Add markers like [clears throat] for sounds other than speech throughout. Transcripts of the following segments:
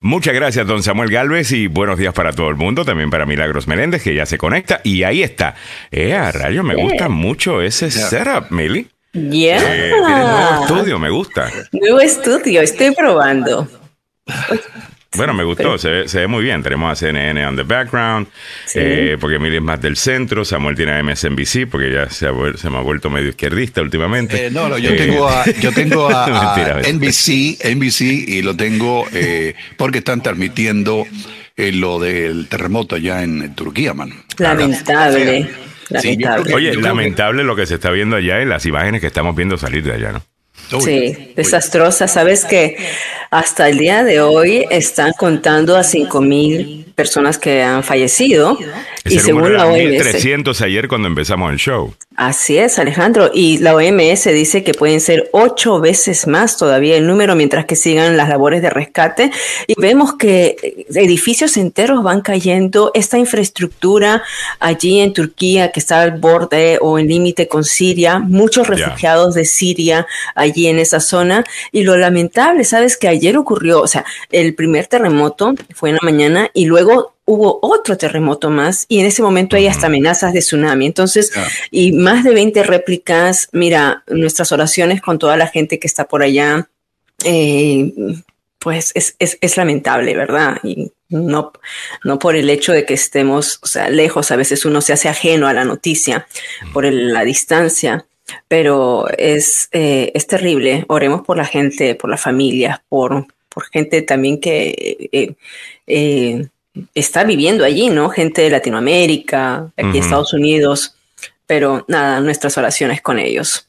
Muchas gracias, don Samuel Galvez, y buenos días para todo el mundo, también para Milagros Meléndez, que ya se conecta. Y ahí está. Eh, a rayo, me gusta mucho ese setup, Mili. Yeah. Eh, nuevo estudio, me gusta. Nuevo estudio, estoy probando. Bueno, me gustó, se, ve, se ve muy bien. Tenemos a CNN on the background, Sí. eh, porque Emily es más del centro, Samuel tiene a MSNBC, porque ya se, ha se me ha vuelto medio izquierdista últimamente. Eh, no, no, yo Eh, tengo a, [laughs] yo tengo a, a Mentira. NBC, NBC y lo tengo eh, porque están transmitiendo eh, lo del terremoto allá en Turquía, mano. Lamentable. Sí, Lamentable. que- Oye, yo creo que- lamentable lo que se está viendo allá en las imágenes que estamos viendo salir de allá, ¿no? Uy, Sí, uy. desastrosa. Sabes que hasta el día de hoy están contando a 5 mil personas que han fallecido y según la OMS. 1300 ayer cuando empezamos el show. Así es, Alejandro. Y la OMS dice que pueden ser ocho veces más todavía el número mientras que sigan las labores de rescate. Y vemos que edificios enteros van cayendo. Esta infraestructura allí en Turquía que está al borde o en límite con Siria, muchos refugiados de Siria allí en esa zona. Y lo lamentable, sabes que ayer ocurrió, o sea, el primer terremoto fue en la mañana y luego hubo otro terremoto más y en ese momento hay hasta amenazas de tsunami. Entonces, y más de 20 réplicas. Mira, nuestras oraciones con toda la gente que está por allá, eh, pues es, es, es lamentable, ¿verdad? Y no, no por el hecho de que estemos, o sea, lejos, a veces uno se hace ajeno a la noticia por el- la distancia, pero es, eh, es terrible. Oremos por la gente, por las familias, por, por gente también que... eh, eh, está viviendo allí, ¿no? Gente de Latinoamérica, aquí. Estados Unidos, pero nada, nuestras oraciones con ellos.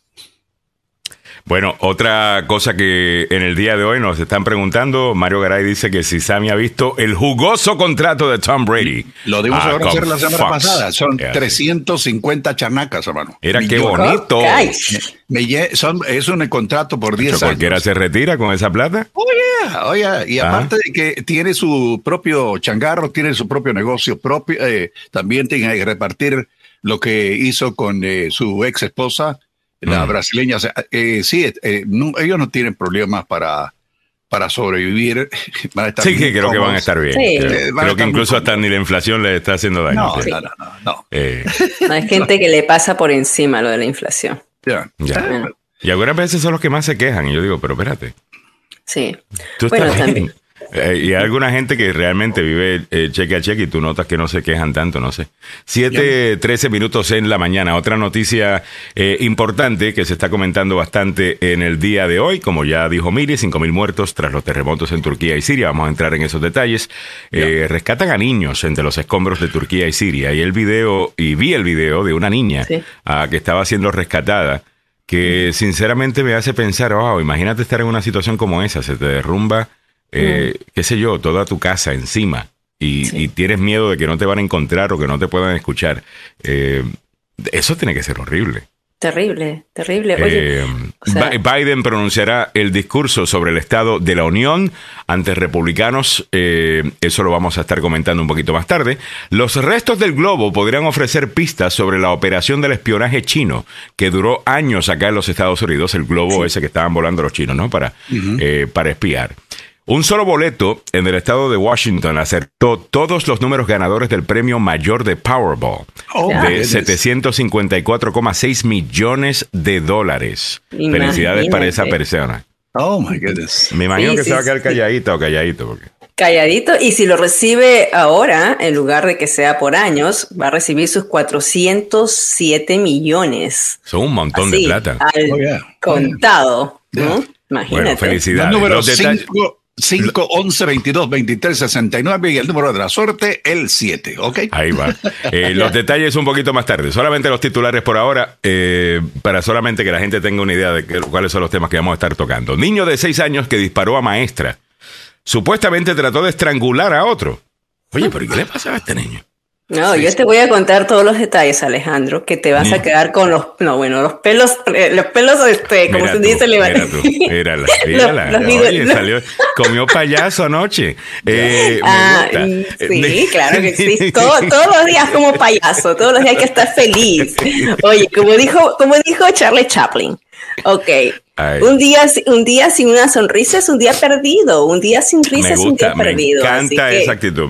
Bueno, otra cosa que en el día de hoy nos están preguntando, Mario Garay dice que si Sammy ha visto el jugoso contrato de Tom Brady. Lo dimos Ah, a conocer con la semana Fox. pasada. Son Yeah, 350 chanacas, hermano. Era qué bonito. Me lle- son, es un contrato por 10 Pero años. cualquiera se retira con esa plata. Oye, oye, y Ajá. aparte de que tiene su propio changarro, tiene su propio negocio propio, eh, también tiene que repartir lo que hizo con eh, su ex esposa, la Mm. brasileña. O sea, eh, sí, eh, no- ellos no tienen problemas para, para sobrevivir. [laughs] Van a estar Sí, que creo que van a estar bien. Sí. Creo, Eh, creo que estar incluso hasta ni la inflación le está haciendo daño. No, Sí. no, no, no, no. Eh, hay gente que le pasa por encima lo de la inflación. Ya. ya. Bueno. Y algunas veces son los que más se quejan. Y yo digo, pero espérate. Sí. Tú estás Bueno, bien. también. Eh, y hay alguna gente que realmente vive eh, cheque a cheque y tú notas que no se quejan tanto, no sé. Siete, trece minutos en la mañana. Otra noticia eh, importante que se está comentando bastante en el día de hoy, como ya dijo Miri, cinco mil muertos tras los terremotos en Turquía y Siria. Vamos a entrar en esos detalles. Eh, rescatan a niños entre los escombros de Turquía y Siria. Y el video, y vi el video de una niña Sí. ah, que estaba siendo rescatada que sinceramente me hace pensar, wow, imagínate estar en una situación como esa, se te derrumba, eh, qué sé yo, toda tu casa encima y, Sí. y tienes miedo de que no te van a encontrar o que no te puedan escuchar. Eh, eso tiene que ser horrible. Terrible, terrible. Oye, Eh, o sea- Bi- Biden pronunciará el discurso sobre el estado de la Unión ante republicanos. eh, eso lo vamos a estar comentando un poquito más tarde. Los restos del globo podrían ofrecer pistas sobre la operación del espionaje chino que duró años acá en los Estados Unidos. El globo ese que estaban volando los chinos, ¿no? Para, eh, para espiar. Un solo boleto en el estado de Washington acertó todos los números ganadores del premio mayor de Powerball Oh, de my goodness. 754,6 millones de dólares. Imagínate. Felicidades para esa persona. Oh, my goodness. Me imagino Sí, que sí, se va a quedar sí. calladita o calladito. Porque... calladito. Y si lo recibe ahora, en lugar de que sea por años, va a recibir sus 407 millones. Son un montón de plata. Al Oh, yeah. contado. ¿no? Imagínate. Bueno, El felicidades. Los 5, 5, 11, 22, 23, 69 y el número de la suerte, el 7, ¿ok? Ahí va. [laughs] Eh, los detalles un poquito más tarde. Solamente los titulares por ahora, eh, para solamente que la gente tenga una idea de que- cuáles son los temas que vamos a estar tocando. Niño de seis años que disparó a maestra. Supuestamente trató de estrangular a otro. Oye, pero ¿y ¿qué le pasaba a este niño? No, yo te voy a contar todos los detalles, Alejandro, que te vas a quedar con los, no, bueno, los pelos, eh, los pelos, este, como se dice, levant- tú, mírala, mírala. [laughs] los Oye, los- salió, comió payaso anoche. Eh, me Ah, gusta. sí, claro que sí. [laughs] Todo- todos los días como payaso, todos los días hay que estar feliz. [laughs] Oye, como dijo, como dijo Charlie Chaplin, ok, Un día, un día sin una sonrisa es un día perdido. Un día sin risa es un día perdido. Me encanta esa actitud,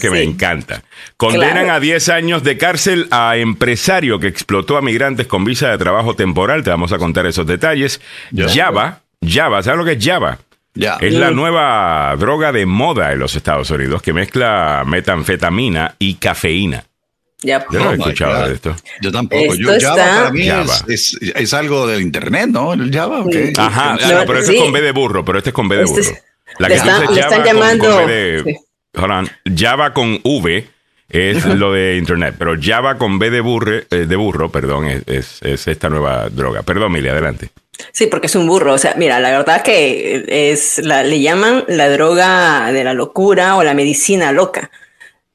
que me encanta. Condenan a 10 años de cárcel a empresario que explotó a migrantes con visa de trabajo temporal. Te vamos a contar esos detalles. Java, Java, ¿sabes lo que es Java? Es la nueva droga de moda en los Estados Unidos que mezcla metanfetamina y cafeína. Yo no he escuchado de esto. Yo tampoco. yo, Java para mí Es, es, algo del internet, ¿no? El Java. Okay. Ajá, pero este es con B de burro, pero este es con B de este burro. la que está, Java están llamando. Con, con B de, Java con V es lo de internet, pero Java con B de, burre, eh, de burro, perdón, es, es, esta nueva droga. Perdón, Mili, adelante. Sí, porque es un burro. O sea, mira, la verdad que es la, le llaman la droga de la locura o la medicina loca.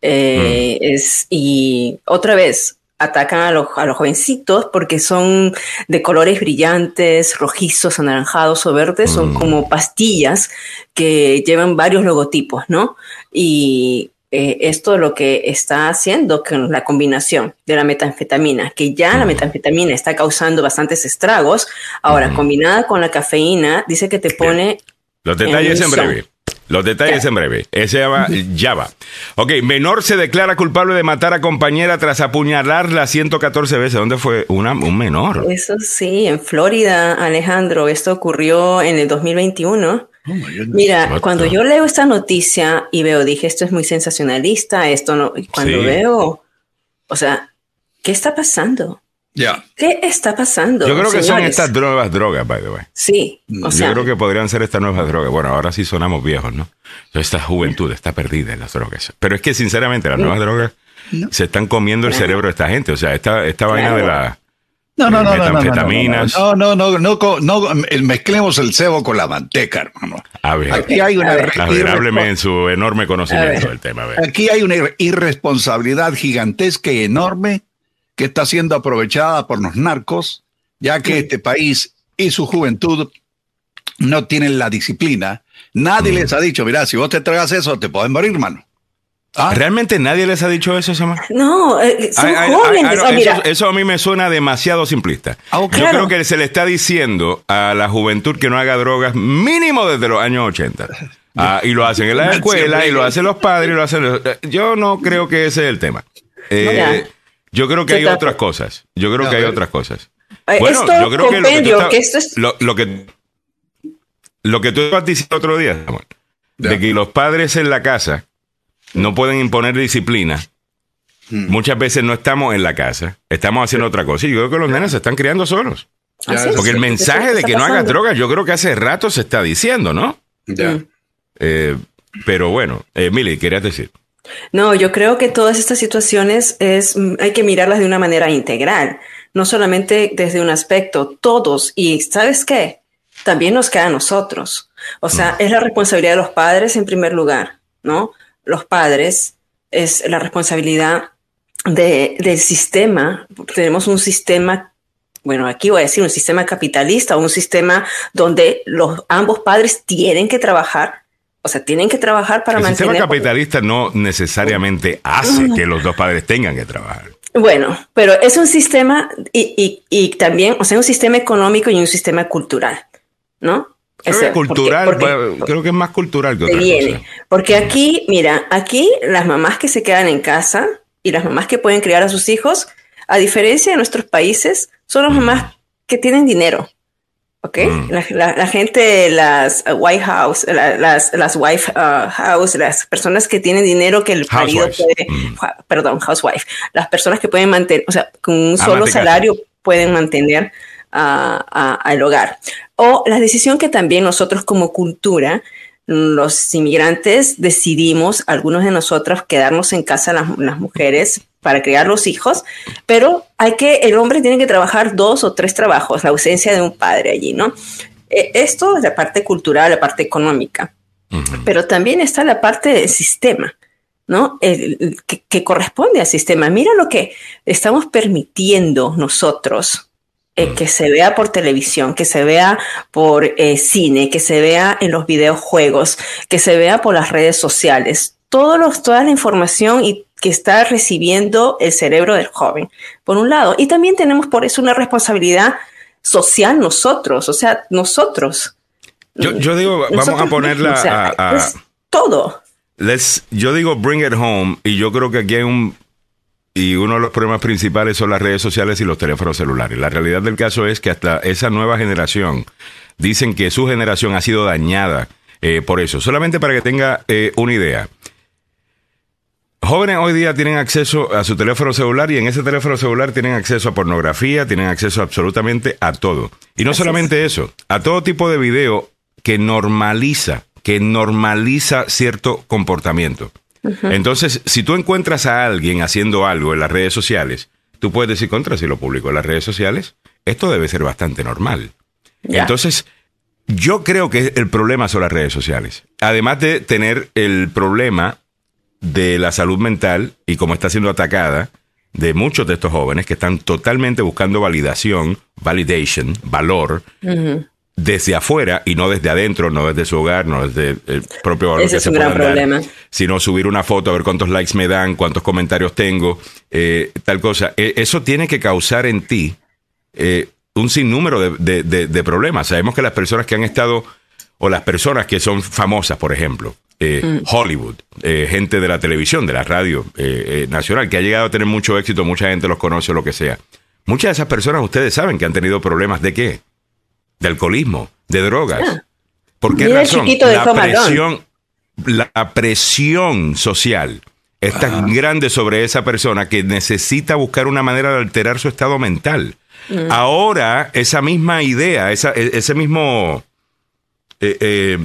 Eh, mm. es, y otra vez, atacan a los, a los jovencitos porque son de colores brillantes, rojizos, anaranjados o verdes, son mm. como pastillas que llevan varios logotipos, ¿no? Y eh, esto lo que está haciendo con la combinación de la metanfetamina, que ya la mm. metanfetamina está causando bastantes estragos, ahora combinada con la cafeína, dice que te pone... Los detalles en breve. Los detalles en breve. Ese llama Java. Ok, menor se declara culpable de matar a compañera tras apuñalarla 114 veces. ¿Dónde fue? Una, un menor. Eso sí, en Florida, Alejandro. Esto ocurrió en el 2021. Mira, cuando yo leo esta noticia y veo, dije, esto es muy sensacionalista, esto no, cuando veo, o sea, ¿qué está pasando? Yeah. ¿Qué está pasando? Yo creo que señores? son estas nuevas drogas, by the way. Sí. O Yo sea, creo que podrían ser estas nuevas drogas. Bueno, ahora sí sonamos viejos, ¿no? Esta juventud está perdida en las drogas. Pero es que, sinceramente, las nuevas drogas no. se están comiendo el cerebro de esta gente. O sea, esta, esta claro. vaina de la. No, no, no, metanfetaminas. no, no, no, no, no, no, no, mezclemos el cebo con la manteca, hermano. A ver, aquí hay una admirable en su enorme conocimiento del tema. A ver. Aquí hay una irresponsabilidad gigantesca y enorme que está siendo aprovechada por los narcos, ya que este país y su juventud no tienen la disciplina. Nadie mm. les ha dicho, mira, si vos te tragas eso, te pueden morir, hermano. ¿Ah? ¿Realmente nadie les ha dicho eso, Samar? No, eh, son jóvenes. Ah, eso, a mí me suena demasiado simplista. Ah, Yo creo que se le está diciendo a la juventud que no haga drogas mínimo desde los años 80. y lo hacen en la [laughs] escuela, y lo hacen los padres, y lo hacen... Eh, yo no creo que ese es el tema. Eh, yo creo que hay otras cosas. Yo creo que hay otras cosas. Bueno, yo creo que lo que, esto es... lo, que lo que tú dicho otro día, de que los padres en la casa no pueden imponer disciplina. Hmm. Muchas veces no estamos en la casa, estamos haciendo otra cosa. Y yo creo que los nenes se están criando solos. Porque el mensaje de que no hagas drogas, yo creo que hace rato se está diciendo, ¿no? Ya. Eh, pero bueno, Emily, querías decir. No, yo creo que todas estas situaciones es, mm, hay que mirarlas de una manera integral, no solamente desde un aspecto, todos. Y ¿sabes qué? También nos queda a nosotros. O sea, mm. es la responsabilidad de los padres en primer lugar, ¿no? Los padres es la responsabilidad de, del sistema. Tenemos un sistema, bueno, aquí voy a decir un sistema capitalista, un sistema donde los ambos padres tienen que trabajar o sea, tienen que trabajar para mantener. El sistema capitalista no necesariamente hace que los dos padres tengan que trabajar. Bueno, pero es un sistema y, y, también, o sea, un sistema económico y un sistema cultural, ¿no? Creo cultural, creo que es más cultural que otra viene. Porque aquí, mira, aquí las mamás que se quedan en casa y las mamás que pueden criar a sus hijos, a diferencia de nuestros países, son las mamás que tienen dinero. ¿Ok? Mm. La, gente, las White House, las, las Wife uh, House, las personas que tienen dinero que el marido puede, mm. perdón, housewife, las personas que pueden mantener, o sea, con un solo salario pueden mantener al hogar. O la decisión que también nosotros como cultura, los inmigrantes decidimos, algunos de nosotros, quedarnos en casa las, las mujeres para criar los hijos, pero hay que, el hombre tiene que trabajar dos o tres trabajos, la ausencia de un padre allí, ¿no? Eh, esto es la parte cultural, la parte económica, pero también está la parte del sistema, ¿no? que, corresponde al sistema. Mira lo que estamos permitiendo nosotros. Eh, que se vea por televisión, que se vea por eh, cine, que se vea en los videojuegos, que se vea por las redes sociales. Todos los, toda la información y que está recibiendo el cerebro del joven, por un lado. Y también tenemos por eso una responsabilidad social nosotros, o sea, nosotros. Yo, digo, vamos a ponerla a, todo. yo digo bring it home y yo creo que aquí hay un y uno de los problemas principales son las redes sociales y los teléfonos celulares. La realidad del caso es que hasta esa nueva generación dicen que su generación ha sido dañada eh, por eso. Solamente para que tenga eh, una idea. Jóvenes hoy día tienen acceso a su teléfono celular y en ese teléfono celular tienen acceso a pornografía, tienen acceso absolutamente a todo. Y no solamente eso, a todo tipo de video que normaliza, que normaliza cierto comportamiento. Entonces, si tú encuentras a alguien haciendo algo en las redes sociales, tú puedes decir contra si lo publico en las redes sociales. Esto debe ser bastante normal. Entonces, yo creo que el problema son las redes sociales. Además de tener el problema de la salud mental y cómo está siendo atacada de muchos de estos jóvenes que están totalmente buscando validación, validation, valor, desde afuera y no desde adentro, no desde su hogar, no desde el propio valor Ese es un gran problema. sino subir una foto a ver cuántos likes me dan, cuántos comentarios tengo, eh, tal cosa. E, eso tiene que causar en ti eh, un sinnúmero de, de, problemas. Sabemos que las personas que han estado, o las personas que son famosas, por ejemplo, eh, mm. Hollywood, gente de la televisión, de la radio nacional, que ha llegado a tener mucho éxito, mucha gente los conoce o lo que sea. Muchas de esas personas ustedes saben que han tenido problemas de qué? De alcoholismo, de drogas. Ah. ¿Por qué razón? La presión, la presión social es tan ah. grande sobre esa persona que necesita buscar una manera de alterar su estado mental. Mm. Ahora, esa misma idea, esa, e, ese mismo... Eh, eh,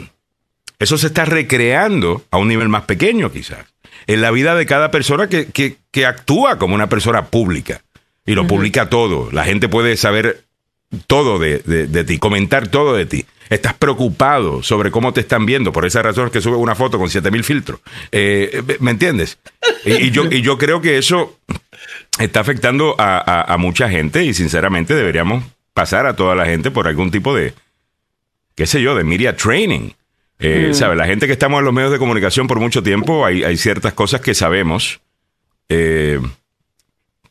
eso se está recreando a un nivel más pequeño quizás, en la vida de cada persona que, que, actúa como una persona pública y lo publica todo. La gente puede saber todo de, de, ti, comentar todo de ti. Estás preocupado sobre cómo te están viendo. Por esa razón es que sube una foto con 7000 filtros. Eh, ¿Me entiendes? Y, yo, y yo creo que eso está afectando a, a, mucha gente y sinceramente deberíamos pasar a toda la gente por algún tipo de, qué sé yo, de media training. Eh, mm. La gente que estamos en los medios de comunicación por mucho tiempo, hay, hay ciertas cosas que sabemos, eh,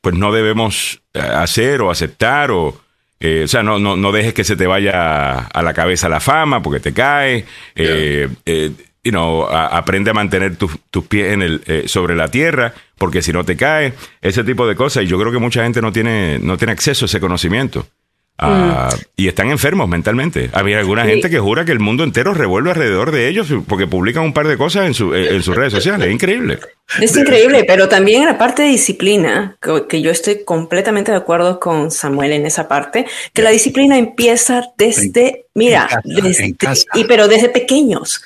pues no debemos hacer o aceptar o eh, o sea, no, no, no, dejes que se te vaya a la cabeza la fama porque te cae. Eh, eh, you know, aprende a mantener tus, pies en el, sobre la tierra porque si no te cae. Ese tipo de cosas. Y yo creo que mucha gente no tiene, no tiene acceso a ese conocimiento. Ah, mm. Y están enfermos mentalmente. Había alguna gente que jura que el mundo entero revuelve alrededor de ellos porque publican un par de cosas en, sus redes sociales. Es increíble. Es increíble, pero también en la parte de disciplina, que, yo estoy completamente de acuerdo con Samuel en esa parte, que la disciplina empieza desde, mira, desde, y pero desde pequeños,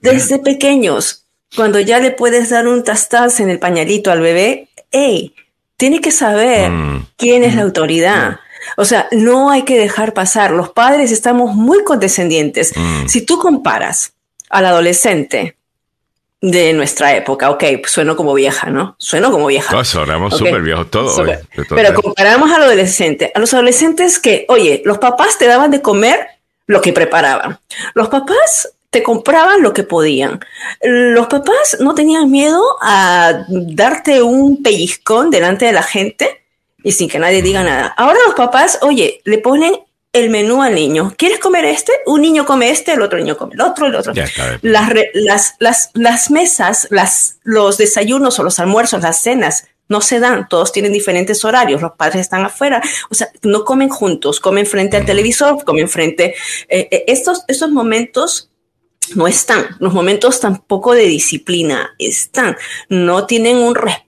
desde pequeños, cuando ya le puedes dar un tastaz en el pañalito al bebé, hey, tiene que saber mm. quién es la autoridad. O sea, no hay que dejar pasar. Los padres estamos muy condescendientes. Mm. Si tú comparas al adolescente de nuestra época, ok, pues sueno como vieja, ¿no? Sueno como vieja. No, sonamos súper viejos todos. Pero comparamos al adolescente. A los adolescentes que, oye, los papás te daban de comer lo que preparaban. Los papás te compraban lo que podían. Los papás no tenían miedo a darte un pellizcón delante de la gente y sin que nadie diga nada. Ahora los papás, oye, le ponen el menú al niño. ¿Quieres comer este? Un niño come este, el otro niño come el otro, el otro. las, las, las, las, mesas, las, los desayunos o los almuerzos, las cenas, no se dan. Todos tienen diferentes horarios. Los padres están afuera. O sea, no comen juntos, comen frente al televisor, comen frente. Eh, eh, estos, estos momentos no están. Los momentos tampoco de disciplina están. No tienen un respeto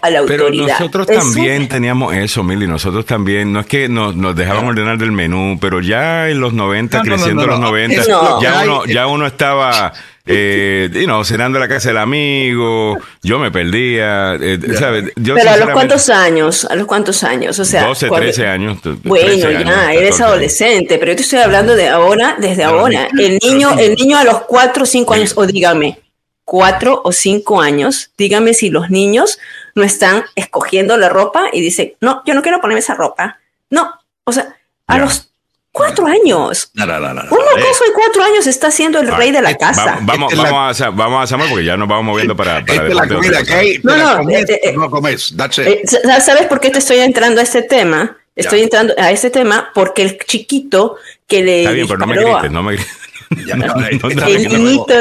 a la autoridad. Pero nosotros también teníamos eso, Mili, nosotros también, no es que nos, nos dejaban ordenar del menú, pero ya en los 90, creciendo en los 90, ya, uno, ya uno estaba... Eh, [laughs] cenando en la casa del amigo, yo me perdía, eh, Pero a los cuántos años, a los cuántos años, o sea, 12, 13 años. Bueno, ya, eres adolescente, pero yo te estoy hablando de ahora, desde ahora. El niño, el niño a los 4 o 5 años, o dígame, cuatro o cinco años, dígame si los niños no están escogiendo la ropa y dicen, no, yo no quiero ponerme esa ropa. No, o sea, a los cuatro años. No, no, no, no, Un mocoso de cuatro años está siendo el rey de la casa. vamos, vamos, a, hacer, vamos a hacer porque ya nos vamos moviendo para... para la comida que hay, no, no, comes, eh, eh, no comes, eh, ¿Sabes por qué te estoy entrando a este tema? Estoy entrando a ese tema porque el chiquito que le Está bien, pero no me grites, no me grites. [laughs] Ya, no, eh, [laughs] No, el niñito,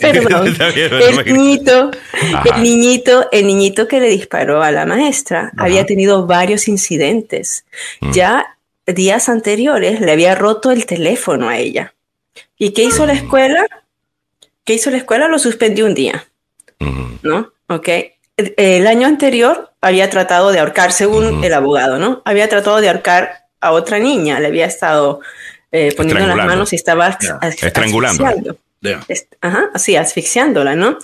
perdón, el niñito, el niñito, el niñito que le disparó a la maestra había tenido varios incidentes. Mm. Ya días anteriores le había roto el teléfono a ella. ¿Y qué hizo la escuela? ¿Qué hizo la escuela? Lo suspendió un día, Ujú. ¿no? Ok. El- El año anterior había tratado de ahorcar, según el abogado, ¿no? Había tratado de ahorcar a otra niña, le había estado eh, poniendo las manos y estaba as- Estrangulando. asfixiando. Est- Ajá, así, asfixiándola, ¿no?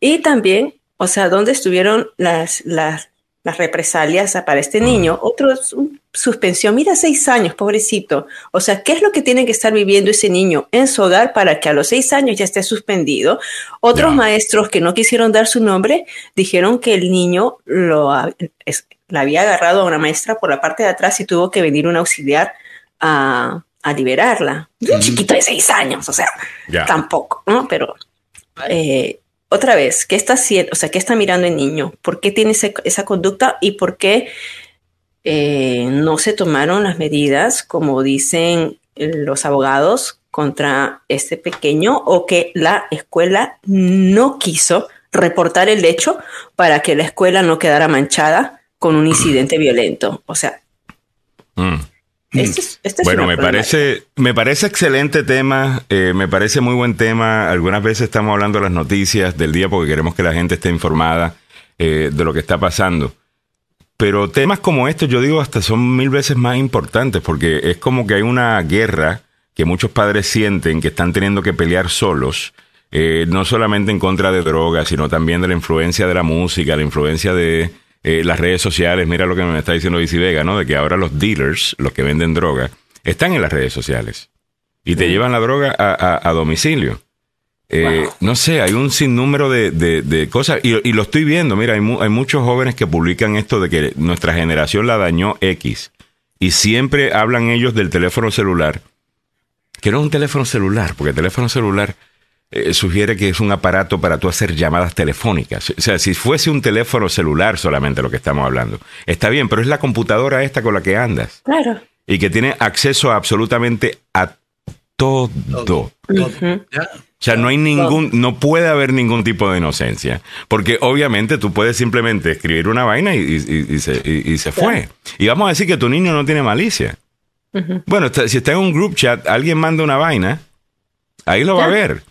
Y también, o sea, ¿dónde estuvieron las, las, las represalias para este niño? Otro su- suspensión, mira, seis años, pobrecito. O sea, ¿qué es lo que tiene que estar viviendo ese niño en su hogar para que a los seis años ya esté suspendido? Otros Ya. maestros que no quisieron dar su nombre dijeron que el niño lo ha- es- la había agarrado a una maestra por la parte de atrás y tuvo que venir un auxiliar a, a liberarla. Un chiquito de seis años, o sea, tampoco, ¿no? Pero eh, otra vez, ¿qué está haciendo? O sea, ¿qué está mirando el niño? ¿Por qué tiene ese- esa conducta y por qué eh, no se tomaron las medidas, como dicen los abogados, contra este pequeño o que la escuela no quiso reportar el hecho para que la escuela no quedara manchada con un incidente violento? O sea, Mm. Este es, este es Bueno, me parece, me parece excelente tema, eh, me parece muy buen tema. Algunas veces estamos hablando de las noticias del día porque queremos que la gente esté informada eh, de lo que está pasando. Pero temas como estos, yo digo, hasta son mil veces más importantes porque es como que hay una guerra que muchos padres sienten que están teniendo que pelear solos, eh, no solamente en contra de drogas, sino también de la influencia de la música, la influencia de eh, las redes sociales. Mira lo que me está diciendo Isi Vega, ¿no? De que ahora los dealers, los que venden droga, están en las redes sociales y te llevan la droga a, a- a domicilio. Eh, No sé, hay un sinnúmero de, de- de cosas y, y lo estoy viendo. Mira, hay, mu- hay muchos jóvenes que publican esto de que nuestra generación la dañó X y siempre hablan ellos del teléfono celular, que no es un teléfono celular, porque el teléfono celular eh, sugiere que es un aparato para tú hacer llamadas telefónicas. O sea, si fuese un teléfono celular solamente lo que estamos hablando, está bien, pero es la computadora esta con la que andas Claro. y que tiene acceso a absolutamente a todo. Todo. Ujú. Ya. O sea, no hay ningún, no puede haber ningún tipo de inocencia. Porque obviamente tú puedes simplemente escribir una vaina y, y- y- y se, y- y se fue. Y vamos a decir que tu niño no tiene malicia. Bueno, está- si está en un group chat, alguien manda una vaina, ahí lo va a ver.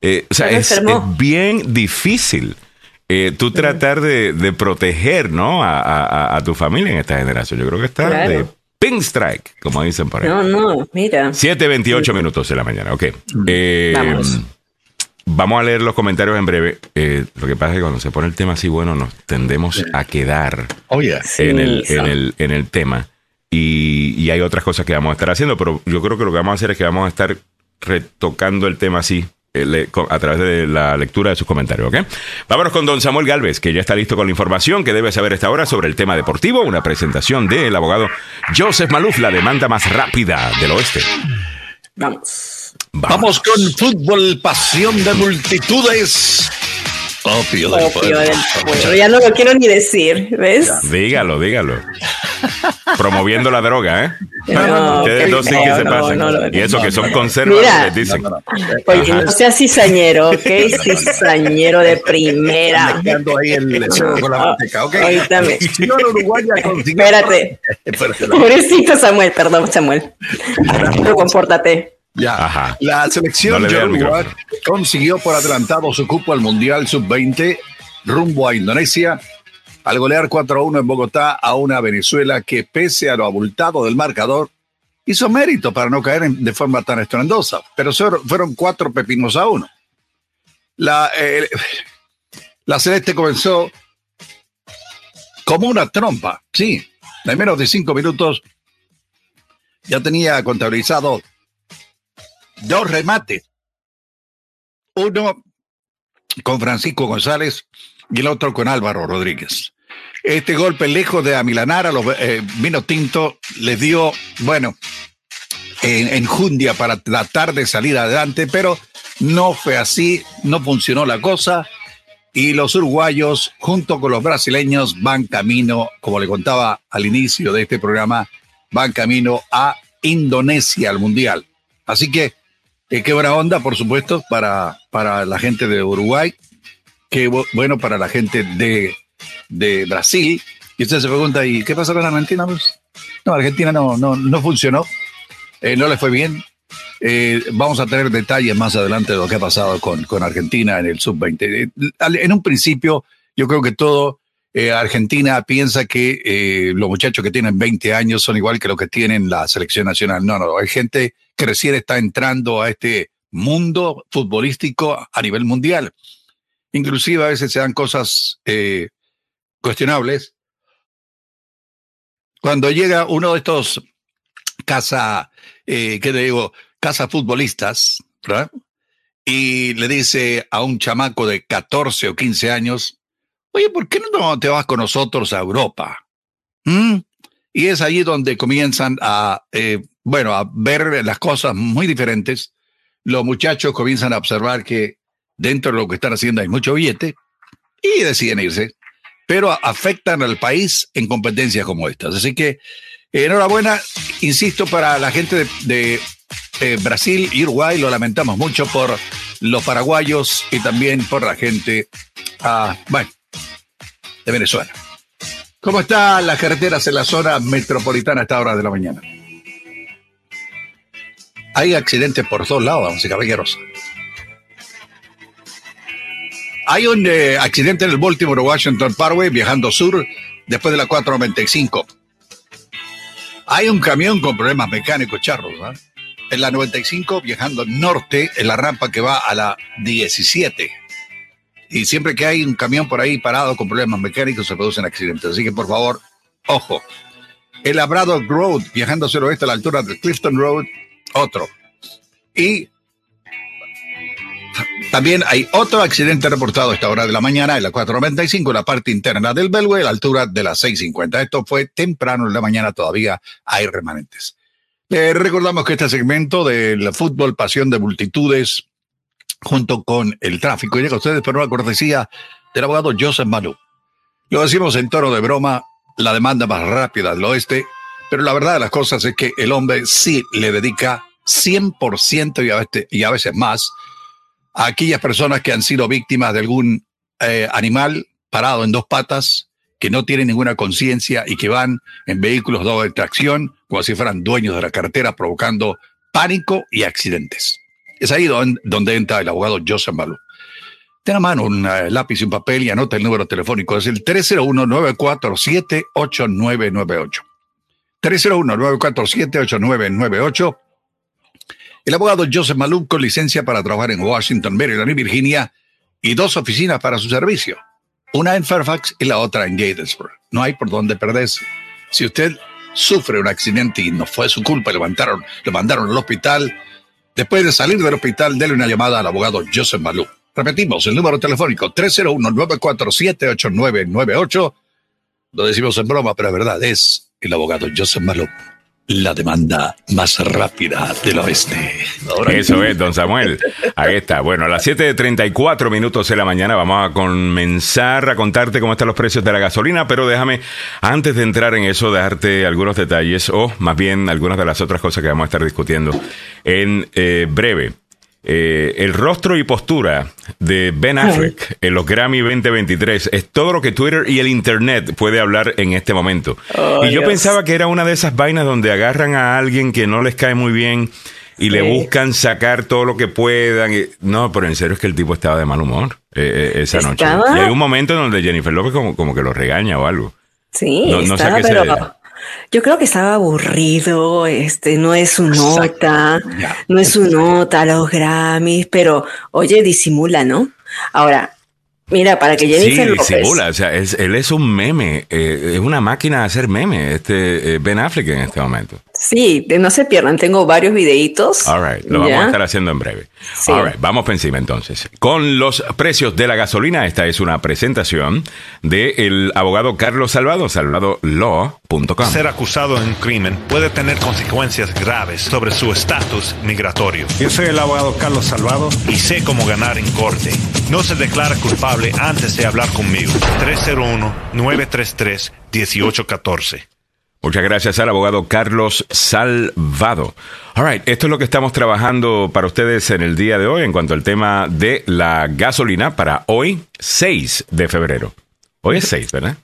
Eh, o sea, es, es bien difícil eh, tú tratar de, de proteger ¿no? a, a- a- tu familia en esta generación. Yo creo que está Claro. de pink strike, como dicen por ahí. No, no, mira. 7.28 minutos de la mañana, ok. Eh, Vamos. Vamos a leer los comentarios en breve. Eh, lo que pasa es que cuando se pone el tema así, bueno, nos tendemos a quedar Oye, Sí, en, el, en, el, en el tema. Y, y hay otras cosas que vamos a estar haciendo, pero yo creo que lo que vamos a hacer es que vamos a estar retocando el tema así. Eh, a través de la lectura de sus comentarios, ¿ok? Vámonos con don Samuel Galvez, que ya está listo con la información que debe saber esta hora sobre el tema deportivo, una presentación del abogado Joseph Maluf, la demanda más rápida del oeste. Vamos. vamos con fútbol, pasión de multitudes. Opio del Opio del pueblo. Ya no lo quiero ni decir, ¿ves? Dígalo, dígalo. Promoviendo la droga, ¿eh? No, Ustedes qué dos sí que se no, pasan. no, no, y eso no, que son conservadores, Mira. dicen. No, no, no. Oye, no seas cizañero, ¿ok? [laughs] Cizañero de primera. Mezclando ahí el huevo con la manteca, ¿ok? Ahorita me- Señor Uruguaya consiguió- Espérate. [laughs] Espérate. Pobrecito Samuel, perdón, Samuel. Pero compórtate. Ya. Ajá. La selección No de Uruguay consiguió por adelantado su cupo al Mundial Sub-20 rumbo a Indonesia al golear 4-1 en Bogotá a una Venezuela que pese a lo abultado del marcador hizo mérito para no caer en- de forma tan estruendosa, pero fueron cuatro pepinos a uno. La, eh, la celeste comenzó como una trompa, sí, en menos de cinco minutos ya tenía contabilizado dos remates. Uno con Francisco González y el otro con Álvaro Rodríguez. Este golpe lejos de amilanar a los eh, vino tinto les dio, bueno, en, enjundia para tratar de salir adelante, pero no fue así, no funcionó la cosa y los uruguayos junto con los brasileños van camino, como le contaba al inicio de este programa, van camino a Indonesia al Mundial. Así que eh, qué buena onda, por supuesto, para, para la gente de Uruguay, qué bueno para la gente de, de Brasil. Y usted se pregunta, ¿y qué pasa con Argentina? Pues, no, Argentina no, no, no funcionó, eh, no le fue bien. Eh, vamos a tener detalles más adelante de lo que ha pasado con, con Argentina en el sub-20. En un principio, yo creo que todo Argentina piensa que los muchachos que tienen 20 años son igual que los que tienen la selección nacional. No, no, hay gente que recién está entrando a este mundo futbolístico a nivel mundial. Inclusive a veces se dan cosas eh, cuestionables. Cuando llega uno de estos casa, eh, ¿qué te digo? Casa futbolistas, ¿verdad? Y le dice a un chamaco de 14 o 15 años, oye, ¿por qué no te vas con nosotros a Europa? ¿Mm? Y es allí donde comienzan a eh, bueno, a ver las cosas muy diferentes, los muchachos comienzan a observar que dentro de lo que están haciendo hay mucho billete y deciden irse, pero afectan al país en competencias como estas. Así que enhorabuena, insisto, para la gente de, Brasil y Uruguay, lo lamentamos mucho por los paraguayos y también por la gente, ah, de Venezuela. ¿Cómo están las carreteras en la zona metropolitana a esta hora de la mañana? Hay accidentes por todos lados, vamos caballeros. Hay un eh, accidente en el Baltimore Washington Parkway viajando sur después de la 495. Hay un camión con problemas mecánicos charros. En la 95 viajando norte en la rampa que va a la 17. Y siempre que hay un camión por ahí parado con problemas mecánicos se producen accidentes. Así que por favor, ojo. El Labrador Road viajando hacia el oeste a la altura de Clifton Road otro. Y también hay otro accidente reportado a esta hora de la mañana en la 495, en la parte interna del Belway, a la altura de las 650. Esto fue temprano en la mañana, todavía hay remanentes. Recordamos que este segmento del fútbol, pasión de multitudes, junto con el tráfico, llega a ustedes por una cortesía del abogado Joseph Manu. Lo decimos en tono de broma, la demanda más rápida del oeste pero la verdad de las cosas es que el hombre sí le dedica 100% y a, veces, y a veces más a aquellas personas que han sido víctimas de algún eh, animal parado en dos patas, que no tienen ninguna conciencia y que van en vehículos de doble tracción, como si fueran dueños de la carretera, provocando pánico y accidentes. Es ahí donde, entra el abogado Joseph Malou. Ten a mano un eh, lápiz y un papel y anota el número telefónico. Es el 301-947-8998. 301-947-8998. El abogado Joseph Maluk con licencia para trabajar en Washington, Maryland y Virginia y dos oficinas para su servicio. Una en Fairfax y la otra en Gatesburg. No hay por dónde perderse. Si usted sufre un accidente y no fue su culpa, lo mandaron, lo mandaron al hospital, después de salir del hospital, déle una llamada al abogado Joseph Maluk. Repetimos el número telefónico 301-947-8998. Lo decimos en broma, pero la verdad es el abogado Joseph Malo, la demanda más rápida del oeste. Eso es, don Samuel. Ahí está. Bueno, a las 7.34 minutos de la mañana vamos a comenzar a contarte cómo están los precios de la gasolina, pero déjame, antes de entrar en eso, darte algunos detalles, o más bien algunas de las otras cosas que vamos a estar discutiendo en eh, breve. Eh, el rostro y postura de Ben Affleck en los Grammy 2023 es todo lo que Twitter y el Internet puede hablar en este momento. Oh, y yo pensaba que era una de esas vainas donde agarran a alguien que no les cae muy bien y le buscan sacar todo lo que puedan. No, pero en serio es que el tipo estaba de mal humor eh, eh, esa noche. Y hay un momento en donde Jennifer López como, que lo regaña o algo. Sí, no, sé qué pero... Yo creo que estaba aburrido, este, no es su nota, no es su nota los Grammys, pero oye, disimula, ¿no? Ahora, Mira, para que Jennifer sí, López... o sea, él es un meme, eh, es una máquina de hacer meme, este eh, Ben Affleck en este momento. Sí, no se pierdan, tengo varios videitos. All right, lo vamos a estar haciendo en breve. All right, vamos por encima entonces. Con los precios de la gasolina, esta es una presentación del abogado Carlos Salvado, salvadolaw.com. Ser acusado de un crimen puede tener consecuencias graves sobre su estatus migratorio. Yo soy el abogado Carlos Salvado y sé cómo ganar en corte. No se declara culpable antes de hablar conmigo. 301-933-1814. Muchas gracias al abogado Carlos Salvado. All right, esto es lo que estamos trabajando para ustedes en el día de hoy en cuanto al tema de la gasolina para hoy, 6 de febrero. Hoy es 6, ¿verdad?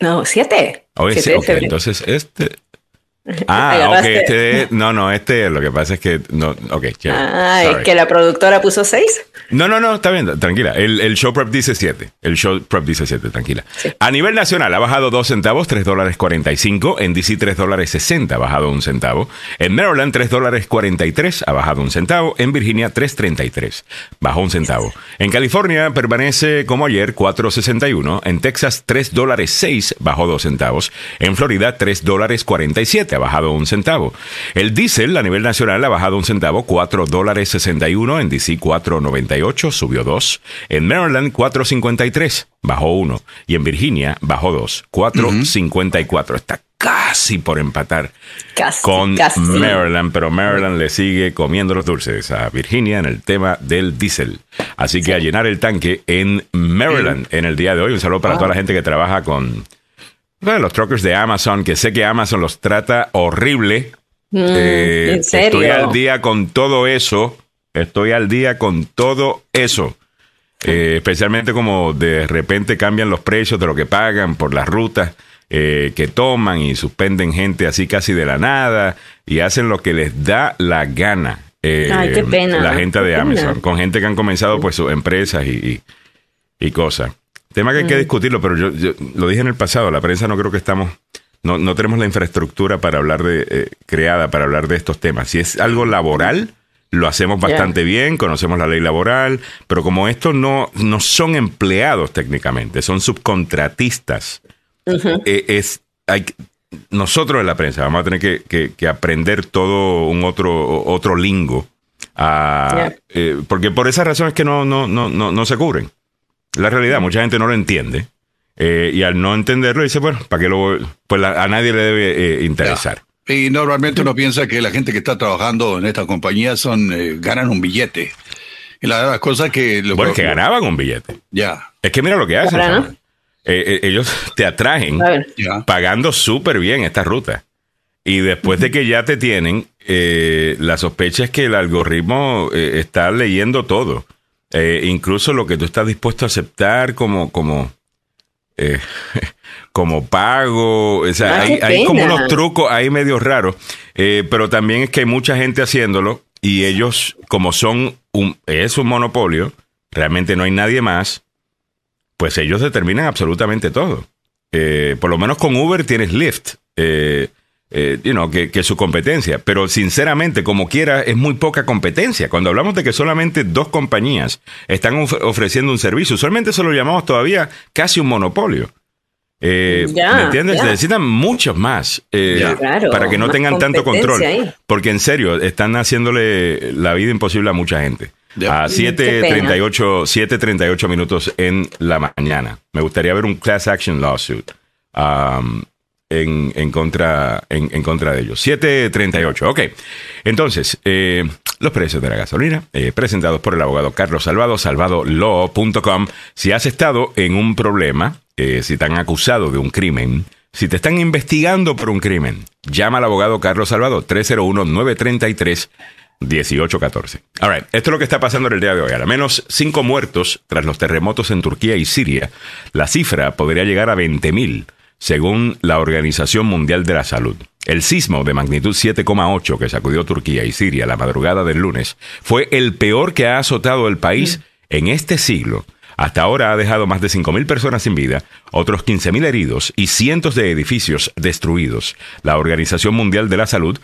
No, 7. Hoy es 7. entonces este [laughs] Ah, ok, este, no, no, este lo que pasa es que, no, ok, Ah, es que la productora puso 6. No, no, no, está bien, tranquila. El, el show prep dice 7. El show prep dice 7, tranquila. A nivel nacional ha bajado 2 centavos, 3 dólares 45. En DC 3 dólares 60, ha bajado un centavo. En Maryland 3 dólares 43, ha bajado un centavo. En Virginia 3.33, bajó un centavo. En California permanece como ayer 4.61. En Texas 3 dólares 6, bajó 2 centavos. En Florida 3 dólares 47, ha bajado un centavo. El diésel a nivel nacional ha bajado un centavo, 4 dólares 61. En DC 4.98 subió 2. En Maryland, 4.53, bajó 1. Y en Virginia, bajó 2, 4.54. Está casi por empatar con Maryland, pero Maryland le sigue comiendo los dulces a Virginia en el tema del diésel. Así que a llenar el tanque en Maryland en el día de hoy. Un saludo para toda la gente que trabaja con los truckers de Amazon, que sé que Amazon los trata horrible. Mm, eh, ¿En serio? Estoy al día con todo eso. Estoy al día con todo eso. Eh, especialmente como de repente cambian los precios de lo que pagan por las rutas eh, que toman y suspenden gente así casi de la nada y hacen lo que les da la gana. Eh, Ay, qué pena. La gente de Amazon, con gente que han comenzado pues sus empresas y, y, cosas. Tema que hay que discutirlo, pero yo, lo dije en el pasado, la prensa no creo que estamos, no, no tenemos la infraestructura para hablar de, creada para hablar de estos temas. Si es algo laboral, lo hacemos bastante bien, conocemos la ley laboral, pero como estos no, no son empleados técnicamente, son subcontratistas, eh, es, hay, nosotros en la prensa vamos a tener que, que, aprender todo un otro, otro lingo, eh, porque por esa razón es que no, no, no, no, no se cubren. La realidad, mucha gente no lo entiende. Eh, y al no entenderlo dice, bueno, ¿para qué lo Pues a nadie le debe interesar. Y normalmente uno piensa que la gente que está trabajando en esta compañía son eh, ganan un billete. Y la, verdad cosa que... Lo, bueno, que ganaban un billete. Ya. Es que mira lo que hacen. Eh, eh, ellos te atraen pagando súper bien esta ruta. Y después de que ya te tienen, la sospecha es que el algoritmo está leyendo todo. Incluso lo que tú estás dispuesto a aceptar como, como [laughs] como pago. O sea, ah, hay, como unos trucos ahí medio raros. Eh, pero también es que hay mucha gente haciéndolo y ellos, como son un, es un monopolio, realmente no hay nadie más, pues ellos determinan absolutamente todo. Eh, por lo menos con Uber tienes Lyft, eh, que, que, su competencia. Pero sinceramente, como quiera, es muy poca competencia. Cuando hablamos de que solamente dos compañías están ofreciendo un servicio, usualmente eso lo llamamos todavía casi un monopolio. Eh, ¿Me entiendes? Necesitan muchos más eh, para que no tengan tanto control. Porque en serio, están haciéndole la vida imposible a mucha gente. A 7.38 7.38 minutos en la mañana. Me gustaría ver un class action lawsuit um, en, contra, en, contra de ellos. 7.38. Ok. Entonces, eh, los precios de la gasolina, presentados por el abogado Carlos Salvado, salvadolaw.com. Si has estado en un problema eh, si te han acusado de un crimen, si te están investigando por un crimen, llama al abogado Carlos Salvador 301-933-1814. All right, esto es lo que está pasando en el día de hoy. Al menos cinco muertos tras los terremotos en Turquía y Siria. La cifra podría llegar a 20.000, según la Organización Mundial de la Salud. El sismo de magnitud 7,8 que sacudió Turquía y Siria la madrugada del lunes fue el peor que ha azotado el país en este siglo hasta ahora ha dejado más de 5.000 personas sin vida, otros 15.000 heridos y cientos de edificios destruidos. La Organización Mundial de la Salud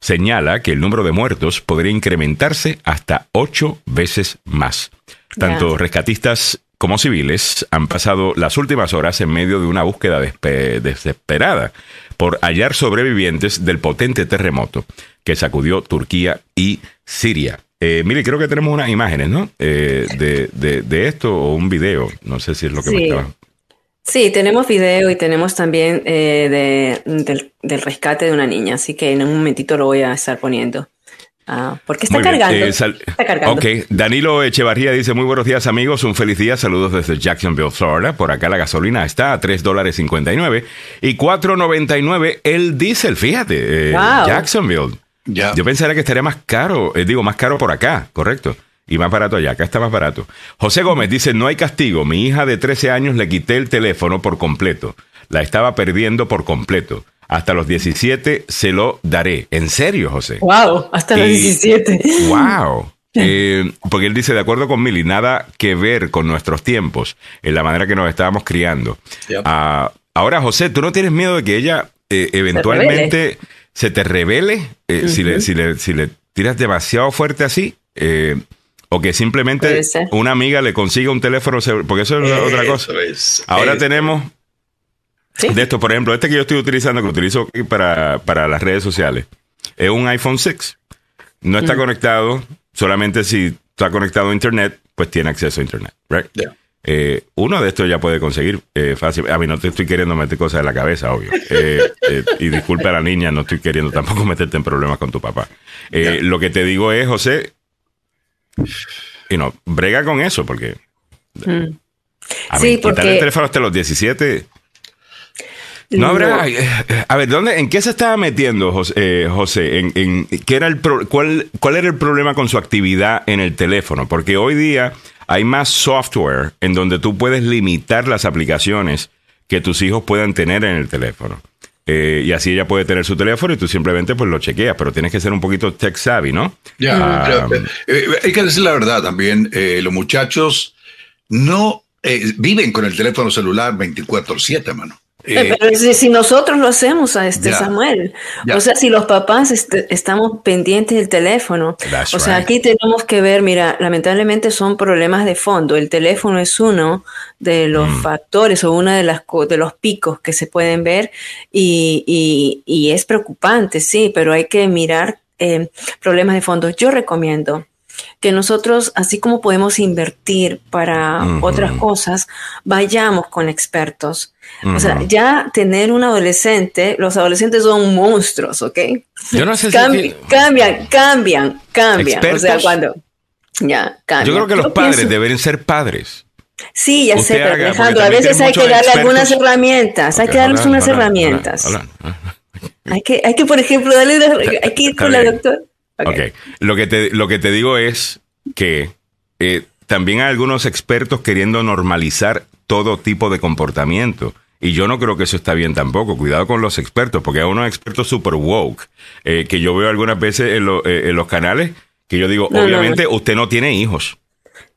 señala que el número de muertos podría incrementarse hasta ocho veces más. Tanto rescatistas como civiles han pasado las últimas horas en medio de una búsqueda desesperada por hallar sobrevivientes del potente terremoto que sacudió Turquía y Siria. Eh, mire, creo que tenemos unas imágenes, ¿no? Eh, de, de, esto o un video. No sé si es lo que me estaba. Sí, tenemos video y tenemos también eh, del, rescate de una niña, así que en un momentito lo voy a estar poniendo. Ah, porque está cargando. Eh, está cargando. Ok, Danilo Echevarría dice, muy buenos días amigos, un feliz día, saludos desde Jacksonville, Florida. Por acá la gasolina está a 3 dólares 59 y 4.99 el diésel, fíjate, eh, Jacksonville. Yo pensaría que estaría más caro, eh, digo, más caro por acá, correcto. Y más barato allá, acá está más barato. José Gómez dice, no hay castigo, mi hija de 13 años le quité el teléfono por completo, la estaba perdiendo por completo hasta los 17 se lo daré. ¿En serio, José? Wow, hasta los 17. Wow. [laughs] Eh, porque él dice, de acuerdo con Milly, nada que ver con nuestros tiempos, en la manera que nos estábamos criando. Ah, ahora, José, ¿tú no tienes miedo de que ella eh, eventualmente se, te revele eh, si, le, si, le, si, le, tiras demasiado fuerte así? o que simplemente una amiga le consiga un teléfono, porque eso es otra cosa. Ahora tenemos de esto, por ejemplo, este que yo estoy utilizando, que utilizo para, las redes sociales, es un iPhone 6. No está mm. conectado, solamente si está conectado a Internet, pues tiene acceso a Internet, right? Eh, uno de estos ya puede conseguir eh, fácil. A mí no te estoy queriendo meter cosas en la cabeza, obvio. Eh, y disculpe a la niña, no estoy queriendo tampoco meterte en problemas con tu papá. Lo que te digo es, José, y no, brega con eso, porque. Mm. A sí, porque... el teléfono hasta los 17 no habrá. Eh, a ver, ¿dónde, ¿en qué se estaba metiendo José? Eh, José? ¿En, qué era el cuál, ¿Cuál era el problema con su actividad en el teléfono? Porque hoy día hay más software en donde tú puedes limitar las aplicaciones que tus hijos puedan tener en el teléfono. Eh, y así ella puede tener su teléfono y tú simplemente pues lo chequeas, pero tienes que ser un poquito tech savvy, ¿no? Ya, ah, hay que decir la verdad también, los muchachos no viven con el teléfono celular 24/7, mano. Eh, pero si, nosotros lo hacemos a este Samuel, o sea, si los papás estamos pendientes del teléfono, o sea, aquí tenemos que ver, mira, lamentablemente son problemas de fondo. El teléfono es uno de los mm. factores o uno de, las, de los picos que se pueden ver y, y, es preocupante, sí, pero hay que mirar eh, problemas de fondo. Yo recomiendo que nosotros, así como podemos invertir para otras cosas, vayamos con expertos. O sea, ya tener un adolescente, los adolescentes son monstruos, ¿ok? Yo no sé si [laughs] cambian, cambian, cambian, O sea, cuando ya cambian. Yo creo que los padres deberían ser padres. Sí, ya sé, pero Alejandro, a veces hay que darle algunas herramientas, hay que darles unas herramientas. Hay que, hay que, por ejemplo, darle, hay que ir con la doctora. Ok. Lo, que te, lo que te digo es que eh, también hay algunos expertos queriendo normalizar todo tipo de comportamiento. Y yo no creo que eso está bien tampoco. Cuidado con los expertos, porque hay unos expertos super woke eh, que yo veo algunas veces en, eh, en, los canales que yo digo, obviamente usted no tiene hijos.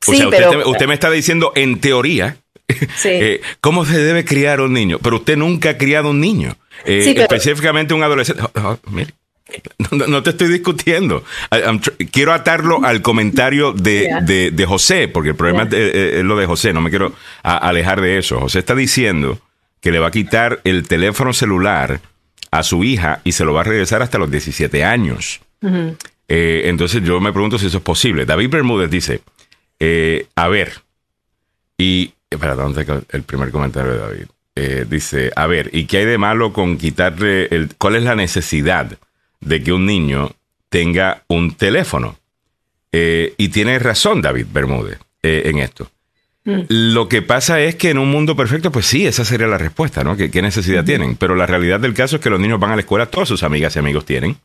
o sea, usted, me está diciendo en teoría [laughs] cómo se debe criar un niño, pero usted nunca ha criado un niño. Específicamente un adolescente. Oh, oh, mire. [laughs] No, te estoy discutiendo. quiero atarlo al comentario de, [laughs] José, porque el problema es, lo de José, no me quiero alejar de eso. José está diciendo que le va a quitar el teléfono celular a su hija y se lo va a regresar hasta los 17 años. Eh, entonces yo me pregunto si eso es posible. David Bermúdez dice, eh, a ver, y... Espera, ¿dónde el primer comentario de David? Eh, dice, a ver, ¿y qué hay de malo con quitarle el... ¿Cuál es la necesidad? De que un niño tenga un teléfono. Eh, y tiene razón David Bermúdez eh, en esto. Mm. Lo que pasa es que en un mundo perfecto, pues sí, esa sería la respuesta, ¿no? ¿Qué, necesidad tienen? Pero la realidad del caso es que los niños van a la escuela, todas sus amigas y amigos tienen.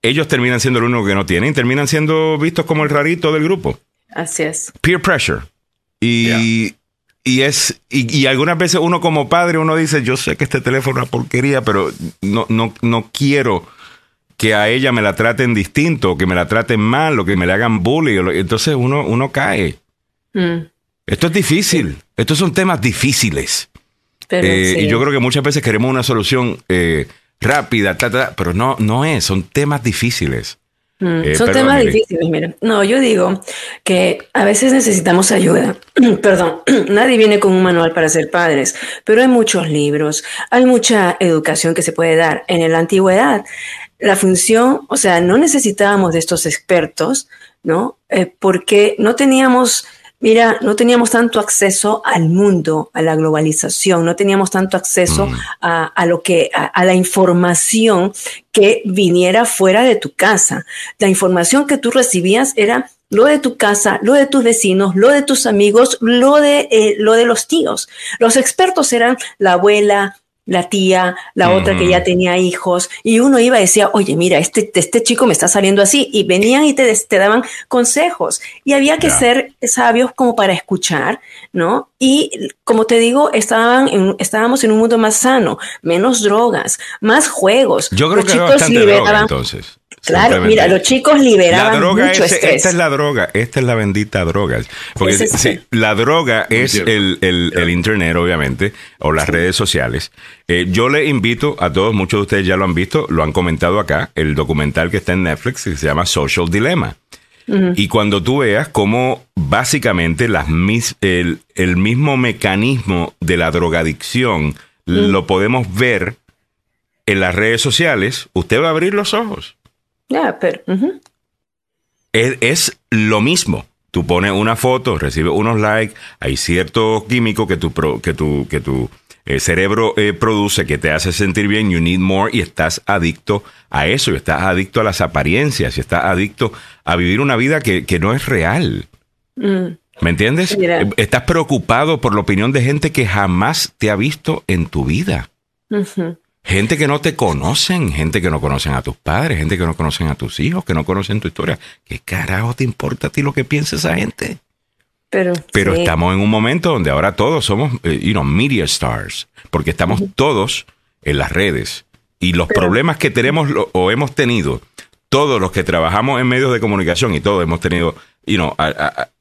Ellos terminan siendo el único que no tienen, terminan siendo vistos como el rarito del grupo. Así es. Peer pressure. Y, y es, y, algunas veces uno como padre, uno dice, yo sé que este teléfono es una porquería, pero no, no, no quiero que a ella me la traten distinto, que me la traten mal, o que me le hagan bullying. Entonces uno, uno cae. Mm. Esto es difícil. Estos son temas difíciles. Eh, y yo creo que muchas veces queremos una solución eh, rápida, pero no, no es. Son temas difíciles. Mm, eh, son temas difíciles, mira. No, yo digo que a veces necesitamos ayuda. [clears throat] perdón, [clears throat] nadie viene con un manual para ser padres, pero hay muchos libros, hay mucha educación que se puede dar. En la antigüedad la función, o sea, no necesitábamos de estos expertos, ¿no? Eh, porque no teníamos Mira, no teníamos tanto acceso al mundo, a la globalización, no teníamos tanto acceso mm. a, lo que, a, la información que viniera fuera de tu casa. La información que tú recibías era lo de tu casa, lo de tus vecinos, lo de tus amigos, lo de, eh, lo de los tíos. Los expertos eran la abuela, la tía, la otra que ya tenía hijos, y uno iba y decía, oye, mira, este, este chico me está saliendo así, y venían y te, te daban consejos, y había que ser sabios como para escuchar, ¿no? Y como te digo, estaban en, estábamos en un mundo más sano, menos drogas, más juegos. Yo creo que bastante droga, entonces. Claro, mira, los chicos liberaban mucho estrés. Esta es la droga, esta es la bendita droga. Porque sí, la droga es el, el, internet, obviamente, o las redes sociales. Eh, yo le invito a todos, muchos de ustedes ya lo han visto, lo han comentado acá, el documental que está en Netflix que se llama Social Dilemma. Y cuando tú veas cómo básicamente las el, el mismo mecanismo de la drogadicción lo podemos ver en las redes sociales, usted va a abrir los ojos pero. es, lo mismo. Tú pones una foto, recibes unos likes, hay cierto químico que tu, que tu, que tu eh, cerebro eh, produce que te hace sentir bien, you need more, y estás adicto a eso, y estás adicto a las apariencias, y estás adicto a vivir una vida que, no es real. Mm. ¿Me entiendes? Eh, estás preocupado por la opinión de gente que jamás te ha visto en tu vida. Gente que no te conocen, gente que no conocen a tus padres, gente que no conocen a tus hijos, que no conocen tu historia. ¿Qué carajo te importa a ti lo que piensa esa gente? Pero, Pero estamos en un momento donde ahora todos somos, eh, you know, media stars, porque estamos todos en las redes. Y los problemas que tenemos o hemos tenido, todos los que trabajamos en medios de comunicación y todos hemos tenido you know,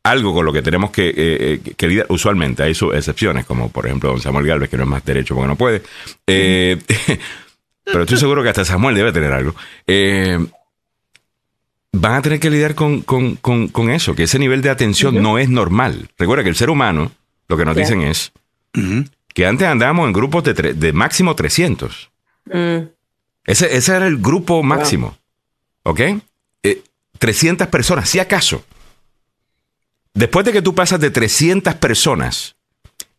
algo con lo que tenemos que, eh, que, lidiar. Usualmente hay sus excepciones, como por ejemplo don Samuel Galvez, que no es más derecho porque no puede. Eh, [laughs] pero estoy seguro que hasta Samuel debe tener algo. Eh, van a tener que lidiar con, con, con, eso, que ese nivel de atención no es normal. Recuerda que el ser humano, lo que nos dicen es que antes andábamos en grupos de, de máximo 300. Mm. Ese, ese era el grupo máximo. ¿Ok? 300 personas, si acaso. Después de que tú pasas de 300 personas,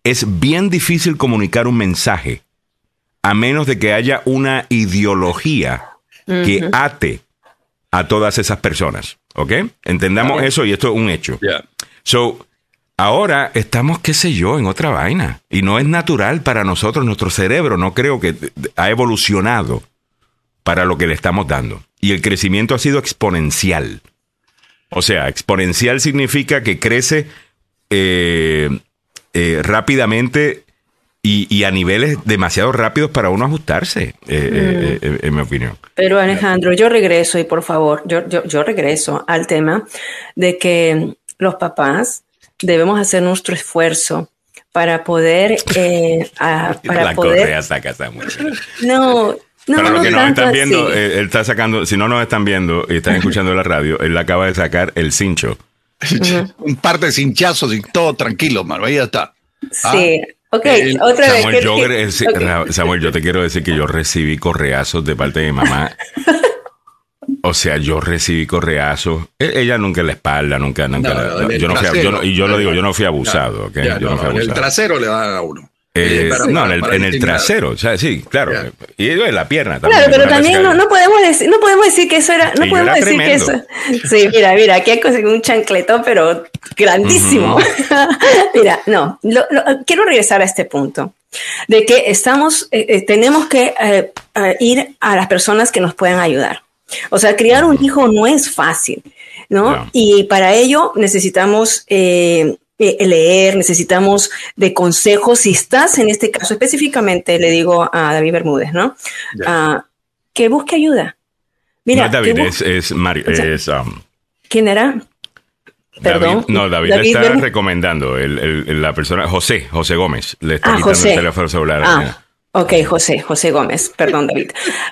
es bien difícil comunicar un mensaje a menos de que haya una ideología que ate a todas esas personas. ¿Ok? Entendamos eso y esto es un hecho. So, ahora estamos, qué sé yo, en otra vaina. Y no es natural para nosotros, nuestro cerebro no creo que ha evolucionado para lo que le estamos dando. Y el crecimiento ha sido exponencial. O sea, exponencial significa que crece eh, eh, rápidamente y, a niveles demasiado rápidos para uno ajustarse, eh, mm. en mi opinión. Pero Alejandro, yo regreso y por favor, yo, yo, regreso al tema de que los papás debemos hacer nuestro esfuerzo para poder [laughs] para la poder correa saca no no, Para los que nos están viendo, eh, él, está sacando, si no nos están viendo y están [laughs] escuchando la radio, él acaba de sacar el cincho. Un par de cinchazos y todo tranquilo, mano. Ahí está. Sí. Ah, ok, otra vez. Yo, Samuel, yo te quiero decir que yo recibí correazos de parte de mi mamá. [laughs] o sea, yo recibí correazos. E, ella nunca en la espalda, nunca, nunca. yo no fui, yo y yo lo digo, yo no fui abusado. okay? yo no, fui abusado. El trasero le dan a uno. Eh, no, en el, trasero, o sea, sí, claro. Y en la pierna también. Claro, pero también no, podemos decir, no podemos decir que eso era, no podemos decir que eso. Sí, mira, mira, aquí hay un chancletón, pero grandísimo. [laughs] mira, no, quiero regresar a este punto de que estamos, eh, eh, tenemos que ir a las personas que nos puedan ayudar. O sea, criar un hijo no es fácil, ¿no? Y para ello necesitamos eh, leer, necesitamos de consejos. Si estás en este caso específicamente, le digo a David Bermúdez, ¿no? Ah, que busque ayuda. Mira, no, David, es, Mario. Um, ¿Quién era? Perdón. no, David, está recomendando el, la persona, José, José Gómez, le está ah, quitando el teléfono celular. Ah. Ok, José, José Gómez, perdón David.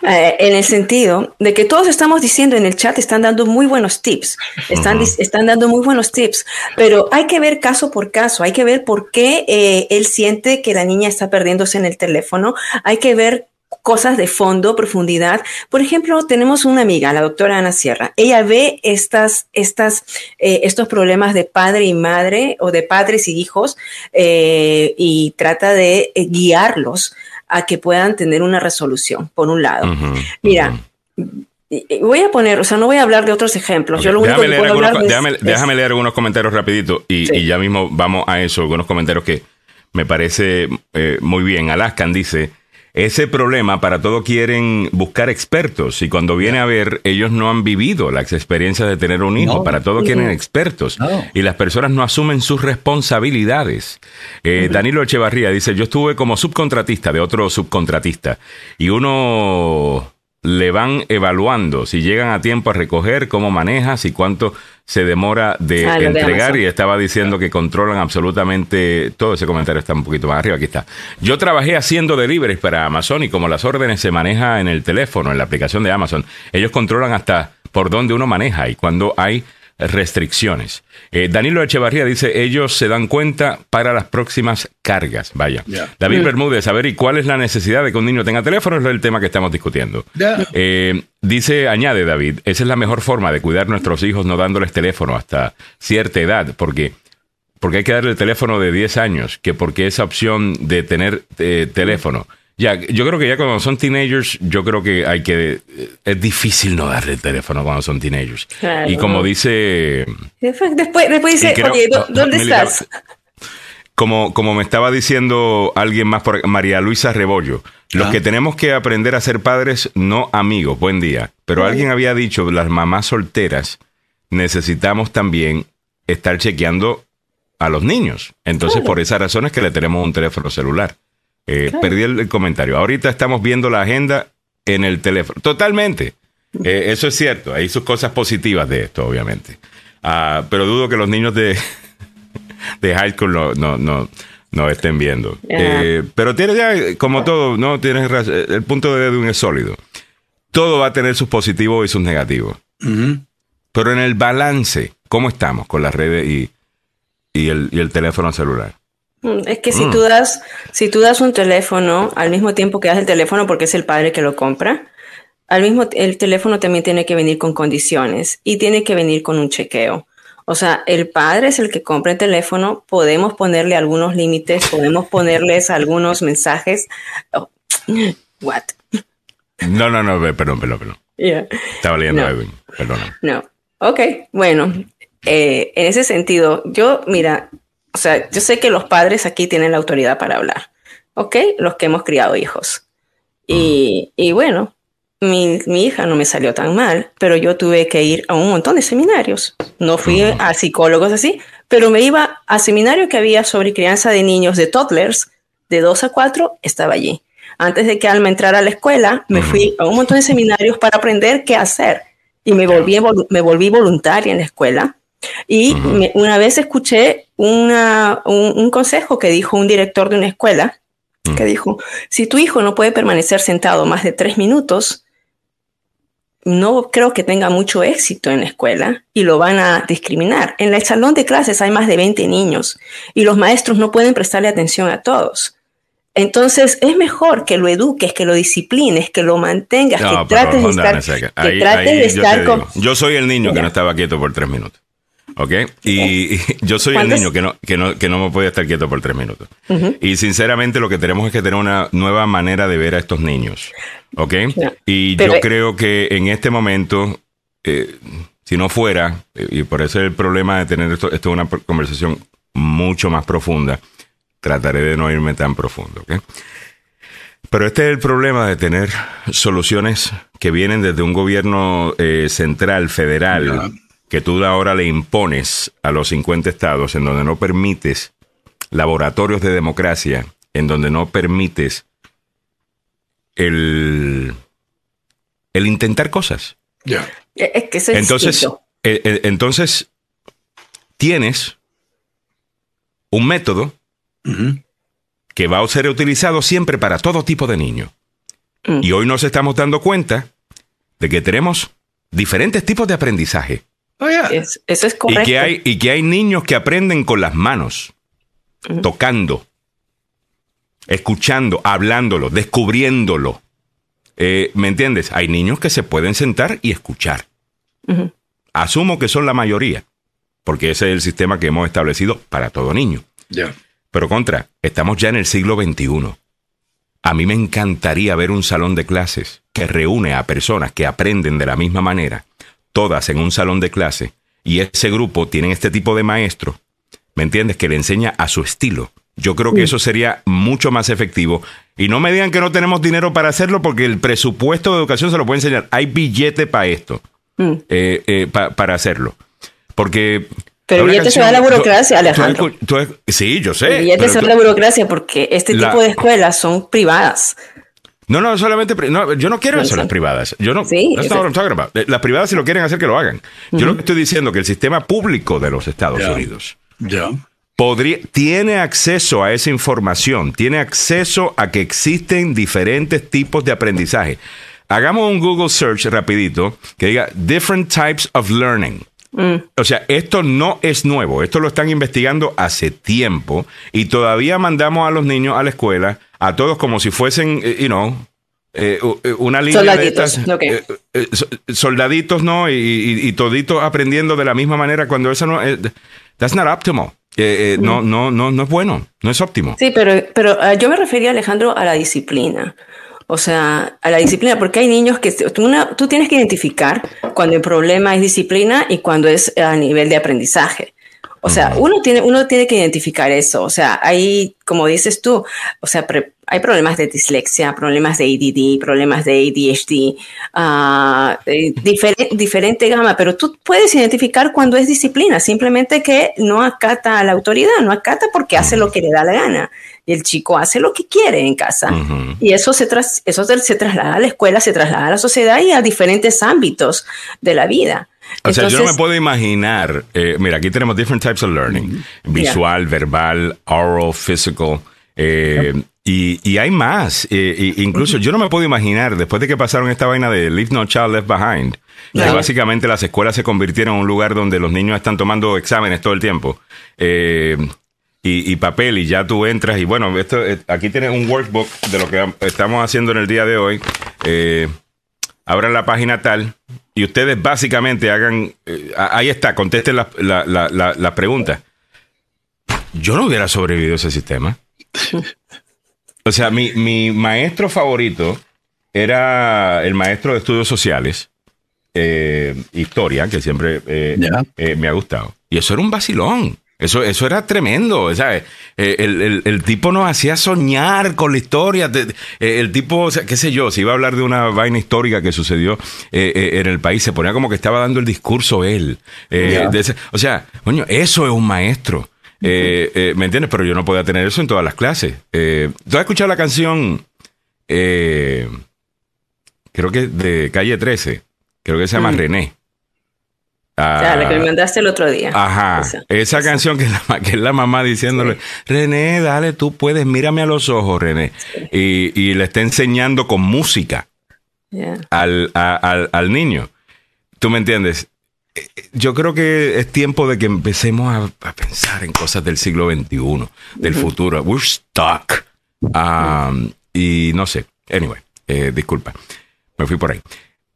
Eh, en el sentido de que todos estamos diciendo en el chat, están dando muy buenos tips, están, están dando muy buenos tips, pero hay que ver caso por caso, hay que ver por qué eh, él siente que la niña está perdiéndose en el teléfono, hay que ver cosas de fondo, profundidad. Por ejemplo, tenemos una amiga, la doctora Ana Sierra. Ella ve estas, estas, eh, estos problemas de padre y madre o de padres y hijos eh, y trata de eh, guiarlos a que puedan tener una resolución, por un lado. Mira, voy a poner, o sea, no voy a hablar de otros ejemplos. Yo lo único déjame, leer algunos, déjame, déjame, leer algunos comentarios rapidito y, y, ya mismo vamos a eso, algunos comentarios que me parece eh, muy bien. Alaskan dice, ese problema para todo quieren buscar expertos y cuando viene a ver ellos no han vivido las experiencias de tener un hijo, para todo quieren expertos y las personas no asumen sus responsabilidades. Eh, Danilo Echevarría dice, yo estuve como subcontratista de otro subcontratista y uno le van evaluando si llegan a tiempo a recoger, cómo manejas y cuánto se demora de ah, entregar y estaba diciendo que controlan absolutamente todo. Ese comentario está un poquito más arriba. Aquí está. Yo trabajé haciendo deliveries para Amazon y como las órdenes se maneja en el teléfono en la aplicación de Amazon ellos controlan hasta por dónde uno maneja y cuando hay restricciones. Eh, Danilo Echevarría dice, ellos se dan cuenta para las próximas cargas. Vaya. David Bermúdez, a ver, ¿y cuál es la necesidad de que un niño tenga teléfono? Es el tema que estamos discutiendo. Eh, dice, añade David, esa es la mejor forma de cuidar a nuestros hijos no dándoles teléfono hasta cierta edad, porque porque hay que darle el teléfono de 10 años, que porque esa opción de tener eh, teléfono ya, yo creo que ya cuando son teenagers, yo creo que hay que. Es difícil no darle el teléfono cuando son teenagers. Y como dice. Después, después dice, oye, ¿dónde estás? Como, como me estaba diciendo alguien más, por María Luisa Rebollo, los ah. que tenemos que aprender a ser padres, no amigos, buen día. Pero alguien había dicho, las mamás solteras necesitamos también estar chequeando a los niños. Entonces, por esa razón es que le tenemos un teléfono celular. Eh, perdí el, comentario. Ahorita estamos viendo la agenda en el teléfono. Totalmente. Eh, eso es cierto. Hay sus cosas positivas de esto, obviamente. Ah, pero dudo que los niños de, [laughs] de high school no, no, no, estén viendo. Eh, pero tienes ya, como todo, no tienes el punto de un es sólido. Todo va a tener sus positivos y sus negativos. Pero en el balance, ¿cómo estamos con las redes y, y, el, y el teléfono celular? Mm, es que si mm. tú das, si tú das un teléfono al mismo tiempo que das el teléfono porque es el padre que lo compra, al mismo el teléfono también tiene que venir con condiciones y tiene que venir con un chequeo. O sea, el padre es el que compra el teléfono, podemos ponerle algunos límites, podemos ponerles algunos mensajes. Oh, [sniffs] what? No, no, no, perdón, perdón, perdón. Estaba leyendo no. Edwin, perdón. No. Ok, bueno, eh, en ese sentido, yo, mira, o sea, yo sé que los padres aquí tienen la autoridad para hablar, ¿ok? Los que hemos criado hijos. Y, y bueno, mi, mi, hija no me salió tan mal, pero yo tuve que ir a un montón de seminarios. No fui a psicólogos así, pero me iba a seminarios que había sobre crianza de niños de toddlers, de 2 a 4, estaba allí. Antes de que Alma entrara a la escuela, me fui a un montón de seminarios para aprender qué hacer. Y me volví, me volví voluntaria en la escuela y una vez escuché una, un, consejo que dijo un director de una escuela, que dijo, si tu hijo no puede permanecer sentado más de tres minutos, no creo que tenga mucho éxito en la escuela y lo van a discriminar. En el salón de clases hay más de 20 niños y los maestros no pueden prestarle atención a todos. Entonces es mejor que lo eduques, que lo disciplines, que lo mantengas, que trates de estar, que trates de estar con... Yo soy el niño que no estaba quieto por tres minutos. ¿Ok? Y, [laughs] yo soy el niño que no, que, no, que no me puede estar quieto por tres minutos. Y sinceramente lo que tenemos es que tener una nueva manera de ver a estos niños. ¿Ok? Y yo creo que en este momento, eh, si no fuera, eh, y por eso es el problema de tener esto, esto es una conversación mucho más profunda, trataré de no irme tan profundo. ¿ok? Pero este es el problema de tener soluciones que vienen desde un gobierno eh, central, federal que tú ahora le impones a los 50 estados en donde no permites laboratorios de democracia, en donde no permites el, el intentar cosas. Ya. Es que entonces, eh, eh, entonces, tienes un método que va a ser utilizado siempre para todo tipo de niño. Mm. Y hoy nos estamos dando cuenta de que tenemos diferentes tipos de aprendizaje. Oh, eso es correcto. Y que, hay, y que hay niños que aprenden con las manos, tocando, escuchando, hablándolo, descubriéndolo. Eh, ¿Me entiendes? Hay niños que se pueden sentar y escuchar. Asumo que son la mayoría, porque ese es el sistema que hemos establecido para todo niño. Ya. Pero contra, estamos ya en el siglo XXI. A mí me encantaría ver un salón de clases que reúne a personas que aprenden de la misma manera, todas en un salón de clase, y ese grupo tiene este tipo de maestro, ¿me entiendes? Que le enseña a su estilo. Yo creo que eso sería mucho más efectivo. Y no me digan que no tenemos dinero para hacerlo porque el presupuesto de educación se lo puede enseñar. Hay billete para esto, Mm. eh, eh, pa- para hacerlo. Porque... Pero el billete se va a la canción- burocracia, tú- Alejandro. tú- tú- sí, yo sé. El billete se va a la burocracia porque este La- tipo de escuelas son privadas. No, no, solamente. No, yo no quiero No eso sé. las privadas. Yo no. Sí, that's eso- not what I'm talking about. Las privadas, si lo quieren hacer, que lo hagan. Yo lo que estoy diciendo que el sistema público de los Estados. Unidos Ya. podría, tiene acceso a esa información, tiene acceso a que existen diferentes tipos de aprendizaje. Hagamos un Google search rapidito que diga different types of learning. O sea, esto no es nuevo, esto lo están investigando hace tiempo y todavía mandamos a los niños a la escuela, a todos como si fuesen, eh, you know, eh, eh, una línea Soldaditos, de estas, eh, eh, soldaditos, ¿no? Y, y- y toditos aprendiendo de la misma manera cuando eso no es, that's not optimal. Eh, eh, no, no, no, no es bueno, no es óptimo. Sí, pero, pero ah, yo me refería, Alejandro, a la disciplina. O sea, a la disciplina, porque hay niños que tú, una- tú tienes que identificar cuando el problema es disciplina y cuando es a nivel de aprendizaje. O sea, uno tiene, uno tiene que identificar eso. O sea, hay, como dices tú, o sea, pre- hay problemas de dislexia, problemas de ADD, problemas de ADHD, ah, eh, difere- diferente gama, pero tú puedes identificar cuando es disciplina, simplemente que no acata a la autoridad, no acata porque hace lo que le da la gana. Y el chico hace lo que quiere en casa. Y eso, se, tras- eso se traslada a la escuela, se traslada a la sociedad y a diferentes ámbitos de la vida. O sea, yo no me puedo imaginar. eh, mira, aquí tenemos different types of learning: visual, verbal, oral, physical. eh, y, y hay más. eh, incluso yo no me puedo imaginar, después de que pasaron esta vaina de Leave No Child Left Behind, que básicamente las escuelas se convirtieron en un lugar donde los niños están tomando exámenes todo el tiempo. y, y papel, y ya tú entras. Y bueno, esto, aquí tienes un workbook de lo que estamos haciendo en el día de hoy. Abran la página tal y ustedes básicamente hagan, eh, ahí está, contesten la, la, la, la- pregunta. Yo no hubiera sobrevivido a ese sistema. [laughs] O sea, mi, mi maestro favorito era el maestro de estudios sociales, eh, historia, que siempre eh, eh, me ha gustado. Y eso era un vacilón. Eso, eso era tremendo, ¿sabes? Eh, el, el- el tipo nos hacía soñar con la historia. Eh, el tipo, o sea, qué sé yo, si iba a hablar de una vaina histórica que sucedió eh, en el país, se ponía como que estaba dando el discurso él. Eh, Ya. de ese- o sea, coño, eso es un maestro. Eh, eh, ¿Me entiendes? Pero yo no podía tener eso en todas las clases. Eh, ¿Tú has escuchado la canción? eh, creo que de Calle 13. Creo que se llama Mm. René. O sea, la que me Ah, mandaste el otro día. Ajá, Esa. esa canción que es, la, ma- que es la mamá diciéndole, René, dale, tú puedes, mírame a los ojos, René. Y, y le está enseñando con música Yeah. al, a- al, al niño. ¿Tú me entiendes? Eh, Yo creo que es tiempo de que empecemos a, a pensar en cosas del siglo XXI, del futuro. We're stuck. Um, y no sé. Anyway, eh, disculpa. Me fui por ahí.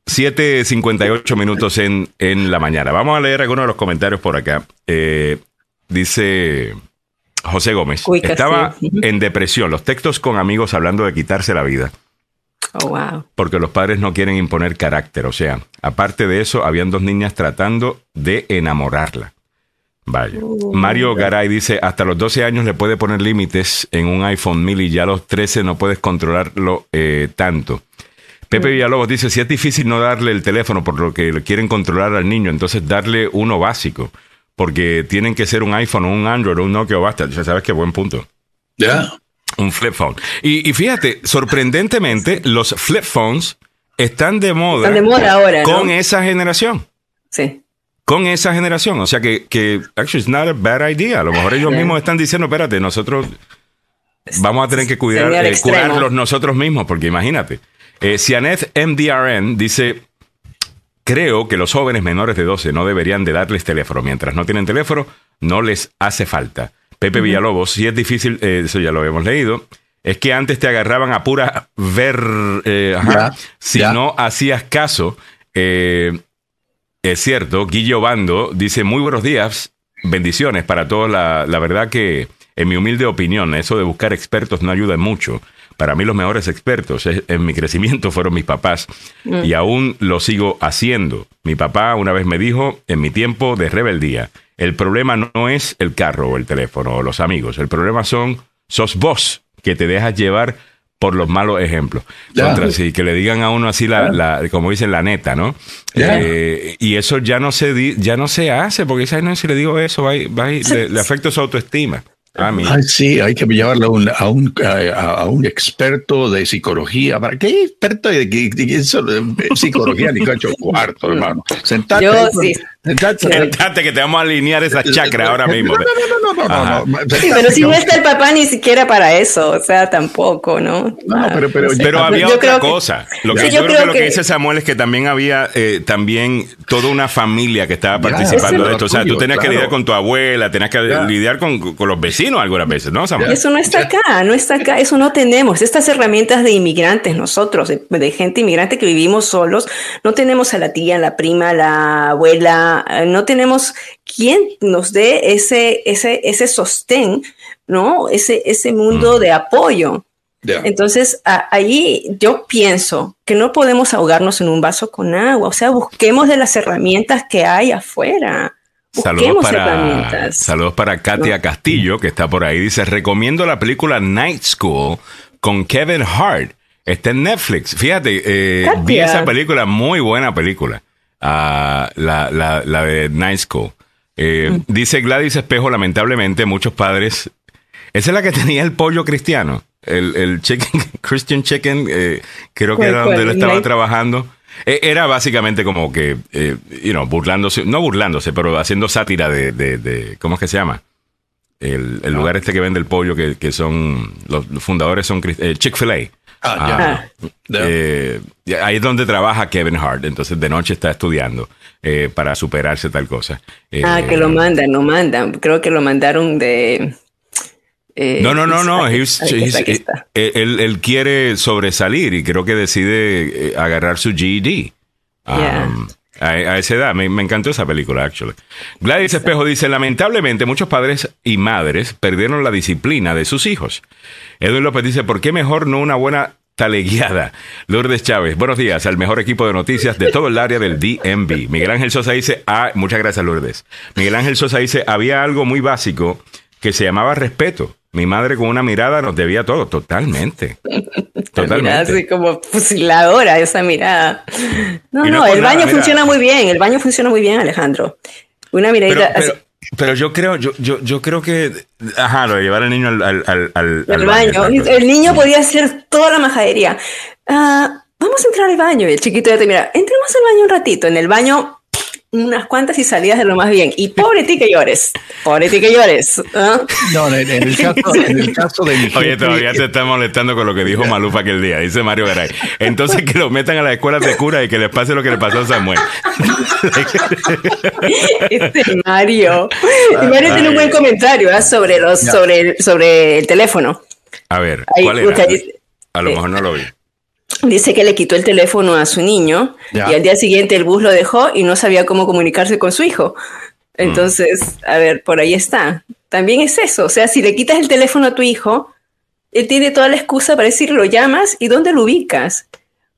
7.58 minutos en, en la mañana. Vamos a leer algunos de los comentarios por acá. Eh, dice José Gómez. Uy. Estaba en depresión. Los textos con amigos hablando de quitarse la vida Oh, wow. porque los padres no quieren imponer carácter. O sea, aparte de eso, habían dos niñas tratando de enamorarla. Vaya. Mario Garay dice, hasta los 12 años le puede poner límites en un iPhone 1000 y ya a los 13 no puedes controlarlo eh, tanto. Pepe Villalobos dice, si es difícil no darle el teléfono por lo que le quieren controlar al niño, entonces darle uno básico, porque tienen que ser un iPhone o un Android un Nokia o basta. Ya sabes qué buen punto. Ya. Un flip phone. Y, y fíjate, sorprendentemente, los flip phones están de moda, Están de moda ahora, ¿no? con esa generación. Sí. Con esa generación. O sea que, que actually, it's not a bad idea. A lo mejor ellos Yeah. mismos están diciendo, espérate, nosotros vamos a tener que cuidar, eh, curarlos nosotros mismos, porque imagínate. Eh, MDRN dice, creo que los jóvenes menores de 12 no deberían de darles teléfono. Mientras no tienen teléfono, no les hace falta. Pepe Villalobos, si es difícil, eh, eso ya lo habíamos leído. Es que antes te agarraban a pura ver, eh, ajá, si no hacías caso. eh, es cierto, Guillo Bando dice muy buenos días, bendiciones para todos. La, la verdad que, en mi humilde opinión, eso de buscar expertos no ayuda mucho. Para mí los mejores expertos en mi crecimiento fueron mis papás y aún lo sigo haciendo. Mi papá una vez me dijo, en mi tiempo de rebeldía, el problema no es el carro o el teléfono o los amigos, el problema son, sos vos que te dejas llevar por los malos ejemplos. Ya. Contra, sí, que le digan a uno así, la, la- como dicen, la neta, ¿no? Eh, y eso ya no se di- ya no se hace, porque ¿sabes? No, si le digo eso, va, va le, le afecta su autoestima. Ah, mira. Ay, sí, hay que llevarlo a un, a un, a, a un experto de psicología. ¿Para qué experto de, de- de- eso, de psicología ni cacho cuarto, hermano? Sentate. Yo ahí, sí. Sentate. [laughs] Que te vamos a alinear esa chakra ahora mismo. No, no, no, no, no, Ajá. no, no. Sí, pero si no está el papá ni siquiera para eso, o sea, tampoco, ¿no? No, no, pero- pero-. Pero Yo había Yo otra creo que- cosa. Lo que, Sí, yo, yo creo, que lo que dice Samuel es que también había eh, también toda una familia que estaba participando de esto. O sea, tú tenías que lidiar con tu abuela, tenías que lidiar con, con los vecinos algunas veces, ¿no, Samuel? Eso no está acá, no está acá, eso no tenemos. Estas herramientas de inmigrantes, nosotros, de, de gente inmigrante que vivimos solos, no tenemos a la tía, la prima, la abuela, no tenemos quien nos dé ese, ese, ese sostén, ¿no? Ese, ese mundo de apoyo. Ya. Entonces, a- ahí yo pienso que no podemos ahogarnos en un vaso con agua, o sea, busquemos de las herramientas que hay afuera. Saludos para, saludos para Katia Castillo, que está por ahí. Dice, recomiendo la película Night School con Kevin Hart. Está en Netflix. Fíjate, eh, vi esa película, muy buena película. Ah, la, la, la de Night School. Eh, Mm. Dice Gladys Espejo, lamentablemente, muchos padres... Esa es la que tenía el pollo cristiano. El, el chicken, [laughs] Christian Chicken, eh, creo que ¿Cuál, era donde él estaba trabajando. Eh, Era básicamente como que, eh, you know, burlándose, no burlándose, pero haciendo sátira de, de, de- ¿cómo es que se llama? El, el lugar este que vende el pollo, que, que son, los fundadores son eh, Chick-fil-A. Ah, ya. Ah. Eh, ahí es donde trabaja Kevin Hart, entonces de noche está estudiando eh, para superarse tal cosa. Eh, Ah, que lo mandan, lo mandan. Creo que lo mandaron de. eh, No, no, no, no. he's- he's- eh, él, él quiere sobresalir y creo que decide eh, agarrar su GED. Yeah. A, a esa edad. Me, me encantó esa película, actually. Gladys Espejo dice, lamentablemente muchos padres y madres perdieron la disciplina de sus hijos. Edwin López dice, ¿por qué mejor no una buena taleguiada? Lourdes Chávez, buenos días al mejor equipo de noticias de todo el área del DMV. Miguel Ángel Sosa dice, ah, muchas gracias Lourdes. Miguel Ángel Sosa dice, había algo muy básico que se llamaba respeto. Mi madre con una mirada nos debía todo, totalmente. [laughs] Totalmente. así como fusiladora esa mirada. No, no el nada, baño mira. funciona muy bien, el baño funciona muy bien, Alejandro. Una Pero, miradita así, pero, pero yo creo, yo, yo, yo creo que, ajá, lo de llevar al niño al, al, al, al baño. El niño podía hacer toda la majadería. Ah, vamos a entrar al baño. Y el chiquito ya te mira, entremos al baño un ratito. En el baño, unas cuantas y salidas de lo más bien. Y pobre ti que llores. Pobre ti que llores. ¿ah? No, en, en el [laughs] caso, en el caso de mi Oye, todavía te está molestando con lo que dijo Malufa aquel día, dice Mario Garay. Entonces que lo metan a las escuelas de cura y que les pase lo que le pasó a Samuel. [laughs] Este Mario. Y Mario tiene un buen comentario ¿ah? sobre, los, sobre, el, sobre el teléfono. A ver, Ahí, ¿cuál era? usted dice- A lo eh, mejor no lo vi. Dice que le quitó el teléfono a su niño Ya. y al día siguiente el bus lo dejó y no sabía cómo comunicarse con su hijo. Entonces, a ver, por ahí está. También es eso. O sea, si le quitas el teléfono a tu hijo, él tiene toda la excusa para decir, lo llamas y dónde lo ubicas.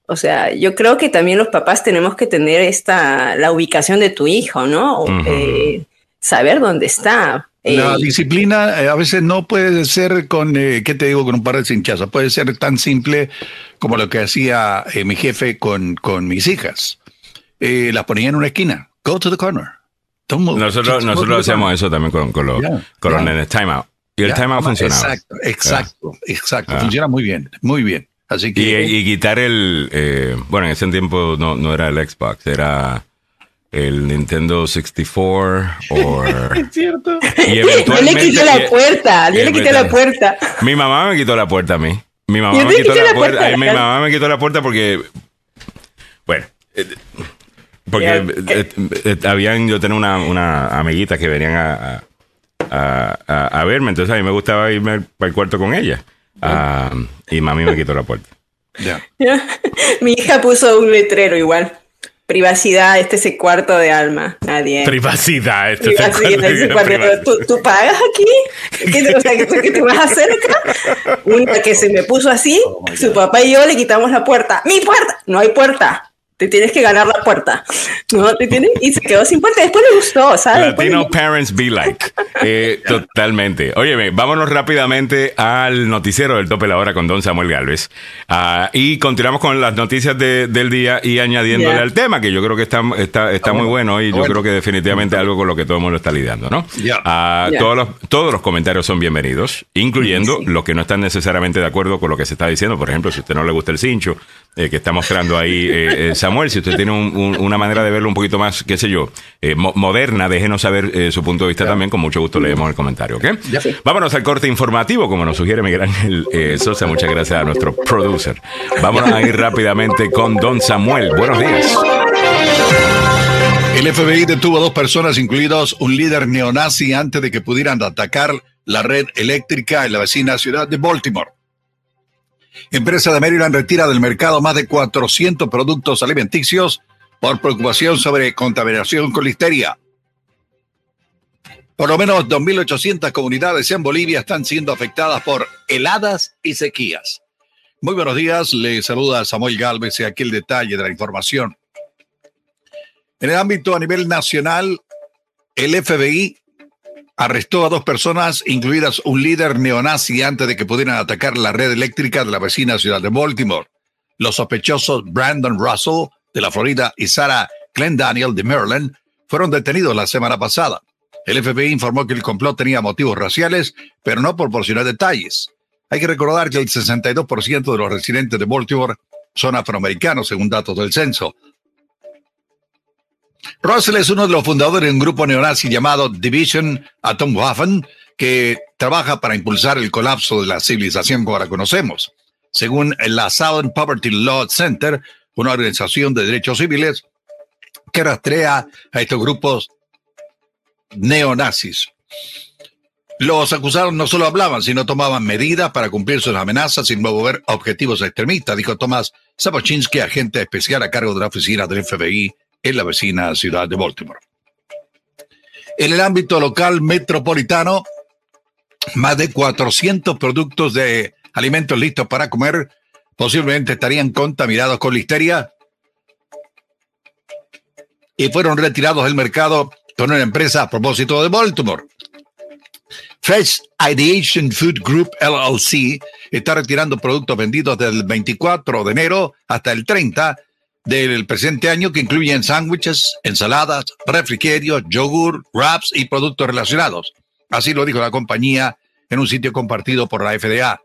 O sea, yo creo que también los papás tenemos que tener esta, la ubicación de tu hijo, ¿no? Eh, saber dónde está. La Eh, disciplina eh, a veces no puede ser con, eh, ¿qué te digo? Con un par de cinchazos. Puede ser tan simple como lo que hacía eh, mi jefe con, con mis hijas. Eh, las ponía en una esquina. Go to the corner. Don't move. Nosotros, Just nosotros corner. eso también con, con los, Ya, con los ya. nenes. Time out. Y el Ya, time out funcionaba. Exacto, exacto, exacto. Ah. Funciona muy bien, muy bien. Así Y, que y quitar el. eh, bueno, en ese tiempo no, no era el Xbox, era el Nintendo 64 o. [laughs] es cierto. y [laughs] yo le eventualmente. quité la puerta, yo le quité la puerta. Mi mamá me quitó la puerta a mí. Mi mamá me quitó la la puerta. puerta, ay, mi mamá me quitó la puerta porque. Bueno. eh, Porque eh, eh, habían, yo tenía una, una amiguita que venían a, a, a- a- a verme, entonces a mí me gustaba irme para el cuarto con ella. Ah, y mami me quitó la puerta. [laughs] Mi hija puso un letrero igual. Privacidad, este es el cuarto de alma. Nadie. Privacidad, este Privacidad, es el cuarto. ¿Tú, pagas aquí? ¿Qué, o sea, ¿qué, te vas a hacer acá? Una que se me puso así, oh su papá y yo le quitamos la puerta. ¡Mi puerta! No hay puerta te tienes que ganar la puerta. ¿no? ¿Te tienes? Y se quedó sin puerta. Después le gustó, ¿sabes? Latino parents be like. [laughs] Eh, totalmente. Óyeme, vámonos rápidamente al noticiero del tope la hora con don Samuel Galvez. Uh, y continuamos con las noticias de, del día y añadiéndole al tema, que yo creo que está, está, está muy bueno y yo creo que definitivamente algo con lo que todo el mundo está lidiando, ¿no? Uh, todos, los, todos los comentarios son bienvenidos, incluyendo los que no están necesariamente de acuerdo con lo que se está diciendo. Por ejemplo, si a usted no le gusta el cincho, eh, que está mostrando ahí eh, [laughs] eh, Samuel. Si usted tiene una manera de verlo un poquito más, qué sé yo, moderna, déjenos saber su punto de vista también. Con mucho gusto leemos el comentario, ¿ok? Vámonos al corte informativo, como nos sugiere Miguel Ángel Sosa. Muchas gracias a nuestro producer. Vámonos a ir rápidamente con Don Samuel. Buenos días. El FBI detuvo a dos personas, incluidos un líder neonazi, antes de que pudieran atacar la red eléctrica en la vecina ciudad de Baltimore. Empresa de Maryland retira del mercado más de 400 productos alimenticios por preocupación sobre contaminación con listeria. Por lo menos 2.800 comunidades en Bolivia están siendo afectadas por heladas y sequías. Muy buenos días, le saluda Samuel Galvez y aquí el detalle de la información. En el ámbito a nivel nacional, el FBI arrestó a dos personas, incluidas un líder neonazi, antes de que pudieran atacar la red eléctrica de la vecina ciudad de Baltimore. Los sospechosos Brandon Russell, de la Florida, y Sarah Glenn Daniel, de Maryland, fueron detenidos la semana pasada. El FBI informó que el complot tenía motivos raciales, pero no proporcionó detalles. Hay que recordar que el 62% de los residentes de Baltimore son afroamericanos, según datos del censo. Russell es uno de los fundadores de un grupo neonazi llamado Division Atomwaffen, que trabaja para impulsar el colapso de la civilización como la conocemos. Según la Southern Poverty Law Center, una organización de derechos civiles que rastrea a estos grupos neonazis. Los acusados no solo hablaban, sino tomaban medidas para cumplir sus amenazas sin mover objetivos extremistas, dijo Tomás Sabochinsky, agente especial a cargo de la oficina del FBI en la vecina ciudad de Baltimore. En el ámbito local metropolitano, más de 400 productos de alimentos listos para comer posiblemente estarían contaminados con listeria y fueron retirados del mercado con una empresa a propósito de Baltimore. Fresh Ideation Food Group LLC está retirando productos vendidos del 24 de enero hasta el 30 del presente año que incluyen sándwiches, ensaladas, refrigerios, yogur, wraps y productos relacionados. Así lo dijo la compañía en un sitio compartido por la FDA.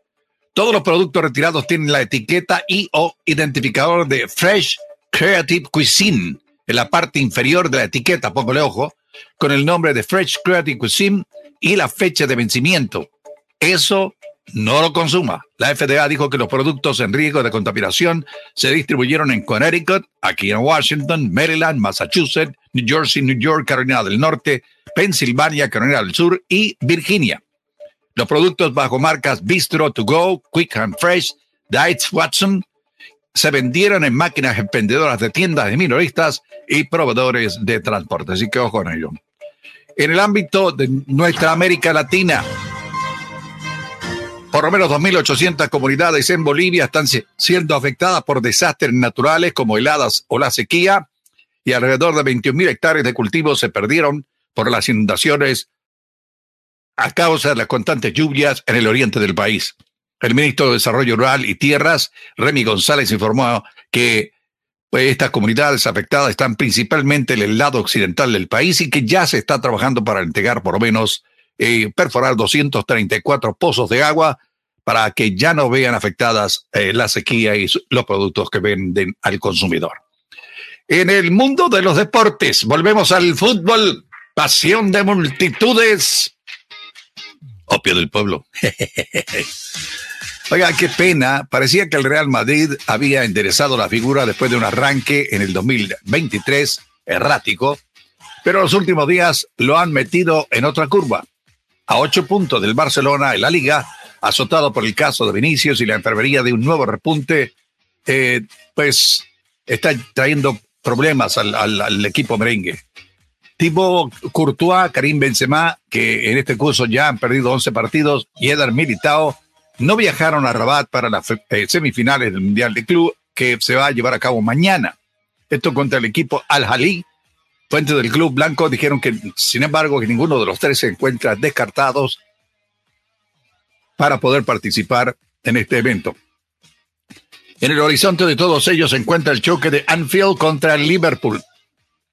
Todos los productos retirados tienen la etiqueta y o identificador de Fresh Creative Cuisine en la parte inferior de la etiqueta, póngale ojo, con el nombre de Fresh Creative Cuisine y la fecha de vencimiento. Eso no lo consuma. La FDA dijo que los productos en riesgo de contaminación se distribuyeron en Connecticut, aquí en Washington, Maryland, Massachusetts, New Jersey, New York, Carolina del Norte, Pensilvania, Carolina del Sur y Virginia. Los productos bajo marcas Bistro To Go, Quick and Fresh, Diets Watson se vendieron en máquinas expendedoras de tiendas de minoristas y proveedores de transporte. Así que ojo en ello. En el ámbito de nuestra América Latina, por lo menos 2.800 comunidades en Bolivia están siendo afectadas por desastres naturales como heladas o la sequía y alrededor de 21.000 hectáreas de cultivos se perdieron por las inundaciones a causa de las constantes lluvias en el oriente del país. El ministro de Desarrollo Rural y Tierras, Remy González, informó que pues, estas comunidades afectadas están principalmente en el lado occidental del país y que ya se está trabajando para entregar por lo menos perforar 234 pozos de agua para que ya no vean afectadas eh, la sequía y los productos que venden al consumidor. En el mundo de los deportes, volvemos al fútbol, pasión de multitudes, opio del pueblo. [laughs] Oiga, qué pena. Parecía que el Real Madrid había enderezado la figura después de un arranque en el 2023 errático, pero los últimos días lo han metido en otra curva a ocho puntos del Barcelona en la liga, azotado por el caso de Vinicius y la enfermería de un nuevo repunte, eh, pues está trayendo problemas al, equipo merengue. Thibaut Courtois, Karim Benzema, que en este curso ya han perdido 11 partidos, y Eder Militao no viajaron a Rabat para las eh, semifinales del Mundial de Club que se va a llevar a cabo mañana. Esto contra el equipo Al-Jalí. Fuentes del Club Blanco dijeron que, sin embargo, ninguno de los tres se encuentra descartados para poder participar en este evento. En el horizonte de todos ellos se encuentra el choque de Anfield contra Liverpool.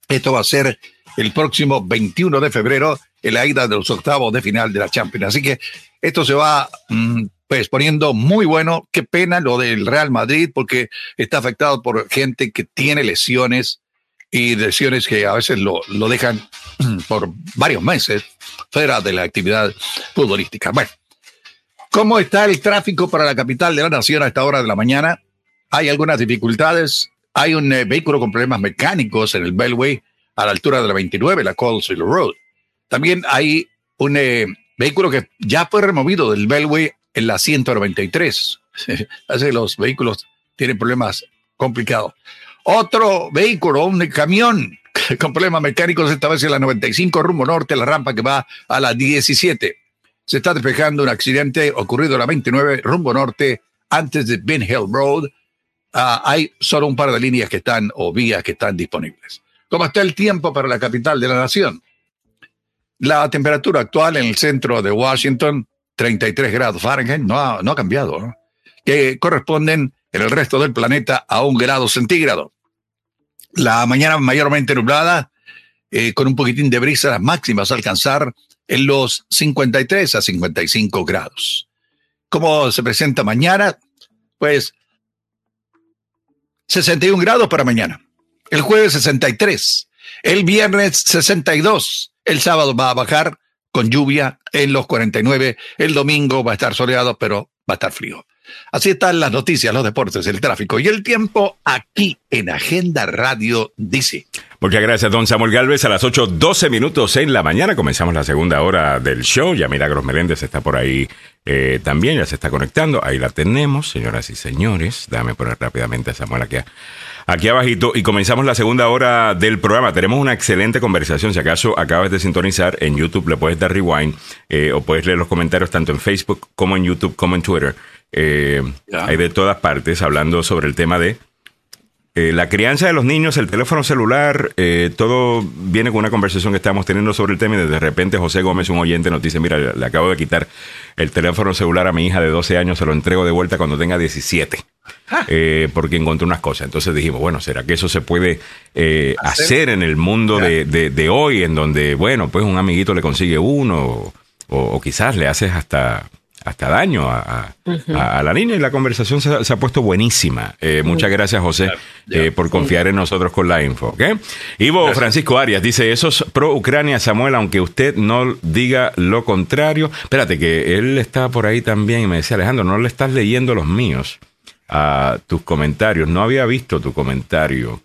Esto va a ser el próximo 21 de febrero en la ida de los octavos de final de la Champions. Así que esto se va mmm, pues poniendo muy bueno. Qué pena lo del Real Madrid porque está afectado por gente que tiene lesiones y lesiones que a veces lo, lo dejan [clears throat] por varios meses fuera de la actividad futbolística. Bueno, ¿cómo está el tráfico para la capital de la nación a esta hora de la mañana? Hay algunas dificultades. Hay un eh, vehículo con problemas mecánicos en el Beltway a la altura de la 29, la Colesville Road. También hay un eh, vehículo que ya fue removido del Beltway en la 193. Hace [laughs] los vehículos tienen problemas complicados. Otro vehículo, un camión [laughs] con problemas mecánicos, esta vez en la 95 rumbo norte, la rampa que va a la 17. Se está despejando un accidente ocurrido en la 29 rumbo norte antes de Ben Hill Road. Uh, hay solo un par de líneas que están o vías que están disponibles. ¿Cómo está el tiempo para la capital de la nación? La temperatura actual en el centro de Washington 33 grados Fahrenheit, no ha, no ha cambiado, que corresponden en el resto del planeta a un grado centígrado. La mañana mayormente nublada, eh, con un poquitín de brisa, las máximas a alcanzar en los 53 a 55 grados. ¿Cómo se presenta mañana? Pues 61 grados para mañana. El jueves 63. El viernes 62. El sábado va a bajar con lluvia en los 49. El domingo va a estar soleado, pero va a estar frío. Así están las noticias, los deportes, el tráfico y el tiempo aquí en Agenda Radio DC. Muchas gracias, don Samuel Galvez. A las 8.12 minutos en la mañana comenzamos la segunda hora del show. Ya Milagros Meléndez está por ahí eh, también, ya se está conectando. Ahí la tenemos, señoras y señores. Déjame poner rápidamente a Samuel aquí aquí abajito y comenzamos la segunda hora del programa. Tenemos una excelente conversación. Si acaso acabas de sintonizar en YouTube, le puedes dar rewind eh, o puedes leer los comentarios tanto en Facebook como en YouTube como en Twitter. Eh, hay de todas partes hablando sobre el tema de eh, la crianza de los niños, el teléfono celular, eh, todo viene con una conversación que estamos teniendo sobre el tema y de repente José Gómez, un oyente, nos dice, mira, le acabo de quitar el teléfono celular a mi hija de 12 años, se lo entrego de vuelta cuando tenga 17. Eh, porque encontré unas cosas. Entonces dijimos, bueno, ¿será que eso se puede hacer en el mundo de, de, de, hoy, en donde, bueno, pues un amiguito le consigue uno, o, o quizás le haces hasta hasta daño a, a, uh -huh. a, la niña y la conversación se, se ha puesto buenísima. Eh, muchas gracias, José, eh, por confiar en nosotros con la info. ¿okay? Ivo gracias. Francisco Arias dice, esos pro Ucrania, Samuel, aunque usted no diga lo contrario. Espérate, que él está por ahí también y me decía, Alejandro, no le estás leyendo los míos a tus comentarios. No había visto tu comentario.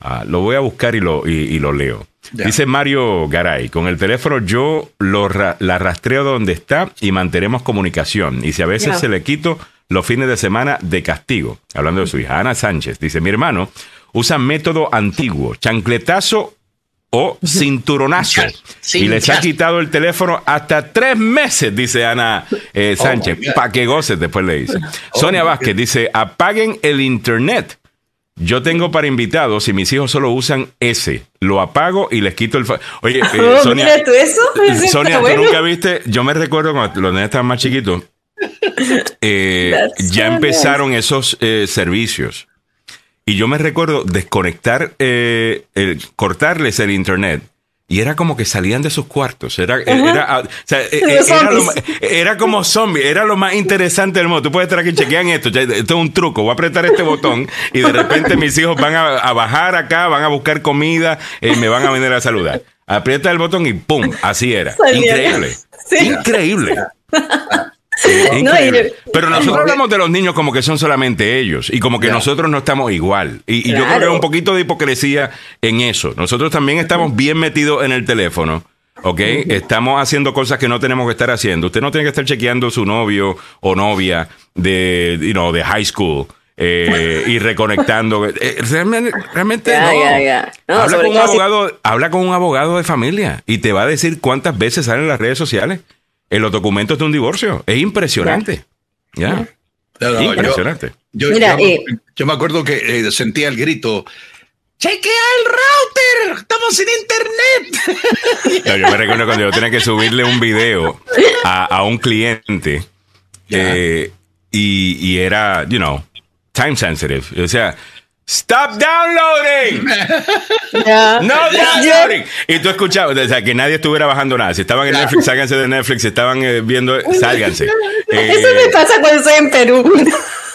Uh, lo voy a buscar y lo, y, y lo leo. Yeah. Dice Mario Garay, con el teléfono yo lo ra la rastreo donde está y mantenemos comunicación. Y si a veces yeah. se le quito los fines de semana de castigo, hablando de su hija, Ana Sánchez, dice, mi hermano usa método antiguo, chancletazo o cinturonazo. Y les ha quitado el teléfono hasta tres meses, dice Ana eh, Sánchez, oh para que goces, después le dice. Oh Sonia Vázquez dice, apaguen el internet yo tengo para invitados y mis hijos solo usan ese. Lo apago y les quito el. Oye, [laughs] eh, oh, Sonia. Mira tú eso. [laughs] Sonia, bueno. tú nunca viste. Yo me recuerdo cuando los niños estaban más chiquitos. Eh, ya empezaron esos eh, servicios. Y yo me recuerdo desconectar, eh, el, cortarles el internet y era como que salían de sus cuartos. Era, -huh. era, o sea, [laughs] e, e, era, lo, era, como zombie. Era lo más interesante del mundo. Tú puedes estar aquí, chequean esto. Esto es un truco. Voy a apretar este botón y de repente mis hijos van a, a bajar acá, van a buscar comida y me van a venir a saludar. Aprieta el botón y ¡pum! Así era. Increíble. Sí. Increíble. [laughs] No, Pero nosotros hablamos de los niños como que son solamente ellos y como que yeah. nosotros no estamos igual. Y, yo creo que hay un poquito de hipocresía en eso. Nosotros también estamos bien metidos en el teléfono ¿ok? Estamos haciendo cosas que no tenemos que estar haciendo. Usted no tiene que estar chequeando su novio o novia de, you know, de high school. eh, y reconectando. [laughs] Eh, realmente, realmente no. habla, con un si- abogado, habla con un abogado de familia y te va a decir cuántas veces salen en las redes sociales en los documentos de un divorcio. Es impresionante. Ya. No, no, yo- Impresionante. Yo, Mira, yo- eh, yo me acuerdo que eh, sentía el grito. ¡Chequea el router! ¡Estamos sin internet! [laughs] No, yo me recuerdo cuando yo tenía que subirle un video a, a un cliente eh, y, y era, you know, time sensitive. O sea, stop downloading. [laughs] No downloading. Y tú escuchabas, o sea, que nadie estuviera bajando nada. Si estaban en Netflix, sálganse de Netflix. Si estaban eh, viendo, sálganse. Eh, Eso me pasa cuando estoy en Perú.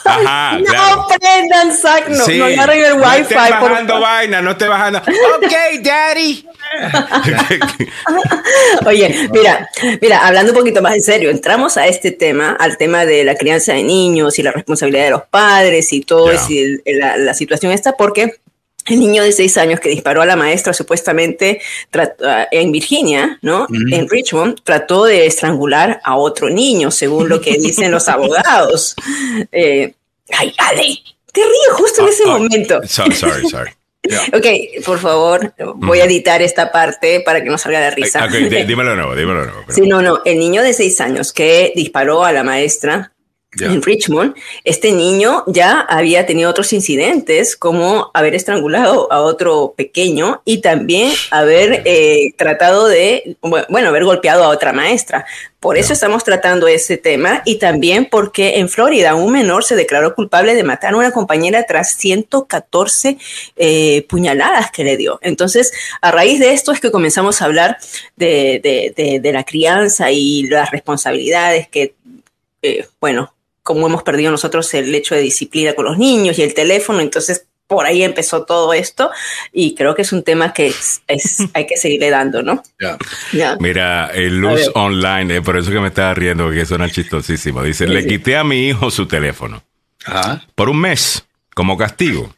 Ajá, no claro. prendan sac, no, sí, no agarren el no wifi. estés por bajando vaina, no estés bajando. Ok, daddy. [laughs] Oye, mira, mira, hablando un poquito más en serio, entramos a este tema, al tema de la crianza de niños y la responsabilidad de los padres y todo y la situación esta, porque el niño de seis años que disparó a la maestra supuestamente ah, en Virginia, ¿no? En Richmond, trató de estrangular a otro niño, según lo que [laughs] dicen los abogados. Eh, ay, Ale, te ríes justo en ese Oh, oh, momento. so- sorry, sorry. [laughs] Ok, por favor, voy a editar esta parte para que no salga de risa. [laughs] Dímelo de nuevo, dímelo de nuevo. Sí, no, no. El niño de seis años que disparó a la maestra En Richmond, este niño ya había tenido otros incidentes, como haber estrangulado a otro pequeño y también haber eh, tratado de, bueno, haber golpeado a otra maestra. Por eso estamos tratando ese tema y también porque en Florida un menor se declaró culpable de matar a una compañera tras 114 eh, puñaladas que le dio. Entonces, a raíz de esto es que comenzamos a hablar de, de- de- de la crianza y las responsabilidades que, eh, bueno, como hemos perdido nosotros el hecho de disciplina con los niños y el teléfono, entonces por ahí empezó todo esto y creo que es un tema que es, es- [laughs] hay que seguirle dando, ¿no? Mira, el A Luz. Online, eh, por eso que me estaba riendo, porque suena chistosísimo. Dice, le sí. quité a mi hijo su teléfono Ajá. por un mes como castigo.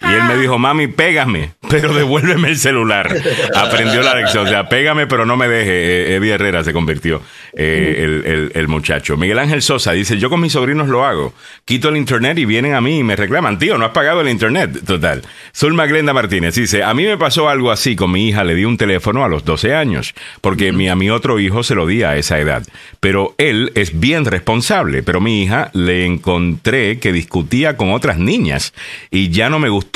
Y él me dijo, mami, pégame, [laughs] pero devuélveme el celular. [laughs] Aprendió la lección. O sea, pégame, pero no me deje. Eddie Herrera se convirtió eh, el, el- el muchacho. Miguel Ángel Sosa dice, yo con mis sobrinos lo hago. Quito el internet y vienen a mí y me reclaman, tío, no has pagado el internet. Total. Zulma Glenda Martínez dice, a mí me pasó algo así con mi hija. Le di un teléfono a los 12 años, porque mi, a mi otro hijo se lo di a esa edad. Pero él es bien responsable. Pero mi hija le encontré que discutía con otras niñas y ya no me gustó.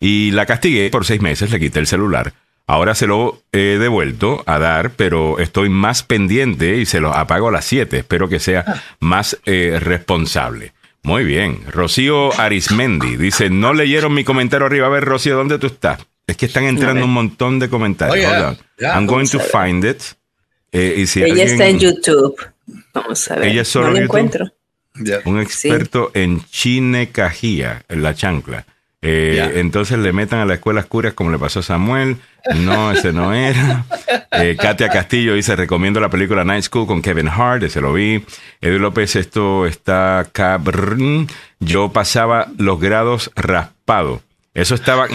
Y la castigué por seis meses, le quité el celular. Ahora se lo he devuelto a dar, pero estoy más pendiente y se lo apago a las 7. Espero que sea más eh, responsable. Muy bien. Rocío Arismendi dice, no leyeron mi comentario arriba. A ver, Rocío, ¿dónde tú estás? Es que están entrando un montón de comentarios. Oh, yeah. Hold on. Yeah. I'm going to find it. Eh, y si Ella alguien- está en YouTube. Vamos a ver. Ella es solo no la YouTube. encuentro. Ya. un experto en chinecajía, en la chancla. Eh. Entonces le metan a la escuela curas como le pasó a Samuel. No, ese no era. [laughs] Eh, Katia Castillo dice, recomiendo la película Night School con Kevin Hart, ese lo vi. Edu López, esto está cabrón. Yo pasaba los grados raspado. Eso estaba...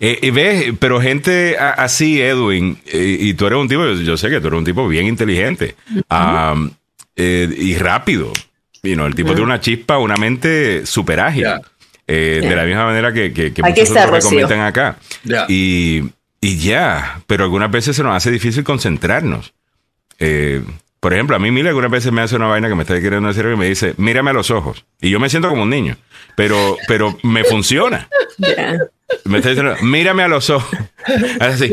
eh, y ves, pero gente así, Edwin, y tú eres un tipo, yo, sé que tú eres un tipo bien inteligente y rápido. Y no, el tipo tiene una chispa, una mente súper ágil. Eh, De la misma manera que, que, que muchos está, otros comentan acá. Ya. Y, y ya, pero algunas veces se nos hace difícil concentrarnos. Eh, por ejemplo, a mí Mila algunas veces me hace una vaina que me está queriendo decir y me dice, mírame a los ojos. Y yo me siento como un niño, pero, pero me funciona. Ya. Me está diciendo, mírame a los ojos. Así.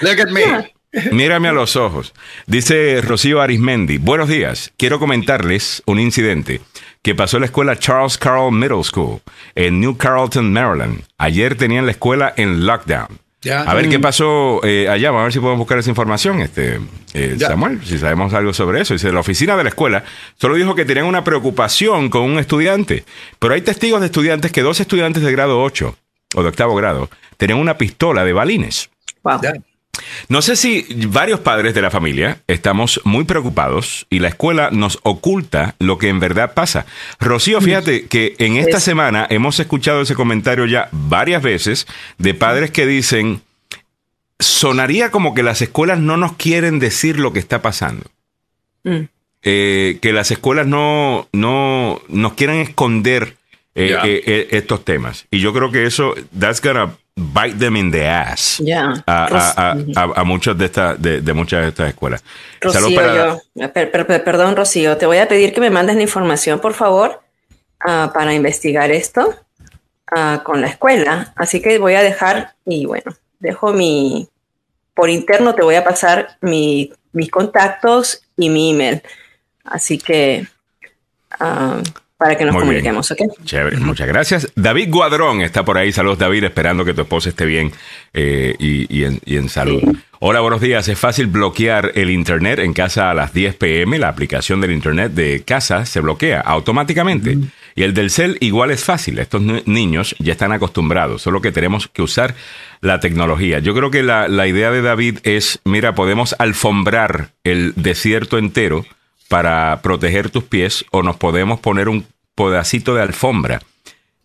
Look at me. Mírame a los ojos. Dice Rocío Arismendi. Buenos días. Quiero comentarles un incidente que pasó la escuela Charles Carroll Middle School en New Carrollton, Maryland. Ayer tenían la escuela en lockdown. Ya. A ver qué pasó eh, allá. Vamos a ver si podemos buscar esa información, este eh. Samuel, si sabemos algo sobre eso. Dice, la oficina de la escuela solo dijo que tenían una preocupación con un estudiante. Pero hay testigos de estudiantes que dos estudiantes de grado 8 o de octavo grado tenían una pistola de balines. Wow. No sé si varios padres de la familia estamos muy preocupados y la escuela nos oculta lo que en verdad pasa. Rocío, fíjate que en esta Es- semana hemos escuchado ese comentario ya varias veces de padres que dicen, sonaría como que las escuelas no nos quieren decir lo que está pasando. Mm. Eh, que las escuelas no, no nos quieren esconder eh, eh, eh, estos temas. Y yo creo que eso, that's gonna bite them in the ass. Ya. A, a, a, a- muchas de estas de, de muchas de estas escuelas. Rocío, para- yo- per- per- per- perdón, Rocío, te voy a pedir que me mandes la información, por favor, ah, para investigar esto ah, con la escuela. Así que voy a dejar, y bueno, dejo mi, por interno te voy a pasar mi, mis contactos y mi email. Así que, ah, para que nos Muy bien. comuniquemos, ¿ok? Chévere, muchas gracias. David Guadrón está por ahí. Saludos, David, esperando que tu esposa esté bien eh, y, y en, y en salud. Hola, buenos días. Es fácil bloquear el Internet en casa a las 10 pm. La aplicación del Internet de casa se bloquea automáticamente. Y el del cel igual es fácil. Estos ni- niños ya están acostumbrados, solo que tenemos que usar la tecnología. Yo creo que la, la idea de David es, mira, podemos alfombrar el desierto entero para proteger tus pies o nos podemos poner un pedacito de alfombra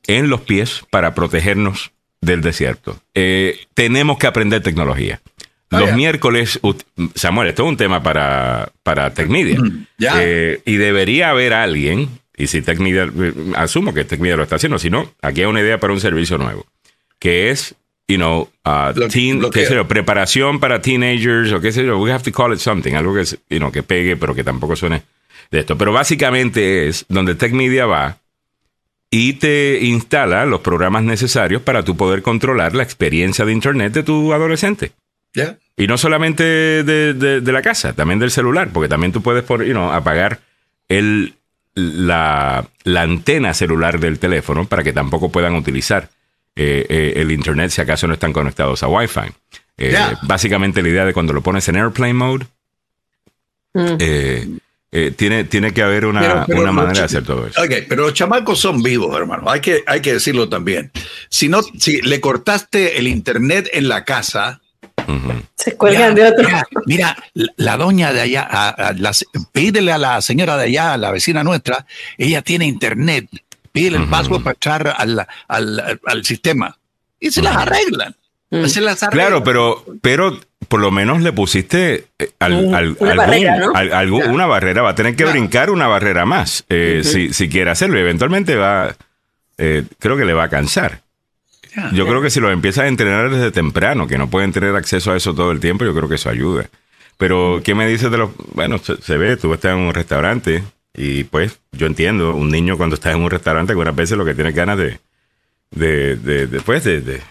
en los pies para protegernos del desierto. Eh, tenemos que aprender tecnología. Ah, Los miércoles, Samuel, esto es un tema para, para TechMedia. ya. Eh, y debería haber alguien, y si TechMedia, eh, asumo que TechMedia lo está haciendo, si no, aquí hay una idea para un servicio nuevo, que es, you know, uh, Lo- teen- lo qué sé yo, preparación para teenagers, o qué sé yo, we have to call it something, algo que, you know, que pegue, pero que tampoco suene de esto. Pero básicamente es donde TechMedia va y te instala los programas necesarios para tú poder controlar la experiencia de Internet de tu adolescente. ¿Ya? Y no solamente de, de- de la casa, también del celular, porque también tú puedes por, you know, apagar el, la, la antena celular del teléfono para que tampoco puedan utilizar eh, eh, el Internet si acaso no están conectados a Wi-Fi. Eh, Ya. Básicamente la idea de cuando lo pones en Airplane Mode, Mm. Eh, tiene, tiene que haber una, Pero- pero una manera de hacer todo eso. Ok, pero los chamacos son vivos, hermano. Hay que, hay que decirlo también. Si no, si le cortaste el internet en la casa. Se cuelgan Mira, de otro. Mira, mira, la, la doña de allá, a- a la se- pídele a la señora de allá, a la vecina nuestra, ella tiene internet. Pídele el Ujú. password para entrar al, al, al sistema. Y se las arreglan. Mm. Se las arreglan. Claro, pero, pero por lo menos le pusiste eh, al- Un- al- una algún- barrera, ¿no? al- algún- Ya. una barrera. Va a tener que brincar una barrera más eh, si, si quiere hacerlo. Y eventualmente va, eh, creo que le va a cansar. Yo creo que si lo empiezas a entrenar desde temprano, que no pueden tener acceso a eso todo el tiempo, yo creo que eso ayuda. Pero, ¿qué me dices de los...? Bueno, se, se ve, tú estás en un restaurante y pues yo entiendo, un niño cuando está en un restaurante algunas veces lo que tiene ganas de, de, de, de, pues, de, de,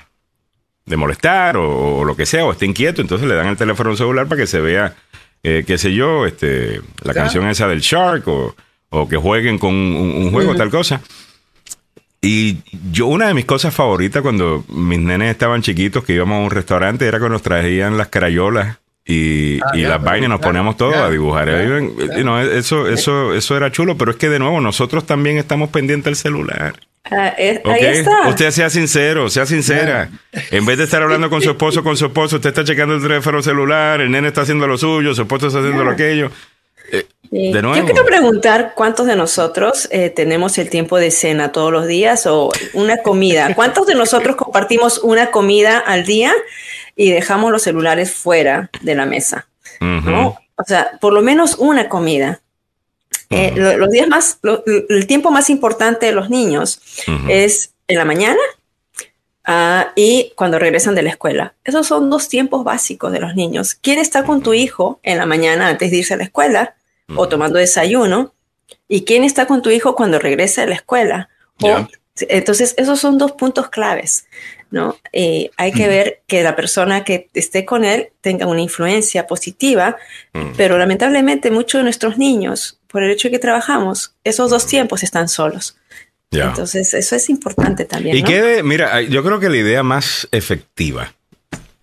de molestar o, o lo que sea, o está inquieto, entonces le dan el teléfono celular para que se vea, eh, qué sé yo, este, la canción esa del Shark o, o que jueguen con un, un juego, tal cosa. Y yo, una de mis cosas favoritas cuando mis nenes estaban chiquitos, que íbamos a un restaurante, era que nos traían las carayolas y, Ah, y las vainas, nos poníamos todos a dibujar. eso, eso, eso era chulo, pero es que de nuevo, nosotros también estamos pendientes del celular. Ah, es- ¿ok? Ahí está. Usted sea sincero, sea sincera. En vez de estar hablando con su esposo, con su esposo, usted está checando el teléfono celular, el nene está haciendo lo suyo, su esposo está haciendo lo aquello. Sí. De nuevo. Yo quiero preguntar cuántos de nosotros eh, tenemos el tiempo de cena todos los días o una comida. ¿Cuántos de nosotros compartimos una comida al día y dejamos los celulares fuera de la mesa? ¿no? O sea, por lo menos una comida. Eh, lo- los días más, lo- el tiempo más importante de los niños Ujú. es en la mañana ah, y cuando regresan de la escuela. Esos son dos tiempos básicos de los niños. ¿Quién está con tu hijo en la mañana antes de irse a la escuela o tomando desayuno? ¿Y quién está con tu hijo cuando regresa de la escuela? O- Ya. entonces, esos son dos puntos claves, ¿no? Eh, hay que ver que la persona que esté con él tenga una influencia positiva, Mm. pero lamentablemente muchos de nuestros niños, por el hecho de que trabajamos, esos dos tiempos están solos. Entonces, eso es importante también. Y ¿no? quede, mira, yo creo que la idea más efectiva,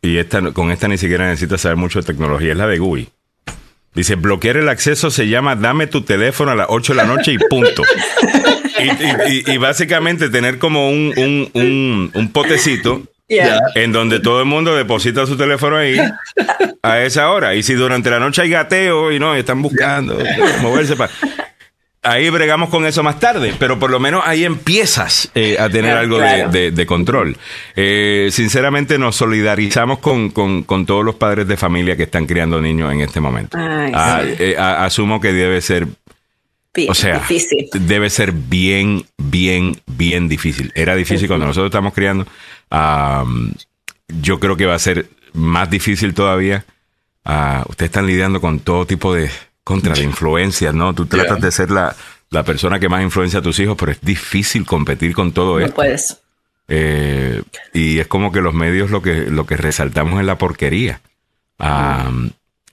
y esta, con esta ni siquiera necesitas saber mucho de tecnología, es la de GUI. Dice, bloquear el acceso se llama dame tu teléfono a las 8 de la noche y punto. [laughs] y, y- y- y básicamente tener como un, un, un, un potecito Yeah. en donde todo el mundo deposita su teléfono ahí a esa hora. Y si durante la noche hay gateo y no, están buscando moverse para... ahí bregamos con eso más tarde, pero por lo menos ahí empiezas eh, a tener algo claro. de, de- de control. Eh, sinceramente nos solidarizamos con, con- con todos los padres de familia que están criando niños en este momento. Ay, Ah, sí. eh, a- asumo que debe ser, O sea, difícil. debe ser bien, bien, bien difícil. Era difícil cuando nosotros estamos criando. Yo creo que va a ser más difícil todavía. Ah, ustedes están lidiando con todo tipo de contra de influencias, ¿no? Tú tratas Yeah. de ser la, la persona que más influencia a tus hijos, pero es difícil competir con todo No esto. puedes. Eh, y es como que los medios lo que, lo que resaltamos es la porquería.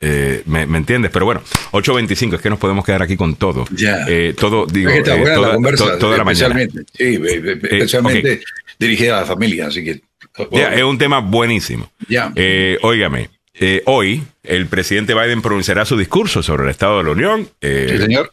Eh, ¿me, me entiendes? Pero bueno, 8.25, es que nos podemos quedar aquí con todo. Ya. Eh, todo, digo, Es que está eh, toda, la conversa, to- toda la mañana. Especialmente, sí, eh, especialmente dirigida a la familia, así que... Ya, es un tema buenísimo. Ya. Eh, óigame, eh, hoy el presidente Biden pronunciará su discurso sobre el Estado de la Unión. Sí, señor.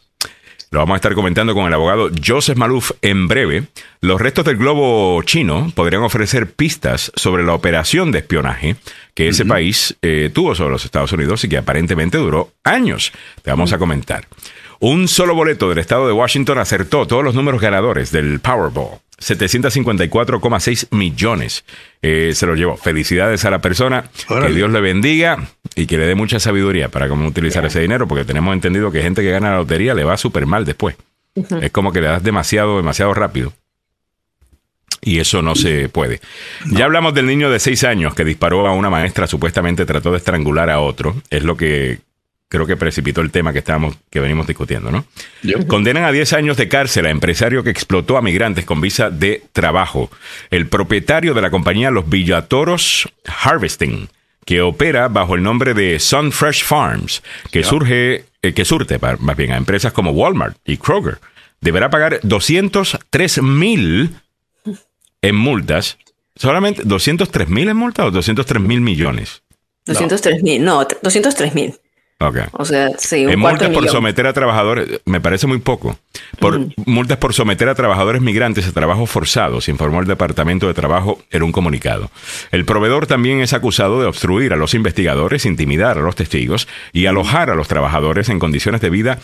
Lo vamos a estar comentando con el abogado Joseph Maluf en breve. Los restos del globo chino podrían ofrecer pistas sobre la operación de espionaje que ese país eh, tuvo sobre los Estados Unidos y que aparentemente duró años. Te vamos a comentar. Un solo boleto del estado de Washington acertó todos los números ganadores del Powerball. 754,6 millones eh, se lo llevó. Felicidades a la persona. Que. Dios le bendiga y que le dé mucha sabiduría para cómo utilizar ese dinero, porque tenemos entendido que gente que gana la lotería le va súper mal después. Es como que le das demasiado, demasiado rápido. Y eso no se puede. Ya hablamos del niño de seis años que disparó a una maestra, supuestamente trató de estrangular a otro. Es lo que creo que precipitó el tema que estábamos, que venimos discutiendo, ¿no? Yo. Condenan a 10 años de cárcel a empresario que explotó a migrantes con visa de trabajo. El propietario de la compañía Los Villatoros Harvesting, que opera bajo el nombre de Sunfresh Farms, que surge, eh, que surte más bien a empresas como Walmart y Kroger, deberá pagar 203 mil en multas. ¿Solamente 203 mil en multas o 203 mil millones? 203 mil, no, 203 mil. Ok. O sea, sí, un En cuarto multas por someter a trabajadores, me parece muy poco. Por multas por someter a trabajadores migrantes a trabajos forzados, informó el Departamento de Trabajo en un comunicado. El proveedor también es acusado de obstruir a los investigadores, intimidar a los testigos y alojar a los trabajadores en condiciones de vida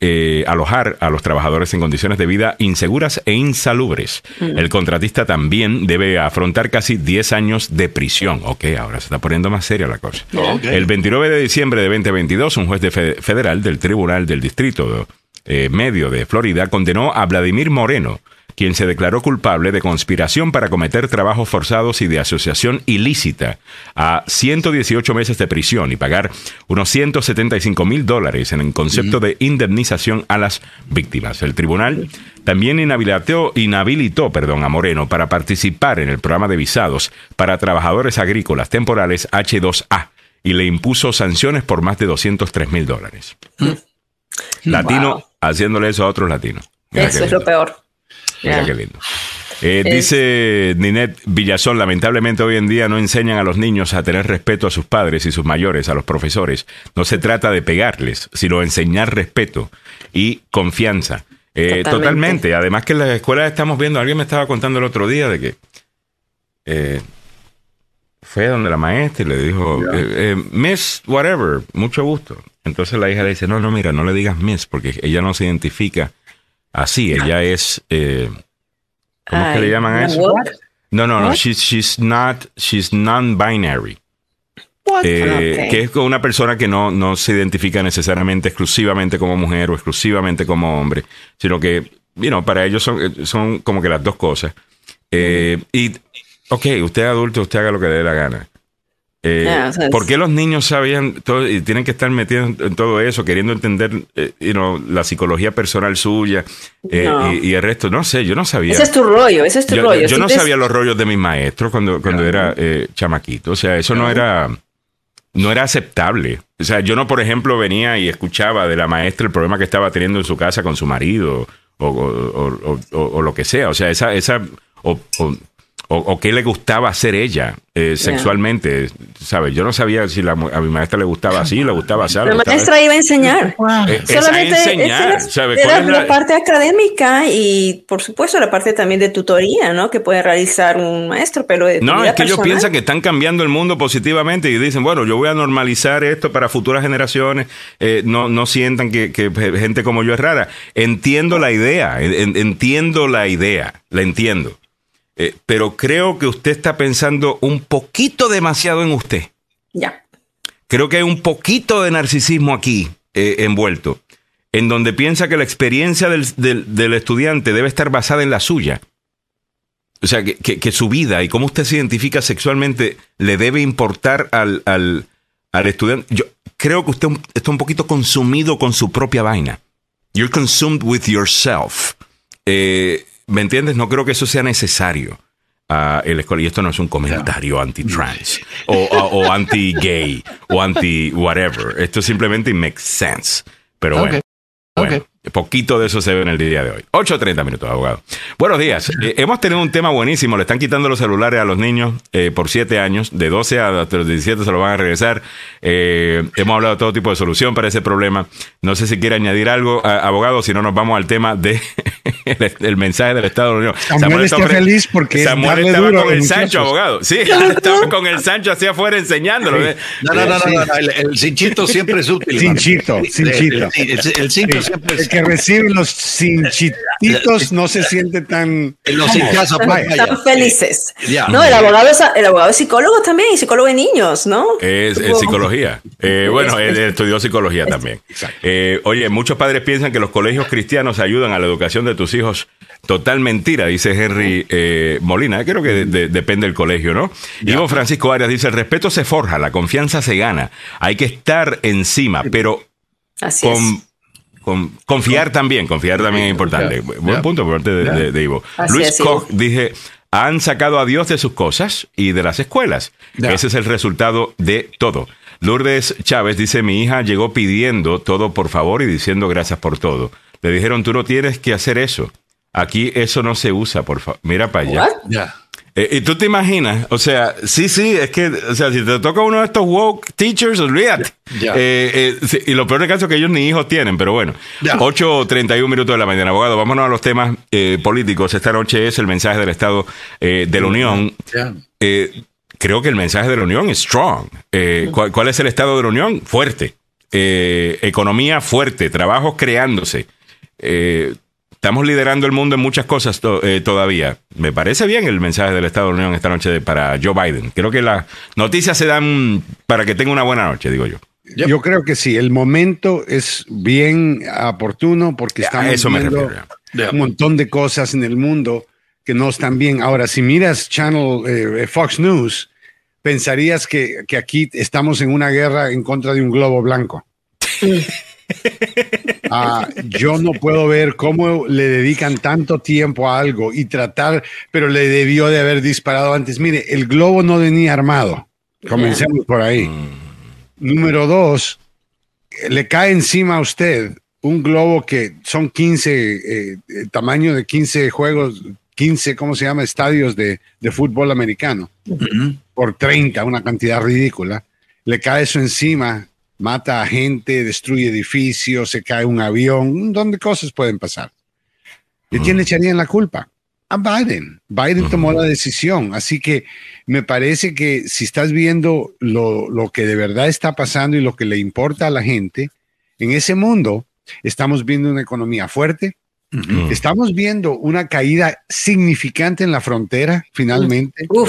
eh, alojar a los trabajadores en condiciones de vida inseguras e insalubres. El contratista también debe afrontar casi 10 años de prisión. Ok, ahora se está poniendo más seria la cosa. El 29 de diciembre de 2022, un juez de fe- federal del Tribunal del Distrito eh, Medio de Florida condenó a Vladimir Moreno, quien se declaró culpable de conspiración para cometer trabajos forzados y de asociación ilícita, a 118 meses de prisión y pagar unos 175 mil dólares en el concepto de indemnización a las víctimas. El tribunal también inhabilitó, inhabilitó perdón, a Moreno para participar en el programa de visados para trabajadores agrícolas temporales H2A y le impuso sanciones por más de 203 mil dólares. Latino Wow. haciéndole eso a otros latinos. Eso es lo peor. Mira Ya. qué lindo. Eh, Dice Ninette Villazón, lamentablemente hoy en día no enseñan a los niños a tener respeto a sus padres y sus mayores, a los profesores. No se trata de pegarles, sino enseñar respeto y confianza. Eh, Totalmente. totalmente. Además que en las escuelas estamos viendo, alguien me estaba contando el otro día de que eh, fue donde la maestra y le dijo, eh, eh, Miss, whatever, mucho gusto. Entonces la hija le dice, no, no, mira, no le digas Miss, porque ella no se identifica así, ella es... eh, ¿Cómo es que le llaman a eso? No, no, no, she's, she's not, she's non-binary. Eh, Ok. Que es una persona que no, no se identifica necesariamente exclusivamente como mujer o exclusivamente como hombre, sino que, you know, para ellos son, eh, son como que las dos cosas. Eh, y, ok, usted es adulto, usted haga lo que le dé la gana. Eh, Ya, o sea, es- ¿Por qué los niños sabían todo y tienen que estar metidos en, todo eso, queriendo entender eh, you know, la psicología personal suya eh, No. y, y el resto? No sé, yo no sabía. Ese es tu rollo, ese es tu Yo, rollo. yo no sabía los rollos de mis maestros cuando, cuando era eh, chamaquito. O sea, eso no era, no era aceptable. O sea, yo no, por ejemplo, venía y escuchaba de la maestra el problema que estaba teniendo en su casa con su marido o, o- o- o- o- o lo que sea. O sea, esa, esa o, o- o, qué le gustaba hacer ella eh, sexualmente, ¿sabes? Yo no sabía si la mu- a mi maestra le gustaba así, le gustaba así. La maestra iba a enseñar. Eh, es a Solamente enseñar, esa ¿sabe? era ¿Cuál es la, la- parte académica y, por supuesto, la parte también de tutoría, ¿no? Que puede realizar un maestro, pero de No, es que ellos piensan que están cambiando el mundo positivamente y dicen, bueno, yo voy a normalizar esto para futuras generaciones, eh, no, no sientan que, que gente como yo es rara. Entiendo la idea, en- entiendo la idea, la entiendo. Eh, pero creo que usted está pensando un poquito demasiado en usted. Ya. Creo que hay un poquito de narcisismo aquí eh, envuelto, en donde piensa que la experiencia del, del- del estudiante debe estar basada en la suya. O sea, que, que- que su vida y cómo usted se identifica sexualmente le debe importar al, al, al estudiante. Yo creo que usted está un poquito consumido con su propia vaina. You're consumed with yourself. Eh, ¿Me entiendes? No creo que eso sea necesario. ah, en la escuela. Y esto no es un comentario anti-trans o, o- o anti-gay o anti-whatever. Esto simplemente makes sense. Pero bueno. Bueno. Poquito de eso se ve en el día de hoy. 8.30 minutos, abogado. Buenos días. Eh, hemos tenido un tema buenísimo. Le están quitando los celulares a los niños eh, por 7 años. De 12 a hasta los 17 se lo van a regresar. Eh, hemos hablado de todo tipo de solución para ese problema. No sé si quiere añadir algo, abogado, si no nos vamos al tema de [laughs] el, mensaje del Estado de la Unión. Samuel está ofre- feliz porque Samuel darle estaba duro con el Sancho, muchachos. abogado. Sí, [laughs] [laughs] estaba con el Sancho hacia afuera enseñándolo. No, no, no, no, no, El, el cinchito siempre es útil. Cinchito, hermano. cinchito. El, el- el cinto siempre es. Que recibe los cinchititos no se siente tan... Los cinchazos, pues, felices. Ya. No, el abogado, es, el abogado es psicólogo también, y psicólogo de niños, ¿no? Es, es psicología. Eh, bueno, él [laughs] estudió psicología también. Eh, oye, muchos padres piensan que los colegios cristianos ayudan a la educación de tus hijos. Total mentira, dice Henry eh, Molina. Creo que de- de- depende del colegio, ¿no? Ivo Francisco Arias dice, el respeto se forja, la confianza se gana. Hay que estar encima, pero Así con, es. Con- confiar también, confiar también es importante. Buen punto por parte de, Ya. de- de Ivo. Así Luis. Koch dije, han sacado a Dios de sus cosas y de las escuelas. Ese es el resultado de todo. Lourdes Chávez dice, mi hija llegó pidiendo todo por favor y diciendo gracias por todo. Le dijeron, tú no tienes que hacer eso. Aquí eso no se usa, por favor. Mira para allá. Eh, y tú te imaginas, o sea, sí, sí, es que, o sea, si te toca uno de estos woke teachers, olvídate. Ya. Eh, eh, sí, y lo peor del caso es que ellos ni hijos tienen, pero bueno. Ya. 8.31 minutos de la mañana, abogado. Vámonos a los temas eh, políticos. Esta noche es el mensaje del Estado de la Unión. Creo que el mensaje de la Unión es strong. ¿cuál, cuál es el Estado de la Unión? Fuerte. Economía fuerte, trabajos creándose. Estamos liderando el mundo en muchas cosas to- eh, todavía. Me parece bien el mensaje del Estado de la Unión esta noche de- para Joe Biden. Creo que las noticias se dan para que tenga una buena noche, digo yo. Yep. Yo creo que sí, el momento es bien oportuno porque estamos eso me viendo un montón de cosas en el mundo que no están bien. Ahora, si miras Channel eh, Fox News, pensarías que, que aquí estamos en una guerra en contra de un globo blanco. [laughs] Ah, yo no puedo ver cómo le dedican tanto tiempo a algo y tratar, pero le debió de haber disparado antes. Mire, el globo no venía armado. Comencemos por ahí. Número dos, le cae encima a usted un globo que son 15, eh, eh, tamaño de 15 juegos, 15, ¿cómo se llama? Estadios de, de fútbol americano, por 30, una cantidad ridícula. Le cae eso encima, mata a gente, destruye edificios, se cae un avión, un montón de cosas pueden pasar. ¿Y quién le echarían la culpa? A Biden. Biden tomó la decisión. Así que me parece que si estás viendo lo, lo que de verdad está pasando y lo que le importa a la gente, en ese mundo estamos viendo una economía fuerte, Mm. estamos viendo una caída significante en la frontera, finalmente. Uf.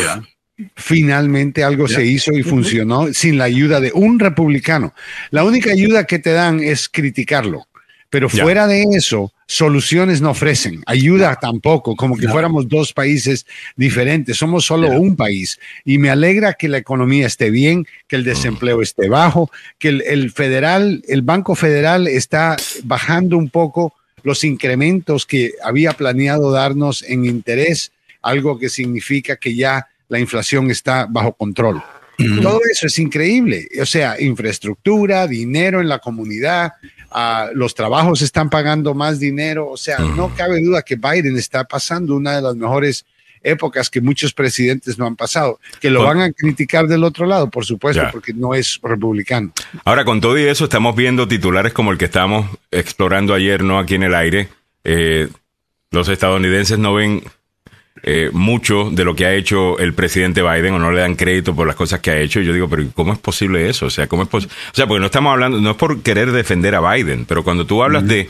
Finalmente algo se hizo y funcionó sin la ayuda de un republicano. La única ayuda que te dan es criticarlo. Pero fuera de eso, soluciones no ofrecen, ayuda tampoco, como que fuéramos dos países diferentes, somos solo un país. Y me alegra que la economía esté bien, que el desempleo esté bajo, que el, el federal, el Banco Federal está bajando un poco los incrementos que había planeado darnos en interés, algo que significa que ya la inflación está bajo control. Todo eso es increíble. O sea, infraestructura, dinero en la comunidad, ah, los trabajos están pagando más dinero. O sea, no cabe duda que Biden está pasando una de las mejores épocas que muchos presidentes no han pasado. Que lo van a criticar del otro lado, por supuesto, porque no es republicano. Ahora, con todo y eso, estamos viendo titulares como el que estábamos explorando ayer, ¿no? Aquí en el aire. Eh, los estadounidenses no ven eh, mucho de lo que ha hecho el presidente Biden o no le dan crédito por las cosas que ha hecho. Y yo digo, pero ¿cómo es posible eso? O sea, ¿cómo es o sea, porque no estamos hablando, no es por querer defender a Biden, pero cuando tú hablas de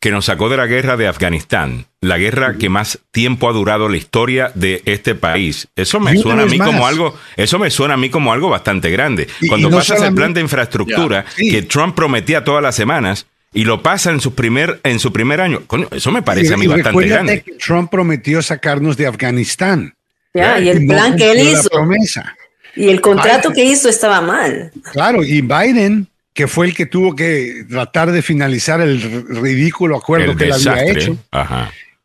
que nos sacó de la guerra de Afganistán, la guerra que más tiempo ha durado la historia de este país. Eso me suena a mí como algo, eso me suena a mí como algo bastante grande. Cuando pasas el plan de infraestructura que Trump prometía todas las semanas, y lo pasa en su primer, en su primer año. eso me parece a mí bastante grande. Que Trump prometió sacarnos de Afganistán. Ya, y el plan que él hizo. Y el contrato que hizo estaba mal. Claro, y Biden, que fue el que tuvo que tratar de finalizar el ridículo acuerdo que él había hecho,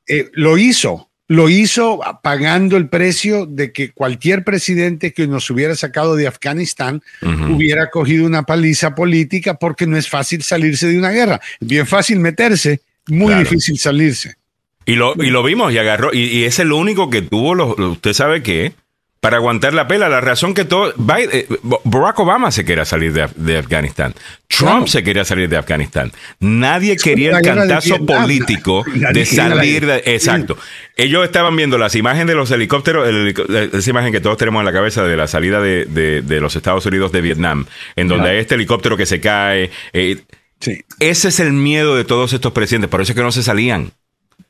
eh, lo hizo lo hizo pagando el precio de que cualquier presidente que nos hubiera sacado de Afganistán hubiera cogido una paliza política porque no es fácil salirse de una guerra. Es bien fácil meterse, muy difícil salirse. Y lo, y lo vimos y agarró, y, es el único que tuvo, lo, usted sabe qué, para aguantar la pela. La razón que todo. Eh, Barack Obama se quería salir de, Afganistán. Trump se quería salir de Afganistán. Nadie quería el cantazo político [laughs] de salir de. Exacto. Ellos estaban viendo las imágenes de los helicópteros, esa imagen que todos tenemos en la cabeza de la salida de, los Estados Unidos de Vietnam, en donde hay este helicóptero que se cae. Eh, ese es el miedo de todos estos presidentes. Por eso es que no se salían.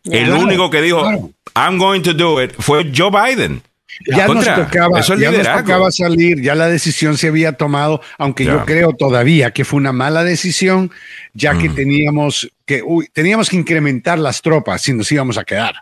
el único que dijo, I'm going to do it, fue Joe Biden. Ya nos, tocaba, ya salir, ya la decisión se había tomado, aunque yo creo todavía que fue una mala decisión, ya que mm. teníamos que, teníamos que incrementar las tropas si nos íbamos a quedar.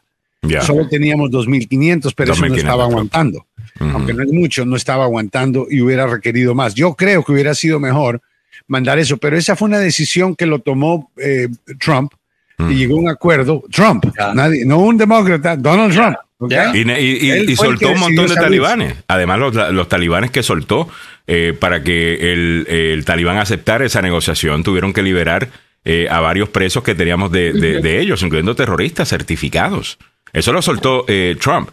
Solo teníamos 2.500, pero eso no estaba aguantando. Aunque no es mucho, no estaba aguantando y hubiera requerido más. Yo creo que hubiera sido mejor mandar eso, pero esa fue una decisión que lo tomó eh, Trump y mm. llegó a un acuerdo. Trump, nadie, no un demócrata, Donald Trump. Y, soltó un montón de talibanes. Además, los, talibanes que soltó eh, para que el, talibán aceptara esa negociación, tuvieron que liberar eh, a varios presos que teníamos de, ellos, incluyendo terroristas certificados. Eso lo soltó eh, Trump.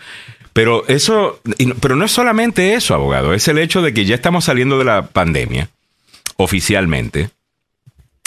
Pero eso, pero no es solamente eso, abogado, es el hecho de que ya estamos saliendo de la pandemia oficialmente.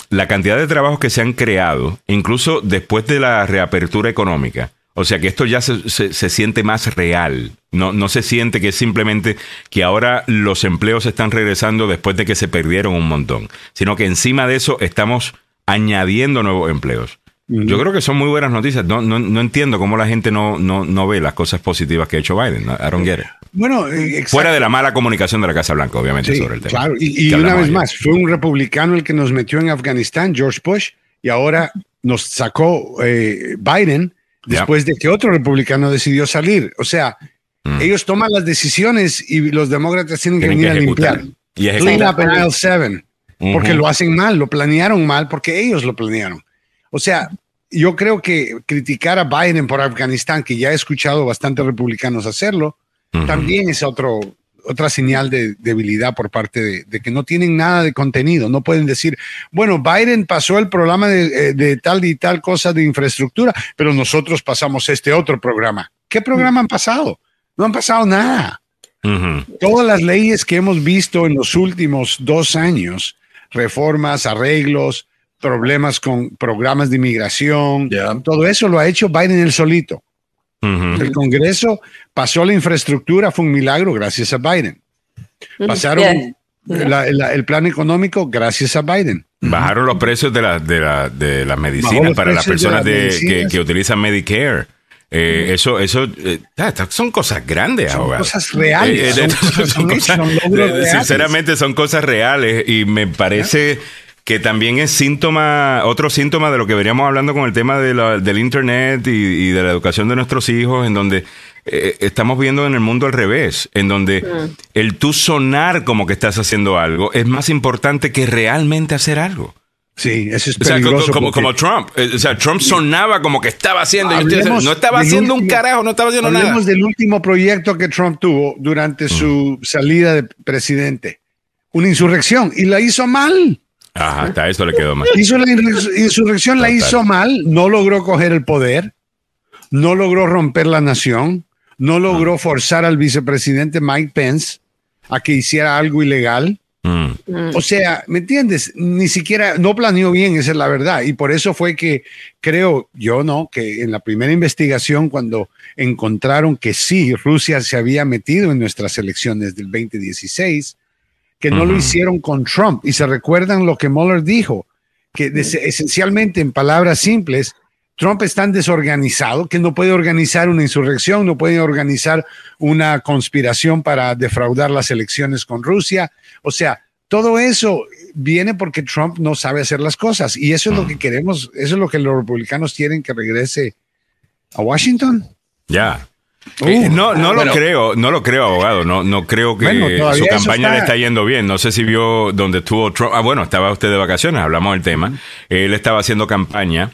La cantidad de trabajos que se han creado, incluso después de la reapertura económica, o sea que esto ya se, se, siente más real. No, no se siente que es simplemente que ahora los empleos están regresando después de que se perdieron un montón, sino que encima de eso estamos añadiendo nuevos empleos. Yo creo que son muy buenas noticias. No, no, no entiendo cómo la gente no, no, no, ve las cosas positivas que ha hecho Biden. Don't get Bueno, eh, fuera de la mala comunicación de la Casa Blanca, obviamente, sobre el tema. Claro, y, una vez más, fue un republicano el que nos metió en Afganistán, George Bush, y ahora nos sacó eh, Biden después de que otro republicano decidió salir. O sea, mm. ellos toman las decisiones y los demócratas tienen, que venir a limpiar. Y Clean up in 7, porque lo hacen mal, lo planearon mal, porque ellos lo planearon. O sea, yo creo que criticar a Biden por Afganistán, que ya he escuchado bastantes republicanos hacerlo, también es otro, otra señal de debilidad por parte de, que no tienen nada de contenido. No pueden decir, bueno, Biden pasó el programa de, eh, tal y tal cosa de infraestructura, pero nosotros pasamos este otro programa. ¿Qué programa han pasado? No han pasado nada. Todas las leyes que hemos visto en los últimos dos años, reformas, arreglos, problemas con programas de inmigración, todo eso lo ha hecho Biden el solito. El Congreso pasó la infraestructura, fue un milagro gracias a Biden. Pasaron el plan económico gracias a Biden. Bajaron los precios de, la, de, la, de las medicinas para las personas de, que, utilizan Medicare. Eh, eso, eso, eh, ah, son cosas grandes son ahora. Cosas reales. sinceramente son cosas reales y me parece que también es síntoma, otro síntoma de lo que veníamos hablando con el tema de del Internet y, de la educación de nuestros hijos, en donde eh, estamos viendo en el mundo al revés, en donde mm. el tú sonar como que estás haciendo algo es más importante que realmente hacer algo. Sí, eso es peligroso. como, como, Trump. Eh, o sea, Trump sonaba como que estaba haciendo. no estaba haciendo un carajo, no estaba haciendo nada. Hablemos del último proyecto que Trump tuvo durante su mm. salida de presidente. Una insurrección. Y la hizo mal. Ajá, hasta eso le quedó mal. Hizo la insurrección, la hizo mal, no logró coger el poder, no logró romper la nación, no logró forzar al vicepresidente Mike Pence a que hiciera algo ilegal. Mm. O sea, ¿me entiendes? Ni siquiera, no planeó bien, esa es la verdad. Y por eso fue que creo, yo no, que en la primera investigación, cuando encontraron que sí, Rusia se había metido en nuestras elecciones del 2016, que no lo hicieron con Trump. Y se recuerdan lo que Mueller dijo, que des- esencialmente en palabras simples, Trump es tan desorganizado que no puede organizar una insurrección, no puede organizar una conspiración para defraudar las elecciones con Rusia. O sea, todo eso viene porque Trump no sabe hacer las cosas. Y eso es lo que queremos, eso es lo que los republicanos quieren que regrese a Washington. Ya. Uh, Eh, no, no bueno. lo creo, no lo creo, abogado. No, no creo que Bueno, su campaña está- le está yendo bien. No sé si vio donde estuvo Trump. Ah, bueno, estaba usted de vacaciones, hablamos del tema. Él estaba haciendo campaña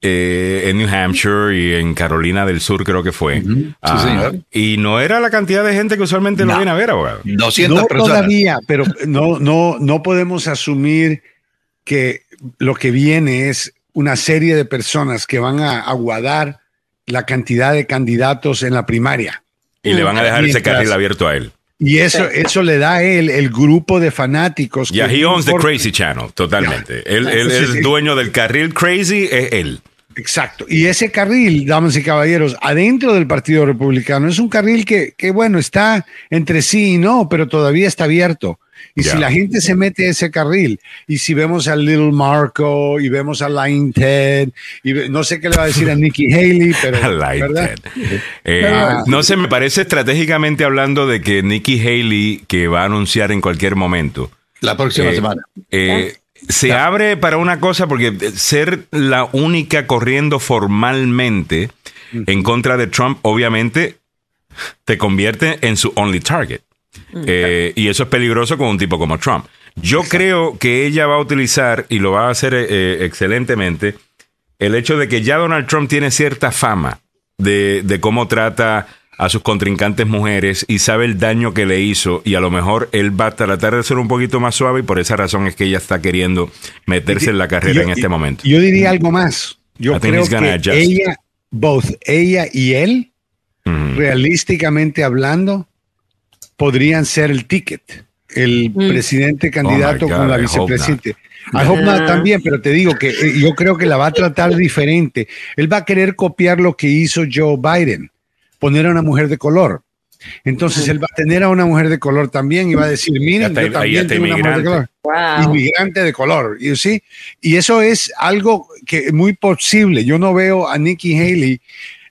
eh, en New Hampshire y en Carolina del Sur, creo que fue. Ah, señor. Y no era la cantidad de gente que usualmente lo No. viene a ver, abogado. 200 no personas. todavía, pero [laughs] no, no, no podemos asumir que lo que viene es una serie de personas que van a aguadar la cantidad de candidatos en la primaria. Y le van a dejar ese carril abierto a él. Y eso, eso le da a él el grupo de fanáticos. Ya, que he owns the Crazy Channel, totalmente. Él, él Sí, es sí. dueño del carril Crazy, es él. Exacto. Y ese carril, damas y caballeros, adentro del Partido Republicano, es un carril que, que, bueno, está entre sí y no, pero todavía está abierto. Y Ya. si la gente se mete a ese carril, y si vemos a Little Marco, y vemos a Line Ted, y no sé qué le va a decir a [laughs] Nikki Haley, pero. ¿verdad? Eh, Pero- no sé, me parece estratégicamente hablando de que Nikki Haley, que va a anunciar en cualquier momento, La próxima Eh, semana. eh, se abre para una cosa porque ser la única corriendo formalmente en contra de Trump, obviamente, te convierte en su only target. Eh, y eso es peligroso con un tipo como Trump. Yo creo que ella va a utilizar, y lo va a hacer eh, excelentemente, el hecho de que ya Donald Trump tiene cierta fama de, de cómo trata a sus contrincantes mujeres y sabe el daño que le hizo y a lo mejor él va a tratar de ser un poquito más suave y por esa razón es que ella está queriendo meterse en la carrera Yo- en este momento. Yo diría algo más. Yo I creo que adjust. ella, both ella y él, Ujú. realísticamente hablando, podrían ser el ticket, el Mm. presidente candidato Oh God, con la vicepresidente. I hope not Ah. también, pero te digo que eh, yo creo que la va a tratar diferente. Él va a querer copiar lo que hizo Joe Biden, poner a una mujer de color. Entonces él va a tener a una mujer de color también y va a decir, miren, yo también tengo una mujer de color Wow. inmigrante de color, you see? Y eso es algo que es muy posible. Yo no veo a Nikki Haley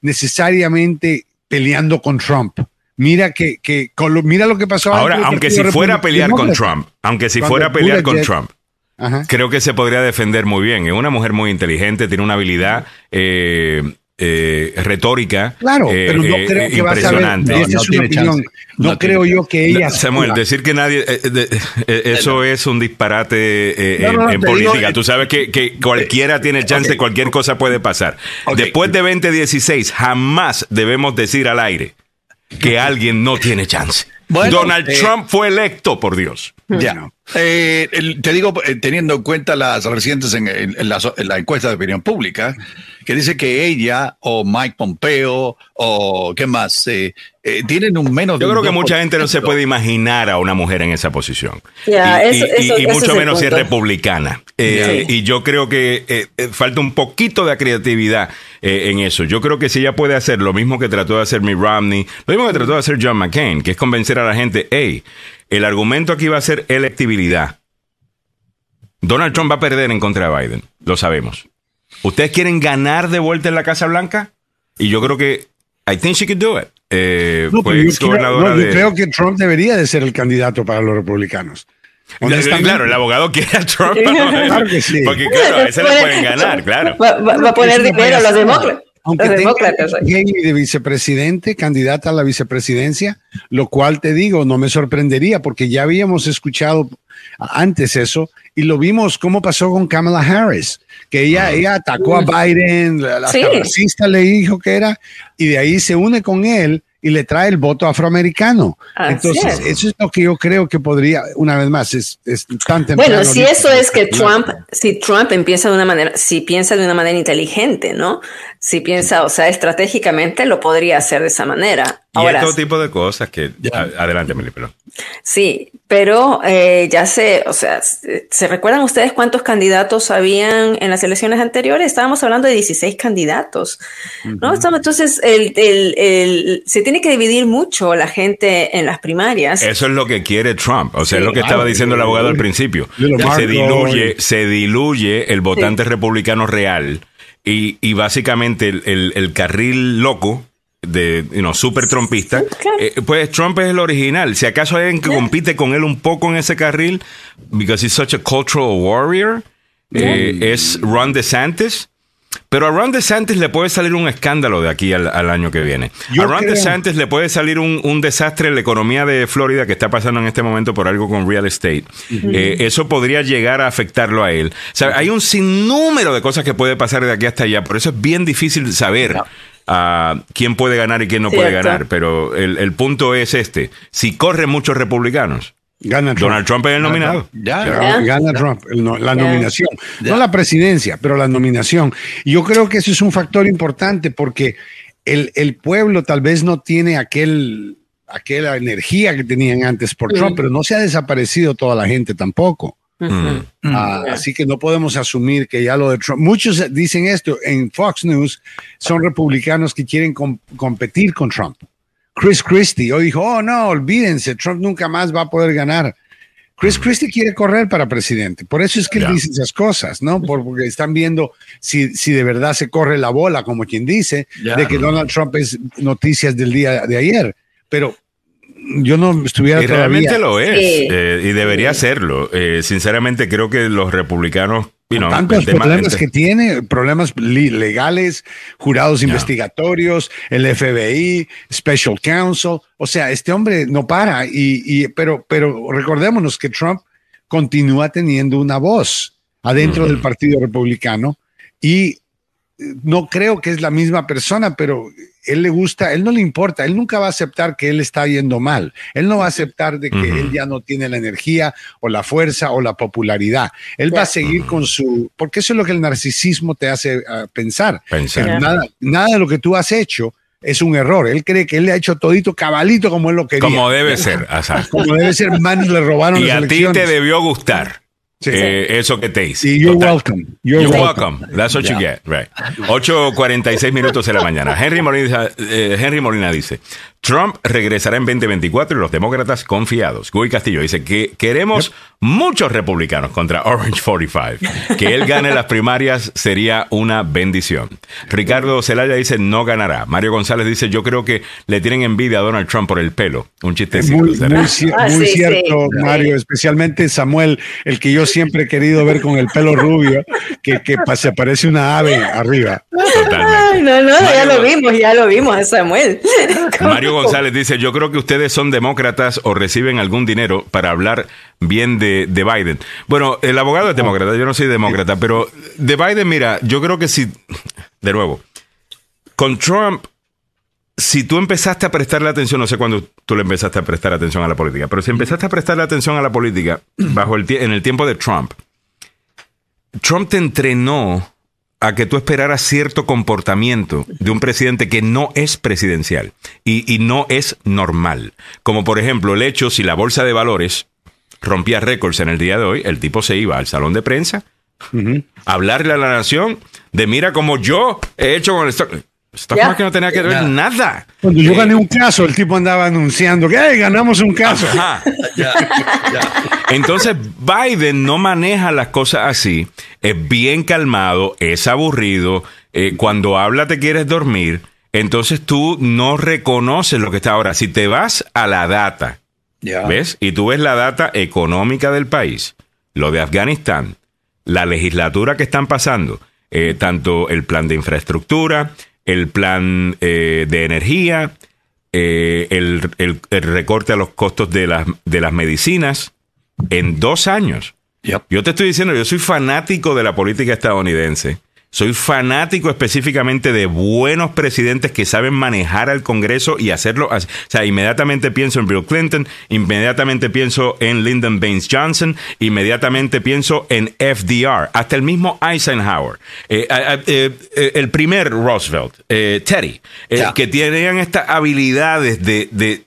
necesariamente peleando con Trump. Mira que, que mira lo que pasó Ahora, aunque si fuera a pelear con. Trump, aunque si fuera a pelear con Trump, Ajá. creo que se podría defender muy bien. Es una mujer muy inteligente, tiene una habilidad eh, eh, retórica Claro, eh, pero no eh, creo que va a saber. impresionante. No, esa no es una tiene opinión. chance. No, No tiene creo yo que ella. Samuel, decir que nadie. eh, eh, de- eh, eso es un disparate eh, No, en, no, no, en te digo, política. Tú sabes que, que cualquiera tiene chance, cualquier cosa puede pasar. Después de 2016, jamás debemos decir al aire que alguien no tiene chance. Bueno, Donald eh, Trump fue electo, por Dios. Ya. Eh, te digo, eh, teniendo en cuenta las recientes en, en- en la, en la encuesta de opinión pública, que dice que ella o Mike Pompeo o qué más, eh, eh, tienen un menos de Yo creo que mucha gente no se 2%. puede imaginar a una mujer en esa posición. Y, eso- y- eso- y ese mucho menos si es republicana. Eh, Sí. Y yo creo que falta un poquito de creatividad eh, en eso. Yo creo que si ella puede hacer lo mismo que trató de hacer Mitt Romney, lo mismo que trató de hacer John McCain, que es convencer a la gente, hey, el argumento aquí va a ser electibilidad. Donald Trump va a perder en contra de Biden, lo sabemos. ¿Ustedes quieren ganar de vuelta en la Casa Blanca? Y yo creo que I think she could do it. Eh, No, fue pero yo, creo, no, yo de- creo que Trump debería de ser el candidato para los republicanos. Honestamente. Claro, el abogado quiere a Trump. [laughs] Claro que sí. Porque claro, a ese le pueden ganar, claro. Va, va- va a poner dinero a los demócratas. Aunque Los demócratas. Haley de vicepresidente, candidata a la vicepresidencia, lo cual te digo, no me sorprendería porque ya habíamos escuchado antes eso y lo vimos cómo pasó con Kamala Harris, que ella, ella atacó a Biden, la, Sí. racista le dijo que era, y de ahí se une con él y le trae el voto afroamericano. Así Entonces, es. eso es lo que yo creo que podría, una vez más, es, es tan temprano. Bueno, si eso es que. Trump, si Trump empieza de una manera, si piensa de una manera inteligente, ¿no? Si piensa, o sea, estratégicamente lo podría hacer de esa manera. Y Ahora, todo tipo de cosas que... a- Adelante, Meli, perdón. Sí, pero eh, ya se, o sea, se, ¿se recuerdan ustedes cuántos candidatos habían en las elecciones anteriores? Estábamos hablando de 16 candidatos, ¿no? Estamos- entonces, el, el- el- se tiene que dividir mucho la gente en las primarias. Eso es lo que quiere Trump. O sea, Sí. es lo que estaba diciendo el abogado al principio. Que se diluye, se diluye el votante republicano real y, y básicamente el, el- el carril loco de, you know, super trumpista, claro. eh, pues Trump es el original. Si acaso hay alguien que compite con él un poco en ese carril, because he's such a cultural warrior, eh, es Ron DeSantis. Pero a Ron DeSantis le puede salir un escándalo de aquí al, al año que viene. Yo a Ron creo- DeSantis le puede salir un, un desastre en la economía de Florida que está pasando en este momento por algo con real estate. Eh, eso podría llegar a afectarlo a él. O sea, hay un sinnúmero de cosas que puede pasar de aquí hasta allá. Por eso es bien difícil saber ah, quién puede ganar y quién no puede ganar. Pero el, el punto es este. Si corren muchos republicanos, Gana Trump. Donald Trump es el nominado. Ya, Gana, gana Trump, no- la nominación. No la presidencia, pero la nominación. Y yo creo que eso es un factor importante porque el, el pueblo tal vez no tiene aquel, aquella energía que tenían antes por Trump, pero no se ha desaparecido toda la gente tampoco. Ujú. Ah, Así que no podemos asumir que ya lo de Trump. Muchos dicen esto en Fox News, son republicanos que quieren com- competir con Trump. Chris Christie hoy dijo, oh no, olvídense, Trump nunca más va a poder ganar. Chris Christie quiere correr para presidente, por eso es que Ya. él dice esas cosas, ¿no? [laughs] Por- Porque están viendo si, si de verdad se corre la bola, como quien dice, de que Donald Trump es noticias del día de ayer. Pero yo no estuviera Y todavía. realmente lo es. Sí. eh, y debería serlo. Eh, sinceramente, creo que los republicanos. you know, tantos problemas que tiene, problemas legales, jurados investigatorios, el FBI, Special Counsel, o sea, este hombre no para y, y- pero, pero recordémonos que Trump continúa teniendo una voz adentro del Partido Republicano y no creo que es la misma persona, pero él le gusta, él no le importa, él nunca va a aceptar que él está yendo mal, él no va a aceptar de que él ya no tiene la energía o la fuerza o la popularidad, él va a seguir con su, porque eso es lo que el narcisismo te hace ah, pensar, Pensar. nada, nada de lo que tú has hecho es un error, él cree que él le ha hecho todito cabalito como él lo quería, Como debe ser. exacto. como debe ser, man, le robaron Y las a ti te debió gustar Sí. eh, eso que te hice. You're Total. welcome. You're, You're welcome. welcome. That's what you get. Right. 8.46 minutos de la mañana. Henry Molina, eh, Henry Molina dice, Trump regresará en 2024 y los demócratas confiados. Guy Castillo dice que queremos muchos republicanos contra Orange 45. Que él gane las primarias sería una bendición. Ricardo Zelaya dice no ganará. Mario González dice yo creo que le tienen envidia a Donald Trump por el pelo. Un chistecito. Muy, ¿será? muy Ah, muy sí, cierto, sí. Mario, especialmente Samuel, el que yo siempre he querido ver con el pelo rubio, que, se parece una ave arriba. Totalmente. Ay, no, no, ya lo vimos, ya lo vimos a Samuel. Mario González dice, yo creo que ustedes son demócratas o reciben algún dinero para hablar bien de, de Biden. Bueno, el abogado es demócrata, yo no soy demócrata, pero de Biden, mira, yo creo que si, de nuevo, con Trump, si tú empezaste a prestarle atención, no sé cuándo tú le empezaste a prestar atención a la política, pero si empezaste a prestarle atención a la política bajo el en el tiempo de Trump, Trump te entrenó a que tú esperaras cierto comportamiento de un presidente que no es presidencial y, y no es normal. Como por ejemplo el hecho si la bolsa de valores rompía récords en el día de hoy, el tipo se iba al salón de prensa a hablarle a la nación de mira como yo he hecho con el stock. Stock Ya. market no tenía que ver nada. Cuando yo Eh, gané un caso, el tipo andaba anunciando que "Hey, ganamos un caso. Ajá. [laughs] Entonces Biden no maneja las cosas así, es bien calmado, es aburrido, eh, cuando habla te quieres dormir, entonces tú no reconoces lo que está ahora. Si te vas a la data. ¿ves? Y tú ves la data económica del país, lo de Afganistán, la legislatura que están pasando, eh, tanto el plan de infraestructura, el plan eh, de energía, eh, el, el- el recorte a los costos de las, de las medicinas en dos años. Yep. Yo te estoy diciendo, yo soy fanático de la política estadounidense Soy fanático específicamente de buenos presidentes que saben manejar al Congreso y hacerlo. O sea, inmediatamente pienso en Bill Clinton, inmediatamente pienso en Lyndon Baines Johnson, inmediatamente pienso en FDR, hasta el mismo Eisenhower, eh, eh, eh, el primer Roosevelt, Teddy, que tenían estas habilidades de, de,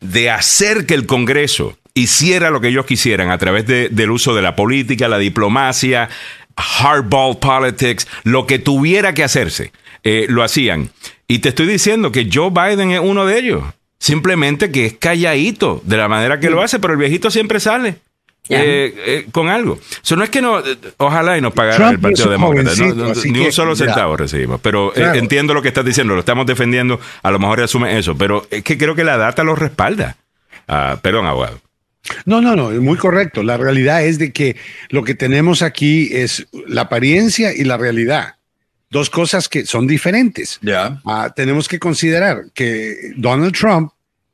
de hacer que el Congreso hiciera lo que ellos quisieran a través de, del uso de la política, la diplomacia, hardball politics, lo que tuviera que hacerse, eh, lo hacían. Y te estoy diciendo que Joe Biden es uno de ellos. Simplemente que es calladito de la manera que lo hace, pero el viejito siempre sale. Eh, eh, con algo. Eso no es que no, ojalá y nos pagaran el Partido Demócrata. ni un solo centavo recibimos. Pero entiendo lo que estás diciendo, lo estamos defendiendo. A lo mejor asume eso. Pero es que creo que la data lo respalda. Ah, perdón, abogado. No, no, no, muy correcto. La realidad es de que lo que tenemos aquí es la apariencia y la realidad. Dos cosas que son diferentes. Ya. Ah, tenemos que considerar que Donald Trump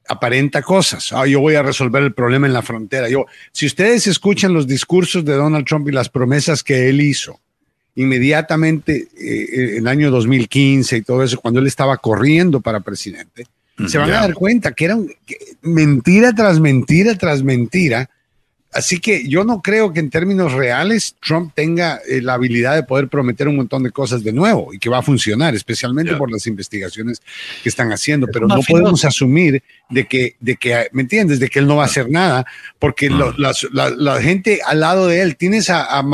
aparenta cosas. Ah, yo voy a resolver el problema en la frontera. Yo, si ustedes escuchan los discursos de Donald Trump y las promesas que él hizo inmediatamente eh, en el año 2015 y todo eso, cuando él estaba corriendo para presidente, se van a dar cuenta que era mentira tras mentira tras mentira Así que yo no creo que en términos reales Trump tenga eh, la habilidad de poder prometer un montón de cosas de nuevo y que va a funcionar, especialmente por las investigaciones que están haciendo. Pero no podemos asumir de que, de que, ¿me entiendes? De que él no va a hacer nada, porque mm. la, gente al lado de él, tienes a,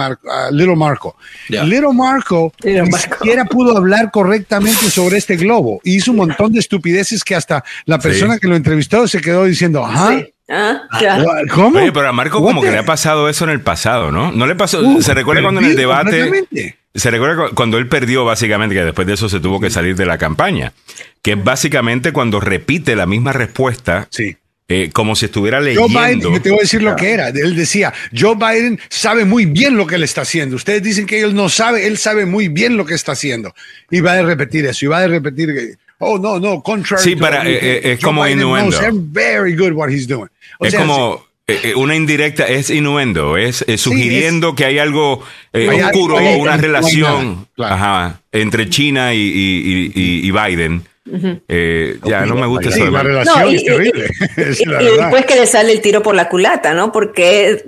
Little Marco. Little Marco ni siquiera pudo hablar correctamente sobre este globo. Hizo un montón de estupideces que hasta la persona que lo entrevistó se quedó diciendo, ajá. Ah, ah, ¿Cómo? Oye, pero a Marco como que le ha pasado eso en el pasado, ¿no? No le pasó. ¿Se recuerda cuando en el debate. Se recuerda cuando él perdió, básicamente, que después de eso se tuvo que salir de la campaña. Que es básicamente cuando repite la misma respuesta. Sí. Eh, como si estuviera leyendo. Joe Biden, te voy a decir lo que era. Él decía, Joe Biden sabe muy bien lo que él está haciendo. Ustedes dicen que él no sabe, él sabe muy bien lo que está haciendo. Y va a repetir eso, y va a repetir oh, no, no, contrary. Sí, para, eh, eh, es como innuendo. Very good what he's doing. es como eh, una indirecta, es innuendo, es, sugiriendo que hay algo oscuro, una relación entre China y Biden eh, ya no me gusta eso. La relación y, es terrible. [laughs] y, después que le sale el tiro por la culata, ¿no? Porque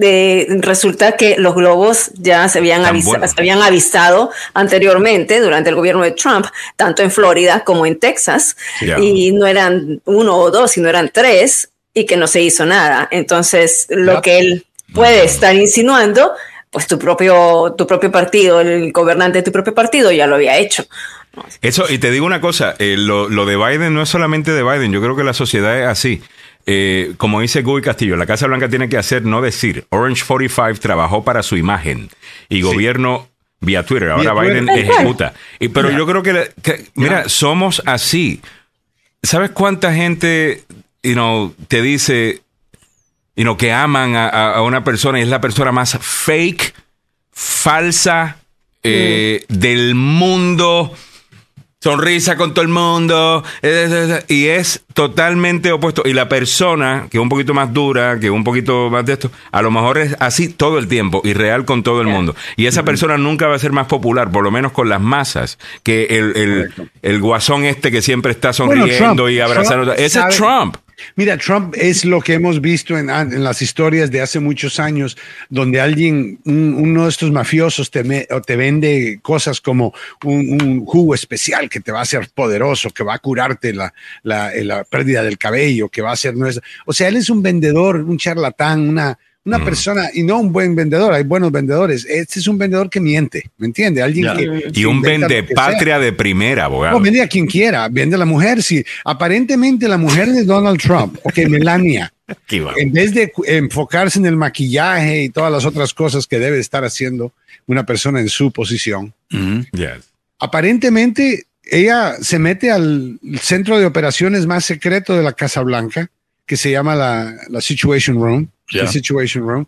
resulta que los globos ya se habían, avisado, se habían avisado anteriormente durante el gobierno de Trump, tanto en Florida como en Texas, y no eran uno o dos, sino eran tres, y que no se hizo nada. Entonces, lo que él puede estar insinuando, pues tu propio, tu propio partido, el gobernante de tu propio partido ya lo había hecho. Eso, y te digo una cosa, eh, lo, de Biden no es solamente de Biden, yo creo que la sociedad es así. Eh, como dice Guy Castillo, la Casa Blanca tiene que hacer, no decir, Orange 45 trabajó para su imagen y gobierno vía Twitter, ahora Biden ejecuta. Y, pero yo creo que, mira, somos así. ¿Sabes cuánta gente te dice que aman a, una persona y es la persona más fake, falsa eh, del mundo? Sonrisa con todo el mundo, y es totalmente opuesto. Y la persona, que es un poquito más dura, que es un poquito más de esto, a lo mejor es así todo el tiempo y real con todo el mundo. Y esa persona nunca va a ser más popular, por lo menos con las masas, que el, el, guasón este que siempre está sonriendo y abrazando. Ese es Trump. Mira, Trump es lo que hemos visto en, las historias de hace muchos años, donde alguien, uno de estos mafiosos te, te vende cosas como un, jugo especial que te va a hacer poderoso, que va a curarte la, la pérdida del cabello, que va a nuestra. O sea, él es un vendedor, un charlatán, una, una mm. persona, y no un buen vendedor, hay buenos vendedores. Este es un vendedor que miente, ¿me entiende? Alguien que. Y un vende patria de primera, abogado. No, vende a quien quiera, vende a la mujer. Sí, aparentemente la mujer de Donald Trump, ok, Melania, [laughs] en vez de enfocarse en el maquillaje y todas las otras cosas que debe estar haciendo una persona en su posición, aparentemente ella se mete al centro de operaciones más secreto de la Casa Blanca, que se llama la, la Situation Room Situation Room,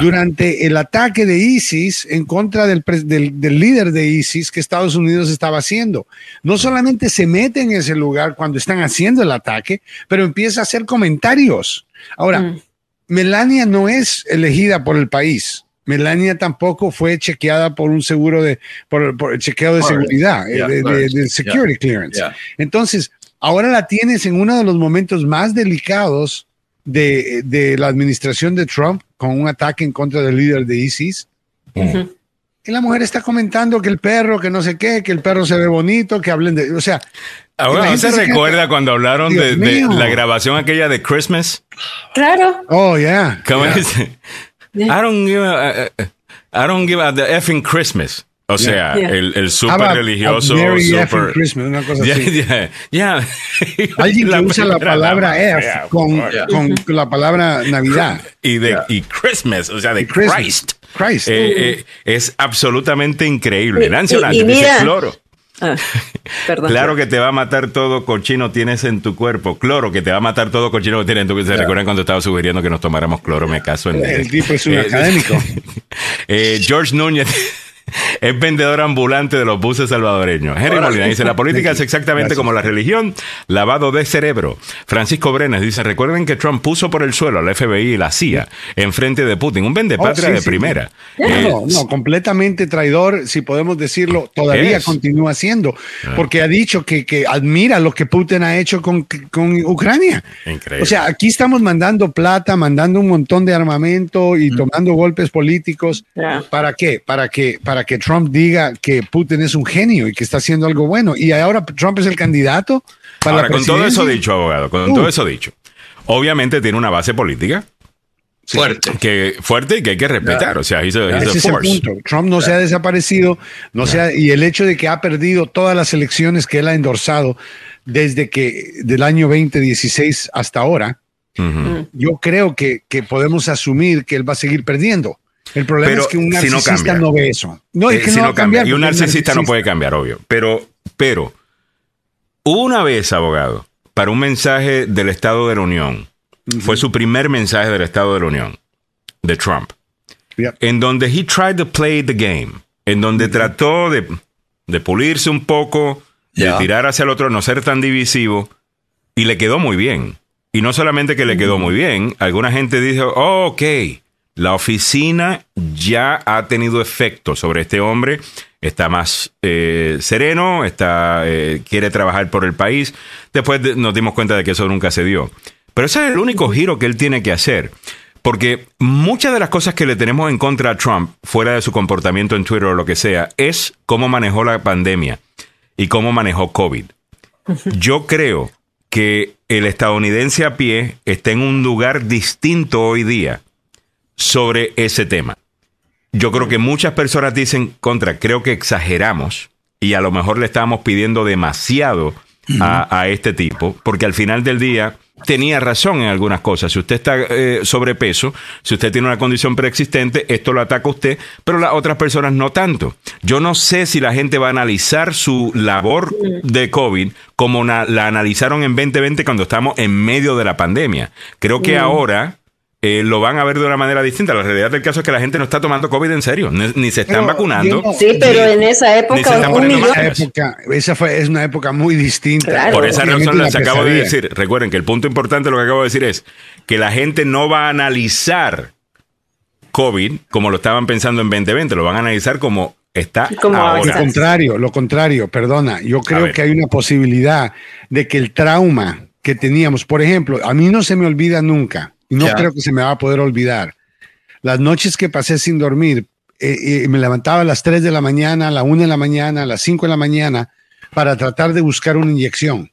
durante el ataque de ISIS en contra del, del, líder de ISIS que Estados Unidos estaba haciendo. No solamente se mete en ese lugar cuando están haciendo el ataque, pero empieza a hacer comentarios. Ahora, mm. Melania no es elegida por el país. Melania tampoco fue chequeada por un seguro de, por, por el chequeo de seguridad, eh, Yeah, de, de- correct. de security clearance. Yeah. Entonces, ahora la tienes en uno de los momentos más delicados de, de la administración de Trump con un ataque en contra del líder de ISIS. Y la mujer está comentando que el perro, que no sé qué, que el perro se ve bonito, que hablen de, o sea, Ahora, la ¿no gente se recuerda cuando hablaron de, la grabación aquella de Christmas? Claro. oh yeah, ¿Cómo dice? I don't give a, uh, I don't give a the effing Christmas. O sea, Yeah. el, el súper religioso, a Merry súper... effing Christmas, una cosa Ya, así. ya, ya. [laughs] Alguien que usa la palabra F yeah, con, Yeah. con la palabra Navidad. y de Yeah. y Christmas, o sea, de. Christ. Christ. Eh, eh, es absolutamente increíble. Y- Nancy Orlando dice, cloro. Ah, perdón. Claro que te va a matar todo cochino tienes en tu cuerpo. Cloro que te va a matar todo cochino que tienes en tu cuerpo. ¿Se recuerdan cuando estaba sugiriendo que nos tomáramos cloro? Me caso en El tipo es un [laughs] Eh, académico. Eh, George Núñez es vendedor ambulante de los buses salvadoreños. Henry Molina dice, la política es [laughs] exactamente Gracias. como la religión, lavado de cerebro. Francisco Brenes dice, recuerden que Trump puso por el suelo al FBI y la CIA en frente de Putin, un vendepatria Oh, sí, de sí. primera. No, Eh, no, completamente traidor, si podemos decirlo, todavía Es. continúa siendo, porque ha dicho que, que admira lo que Putin ha hecho con, con Ucrania. Increíble. O sea, aquí estamos mandando plata, mandando un montón de armamento y tomando golpes políticos. ¿Para qué? Para que, para que Trump diga que Putin es un genio y que está haciendo algo bueno. Y ahora Trump es el candidato para Ahora, la con todo eso dicho, abogado, con Uh. todo eso dicho, obviamente tiene una base política Fuerte. que fuerte y que hay que respetar. O sea, he's a, he's a Ese es el punto. Trump no se ha desaparecido, no se ha- y el hecho de que ha perdido todas las elecciones que él ha endorsado desde que del año 2016 hasta ahora, Ujú. yo creo que, que podemos asumir que él va a seguir perdiendo. El problema Pero es que un si no narcisista cambia. no, ve eso. No, es Eh, que si no, cambia. Y un narcisista no puede cambiar, obvio. Pero, pero, una vez, abogado, para un mensaje del Estado de la Unión, fue su primer mensaje del Estado de la Unión, de Trump, en donde he tried to play the game, en donde trató de, de pulirse un poco, de tirar hacia el otro, no ser tan divisivo, y le quedó muy bien. Y no solamente que le quedó muy bien, alguna gente dijo, oh, ok, la oficina ya ha tenido efecto sobre este hombre, está más eh, sereno, está, eh, quiere trabajar por el país. Después de- nos dimos cuenta de que eso nunca se dio. Pero ese es el único giro que él tiene que hacer. Porque muchas de las cosas que le tenemos en contra a Trump, fuera de su comportamiento en Twitter o lo que sea, es cómo manejó la pandemia y cómo manejó COVID. [laughs] Yo creo que el estadounidense a pie está en un lugar distinto hoy día sobre ese tema. Yo creo que muchas personas dicen contra, creo que exageramos y a lo mejor le estábamos pidiendo demasiado a, a este tipo, porque al final del día tenía razón en algunas cosas. Si usted está eh, sobrepeso, si usted tiene una condición preexistente, esto lo ataca a usted, pero las otras personas no tanto. Yo no sé si la gente va a analizar su labor de COVID como la analizaron en 2020 cuando estamos en medio de la pandemia. Creo que ahora eh, lo van a ver de una manera distinta. La realidad del caso es que la gente no está tomando COVID en serio, ni, ni se están vacunando. no- Sí, pero ni- en esa época un millón. Esa época, esa fue, es una época muy distinta. Claro. Por esa razón les acabo de decir, recuerden que el punto importante de lo que acabo de decir es que la gente no va a analizar COVID como lo estaban pensando en 2020, lo van a analizar como está Como Lo ahora. ahora. contrario, lo contrario, perdona. Yo creo que hay una posibilidad de que el trauma que teníamos, por ejemplo, a mí no se me olvida nunca, y no Ya. creo que se me va a poder olvidar, las noches que pasé sin dormir, eh, eh, me levantaba a las 3 de la mañana, a la 1 de la mañana, a las 5 de la mañana, para tratar de buscar una inyección.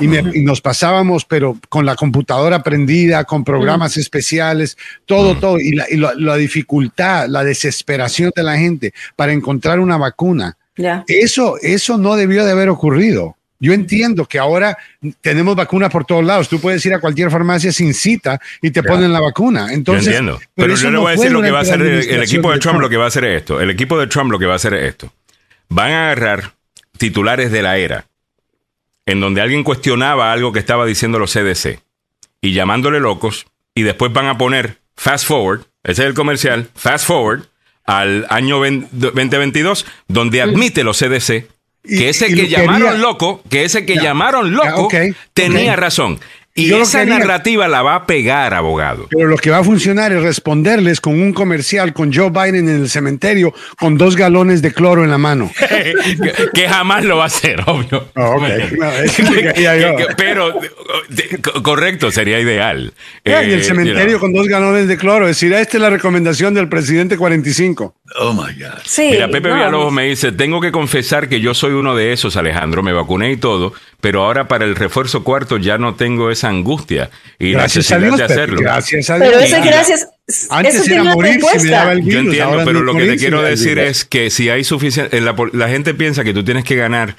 Y, me- y nos pasábamos, pero con la computadora prendida, con programas especiales, todo, todo. Y, la, y la- la dificultad, la desesperación de la gente para encontrar una vacuna. Ya. Eso, eso no debió de haber ocurrido. Yo entiendo que ahora tenemos vacunas por todos lados. Tú puedes ir a cualquier farmacia sin cita y te ponen la vacuna. Entonces, yo entiendo. Pero, yo le no voy a decir lo que va a hacer el, equipo de Trump, lo que va a hacer es esto. El equipo de Trump lo que va a hacer es esto. Van a agarrar titulares de la era en donde alguien cuestionaba algo que estaba diciendo los CDC y llamándole locos y después van a poner fast forward, ese es el comercial, fast forward al año 20 2022 donde admite los CDC que ese y que llamaron quería- loco, que ese que llamaron loco tenía razón. Y Yo esa quería- narrativa la va a pegar, abogado. Pero lo que va a funcionar es responderles con un comercial con Joe Biden en el cementerio con dos galones de cloro en la mano. [laughs] que, que jamás lo va a hacer, obvio. Ah. [laughs] No, que pero correcto, sería ideal. Ya, y Eh, el cementerio you know. con dos galones de cloro. Es decir, esta es la recomendación del presidente 45. Oh my God. Sí, Mira, Pepe no, Villalobos me dice, tengo que confesar que yo soy uno de esos, Alejandro, me vacuné y todo, pero ahora para el refuerzo cuarto ya no tengo esa angustia y Gracias a necesidad Dios, de Pepe, hacerlo. Gracias a Dios. Pero eso gracias. Antes eso era tiene una morir si me respuesta. daba el virus. Yo entiendo, ahora pero lo que te quiero decir es que si hay suficiente, la, la gente piensa que tú tienes que ganar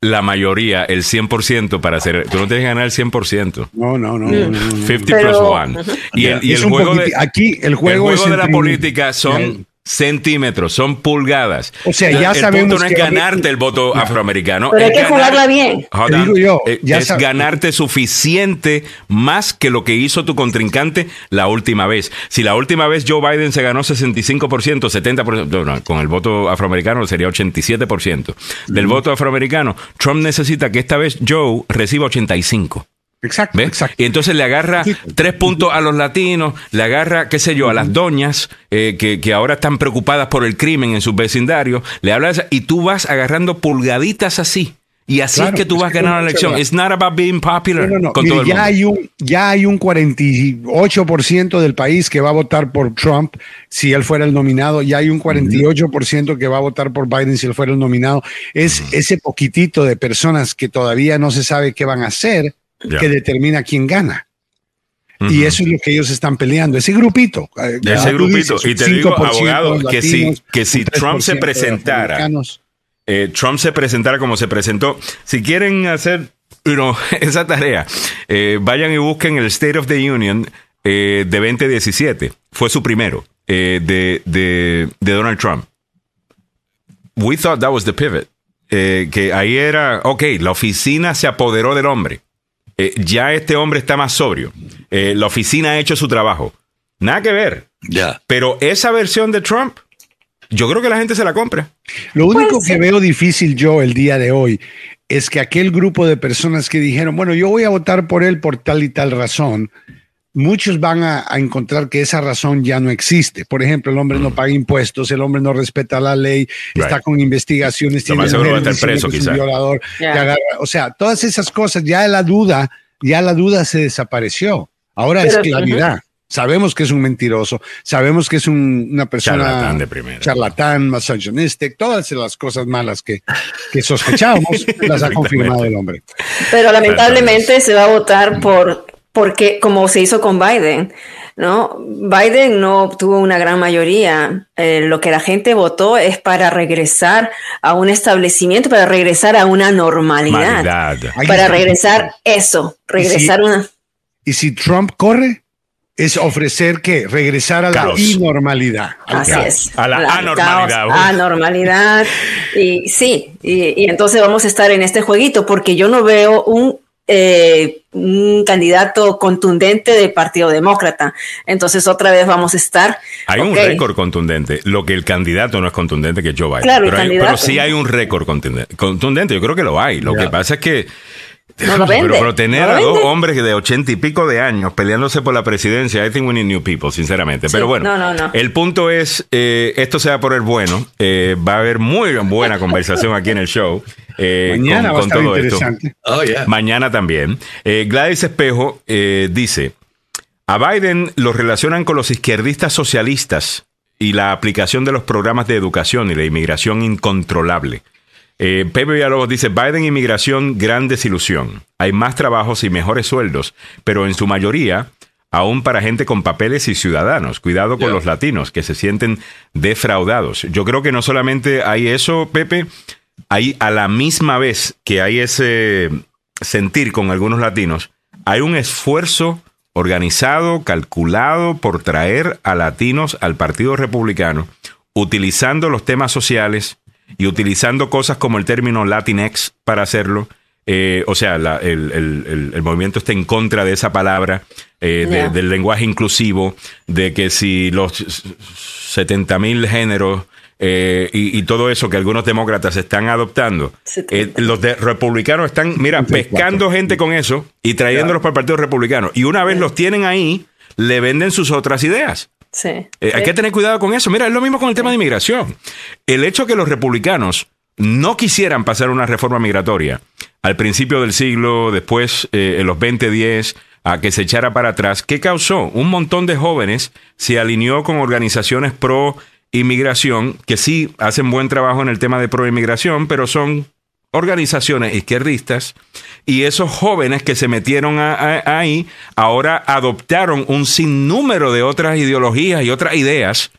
la mayoría, el 100% para hacer, tú no tienes que ganar el 100%. No, no, no. no, no, no. 50 Pero- plus 1. Y el, y el juego, de, aquí el juego es de la política son centímetros, son pulgadas. O sea, ya el sabemos punto no es que- ganarte el voto afroamericano. Pero hay es que ganar- jugarla bien. Digo yo, Eh, ya es ganarte suficiente más que lo que hizo tu contrincante la última vez. Si la última vez Joe Biden se ganó 65%, 70%, no, no, con el voto afroamericano sería 87% del voto afroamericano, Trump necesita que esta vez Joe reciba 85%. Exacto, ¿Ves? exacto. Y entonces le agarra tres puntos a los latinos, le agarra, qué sé yo, a las doñas eh, que, que ahora están preocupadas por el crimen en sus vecindarios, le habla de esa- y tú vas agarrando pulgaditas así. Y así Claro, es que tú vas que ganando la elección. It's not about being popular No, no, no. con Mire, todo el ya, mundo. hay un, ya hay un 48% del país que va a votar por Trump si él fuera el nominado. Ya hay un 48% que va a votar por Biden si él fuera el nominado. Es ese poquitito de personas que todavía no se sabe qué van a hacer Que determina quién gana. Y eso es lo que ellos están peleando, ese grupito. eh, ese tú grupito. dices, Y te digo, 5% abogado, que si- que si Trump se 3% de presentara, eh, Trump se presentara como se presentó. Si quieren hacer you know, [laughs] esa tarea, eh, vayan y busquen el State of the Union eh, de 2017. Fue su primero de, de, de Donald Trump. We thought that was the pivot. Eh, que ahí era, ok, la oficina se apoderó del hombre. Eh, ya este hombre está más sobrio. Eh, la oficina ha hecho su trabajo. Nada que ver. Ya. Pero esa versión de Trump, yo creo que la gente se la compra. Lo único Pues, que sí. veo difícil yo el día de hoy es que aquel grupo de personas que dijeron, bueno, yo voy a votar por él por tal y tal razón, muchos van a, a encontrar que esa razón ya no existe. Por ejemplo, el hombre no paga impuestos, el hombre no respeta la ley, está Mm. Con investigaciones, Lo tiene más va a mujeres estar diciendo preso, que es un violador, o sea, todas esas cosas, ya la duda, ya la duda se desapareció. Ahora es claridad. Sabemos que es un mentiroso, sabemos que es un- una persona Charlatán de primera. charlatán, todas las cosas malas que, que sospechábamos, [laughs] las ha confirmado el hombre. Pero lamentablemente se va a votar por porque como se hizo con Biden, ¿no? Biden no obtuvo una gran mayoría. Eh, lo que la gente votó es para regresar a un establecimiento, para regresar a una normalidad, para regresar eso, regresar a una Y si Trump corre, es ofrecer que regresar a la Caos. inormalidad. al Así caos. es. A la Al anormalidad. caos, anormalidad. Y sí, y, y entonces vamos a estar en este jueguito porque yo no veo un, eh, un candidato contundente del Partido Demócrata. Entonces otra vez vamos a estar. Hay un récord contundente. Lo que el candidato no es contundente que Joe Biden. Claro, el pero, hay- pero sí hay un récord contundente. contundente. Yo creo que lo hay. Lo que pasa es que. No lo [laughs] vende, pero tener no lo a dos hombres de ochenta y pico de años peleándose por la presidencia, I think we need new people, sinceramente. Sí, pero bueno, no, no, no. el punto es, eh, esto se va por el bueno. Eh, va a haber muy buena conversación aquí en el show. Eh, Mañana con- va a estar todo esto. interesante. Oh, yeah. Mañana también. Eh, Gladys Espejo eh, dice, a Biden lo relacionan con los izquierdistas socialistas y la aplicación de los programas de educación y la inmigración incontrolable. Eh, Pepe Villalobos dice, Biden inmigración, gran desilusión. Hay más trabajos y mejores sueldos, pero en su mayoría aún para gente con papeles y ciudadanos. Cuidado con los latinos que se sienten defraudados. Yo creo que no solamente hay eso, Pepe, hay a la misma vez que hay ese sentir con algunos latinos, hay un esfuerzo organizado, calculado por traer a latinos al Partido Republicano, utilizando los temas sociales y utilizando cosas como el término Latinx para hacerlo. Eh, o sea, la- el, el- el- el movimiento está en contra de esa palabra, eh, de- del lenguaje inclusivo, de que si los 70 mil géneros eh, y, y todo eso que algunos demócratas están adoptando, eh, 70. los de republicanos están, mira, pescando gente con eso y trayéndolos para el Partido Republicano. Y una vez los tienen ahí, le venden sus otras ideas. Sí. Eh, hay que tener cuidado con eso. Mira, es lo mismo con el tema de inmigración. El hecho que los republicanos no quisieran pasar una reforma migratoria al principio del siglo, después eh, en los 2010, a que se echara para atrás, ¿qué causó? Un montón de jóvenes se alineó con organizaciones pro inmigración que sí hacen buen trabajo en el tema de pro inmigración, pero son organizaciones izquierdistas y esos jóvenes que se metieron ahí ahora adoptaron un sinnúmero de otras ideologías y otras ideas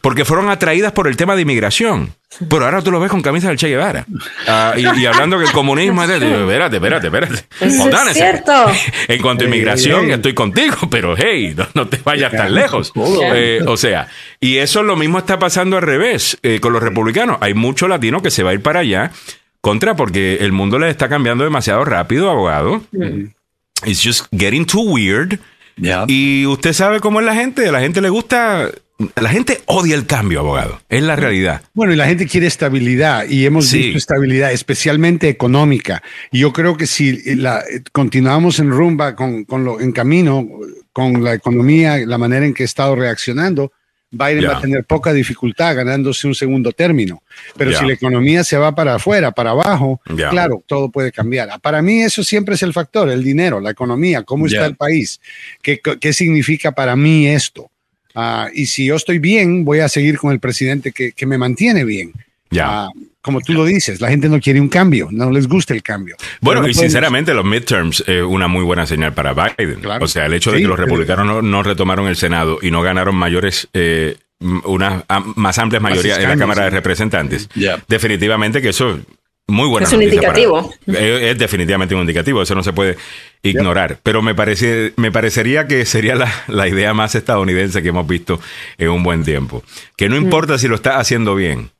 porque fueron atraídas por el tema de inmigración. Pero ahora tú lo ves con camisa del Che Guevara. Ah, y, y hablando que el comunismo es de... Espérate, espérate, espérate. Eso es cierto. En cuanto a inmigración, estoy contigo, pero hey, no, no te vayas tan lejos. Eh, o sea, y eso lo mismo está pasando al revés eh, con los republicanos. Hay mucho latino que se va a ir para allá contra porque el mundo les está cambiando demasiado rápido, abogado. It's just getting too weird. Ya. Y usted sabe cómo es la gente. A la gente le gusta. La gente odia el cambio, abogado. Es la realidad. Bueno, y la gente quiere estabilidad y hemos Sí. visto estabilidad, especialmente económica. Y yo creo que si la, continuamos en rumba, con, con lo, en camino, con la economía, la manera en que ha estado reaccionando, Biden va a tener poca dificultad ganándose un segundo término. Pero si la economía se va para afuera, para abajo, claro, todo puede cambiar. Para mí eso siempre es el factor, el dinero, la economía, cómo está el país, qué, qué significa para mí esto. Ah, y si yo estoy bien, voy a seguir con el presidente que, que me mantiene bien. Ya. Ah, como tú lo dices, la gente no quiere un cambio, no les gusta el cambio. Bueno, no y podemos- sinceramente los midterms es una muy buena señal para Biden. Claro. O sea, el hecho de que los pero- republicanos no, no retomaron el Senado y no ganaron mayores, eh, unas más amplias mayorías en la Cámara de. Representantes, definitivamente que eso muy buena Es un para- indicativo. es, es definitivamente un indicativo, eso no se puede ignorar. Pero me parece, me parecería que sería la, la idea más estadounidense que hemos visto en un buen tiempo. Que Mm. no importa si lo está haciendo bien.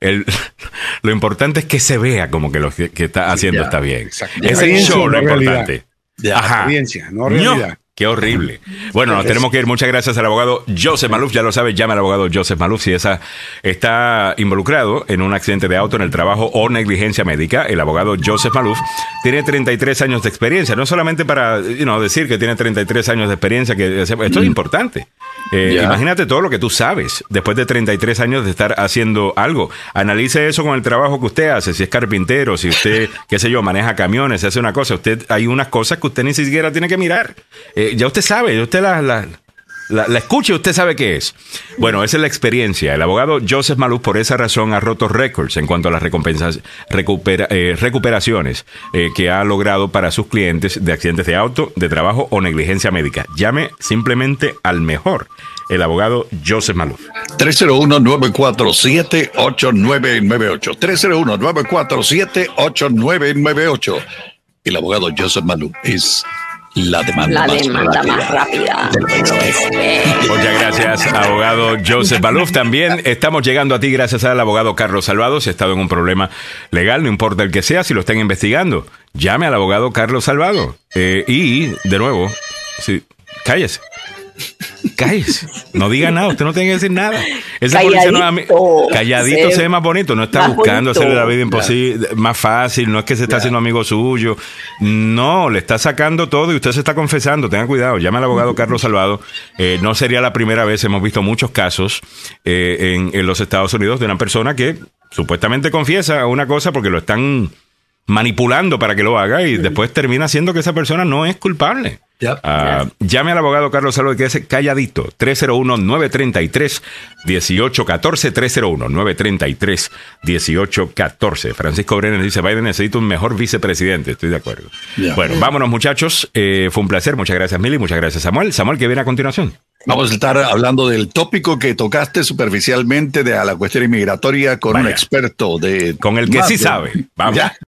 El, [laughs] lo importante es que se vea como que lo que, que está haciendo ya, está bien. exacto. Es el Experiencia, show lo importante. Ya. Ajá. No No, realidad. Qué horrible. Bueno, nos tenemos que ir. Muchas gracias al abogado Joseph Maluf. Ya lo sabe, llame al abogado Joseph Maluf si esa está involucrado en un accidente de auto en el trabajo o negligencia médica. El abogado Joseph Maluf tiene 33 años de experiencia. No solamente para you know, decir que tiene 33 años de experiencia, que esto es importante. Eh. Imagínate todo lo que tú sabes después de 33 años de estar haciendo algo. Analice eso con el trabajo que usted hace. Si es carpintero, si usted, qué sé yo, maneja camiones, hace una cosa. Usted hay unas cosas que usted ni siquiera tiene que mirar. Eh, ya usted sabe, usted la, la, la, la escucha y usted sabe qué es. Bueno, esa es la experiencia. El abogado Joseph Maluf, por esa razón, ha roto récords en cuanto a las recompensas, eh, recuperaciones eh, que ha logrado para sus clientes de accidentes de auto, de trabajo o negligencia médica. Llame simplemente al mejor, el abogado Joseph Maluf. 301-947-8998. 301-947-8998. El abogado Joseph Malou es la demanda, La más, demanda rápida más. Muchas gracias, abogado Joseph Maluf. También estamos llegando a ti gracias al abogado Carlos Salvado. Si ha estado en un problema legal, no importa el que sea, si lo están investigando, llame al abogado Carlos Salvado. Eh, y, de nuevo, sí, cállese. Cállese. No diga nada, usted no tiene que decir nada. Ese policía no es Calladito. calladito Se- ve más bonito. No está buscando bonito. hacerle la vida imposible, más fácil. No es que se está haciendo amigo suyo. No, le está sacando todo y usted se está confesando. Tenga cuidado. Llame al abogado Carlos Salvado. Eh, no sería la primera vez. Hemos visto muchos casos eh, en, en los Estados Unidos de una persona que supuestamente confiesa una cosa porque lo están manipulando para que lo haga y después termina siendo que esa persona no es culpable. Yep. Ah, llame al abogado Carlos Salvo que es calladito. 301-933-1814. 301-933-1814. Francisco Brenner dice: Biden necesita un mejor vicepresidente. Estoy de acuerdo. Bueno, vámonos, muchachos. Eh, fue un placer. Muchas gracias, Mili. Muchas gracias, Samuel. Samuel, que viene a continuación. Vamos a estar hablando del tópico que tocaste superficialmente de a la cuestión inmigratoria con un experto de... Con el que más sí sabe. [laughs] Vamos. Ya.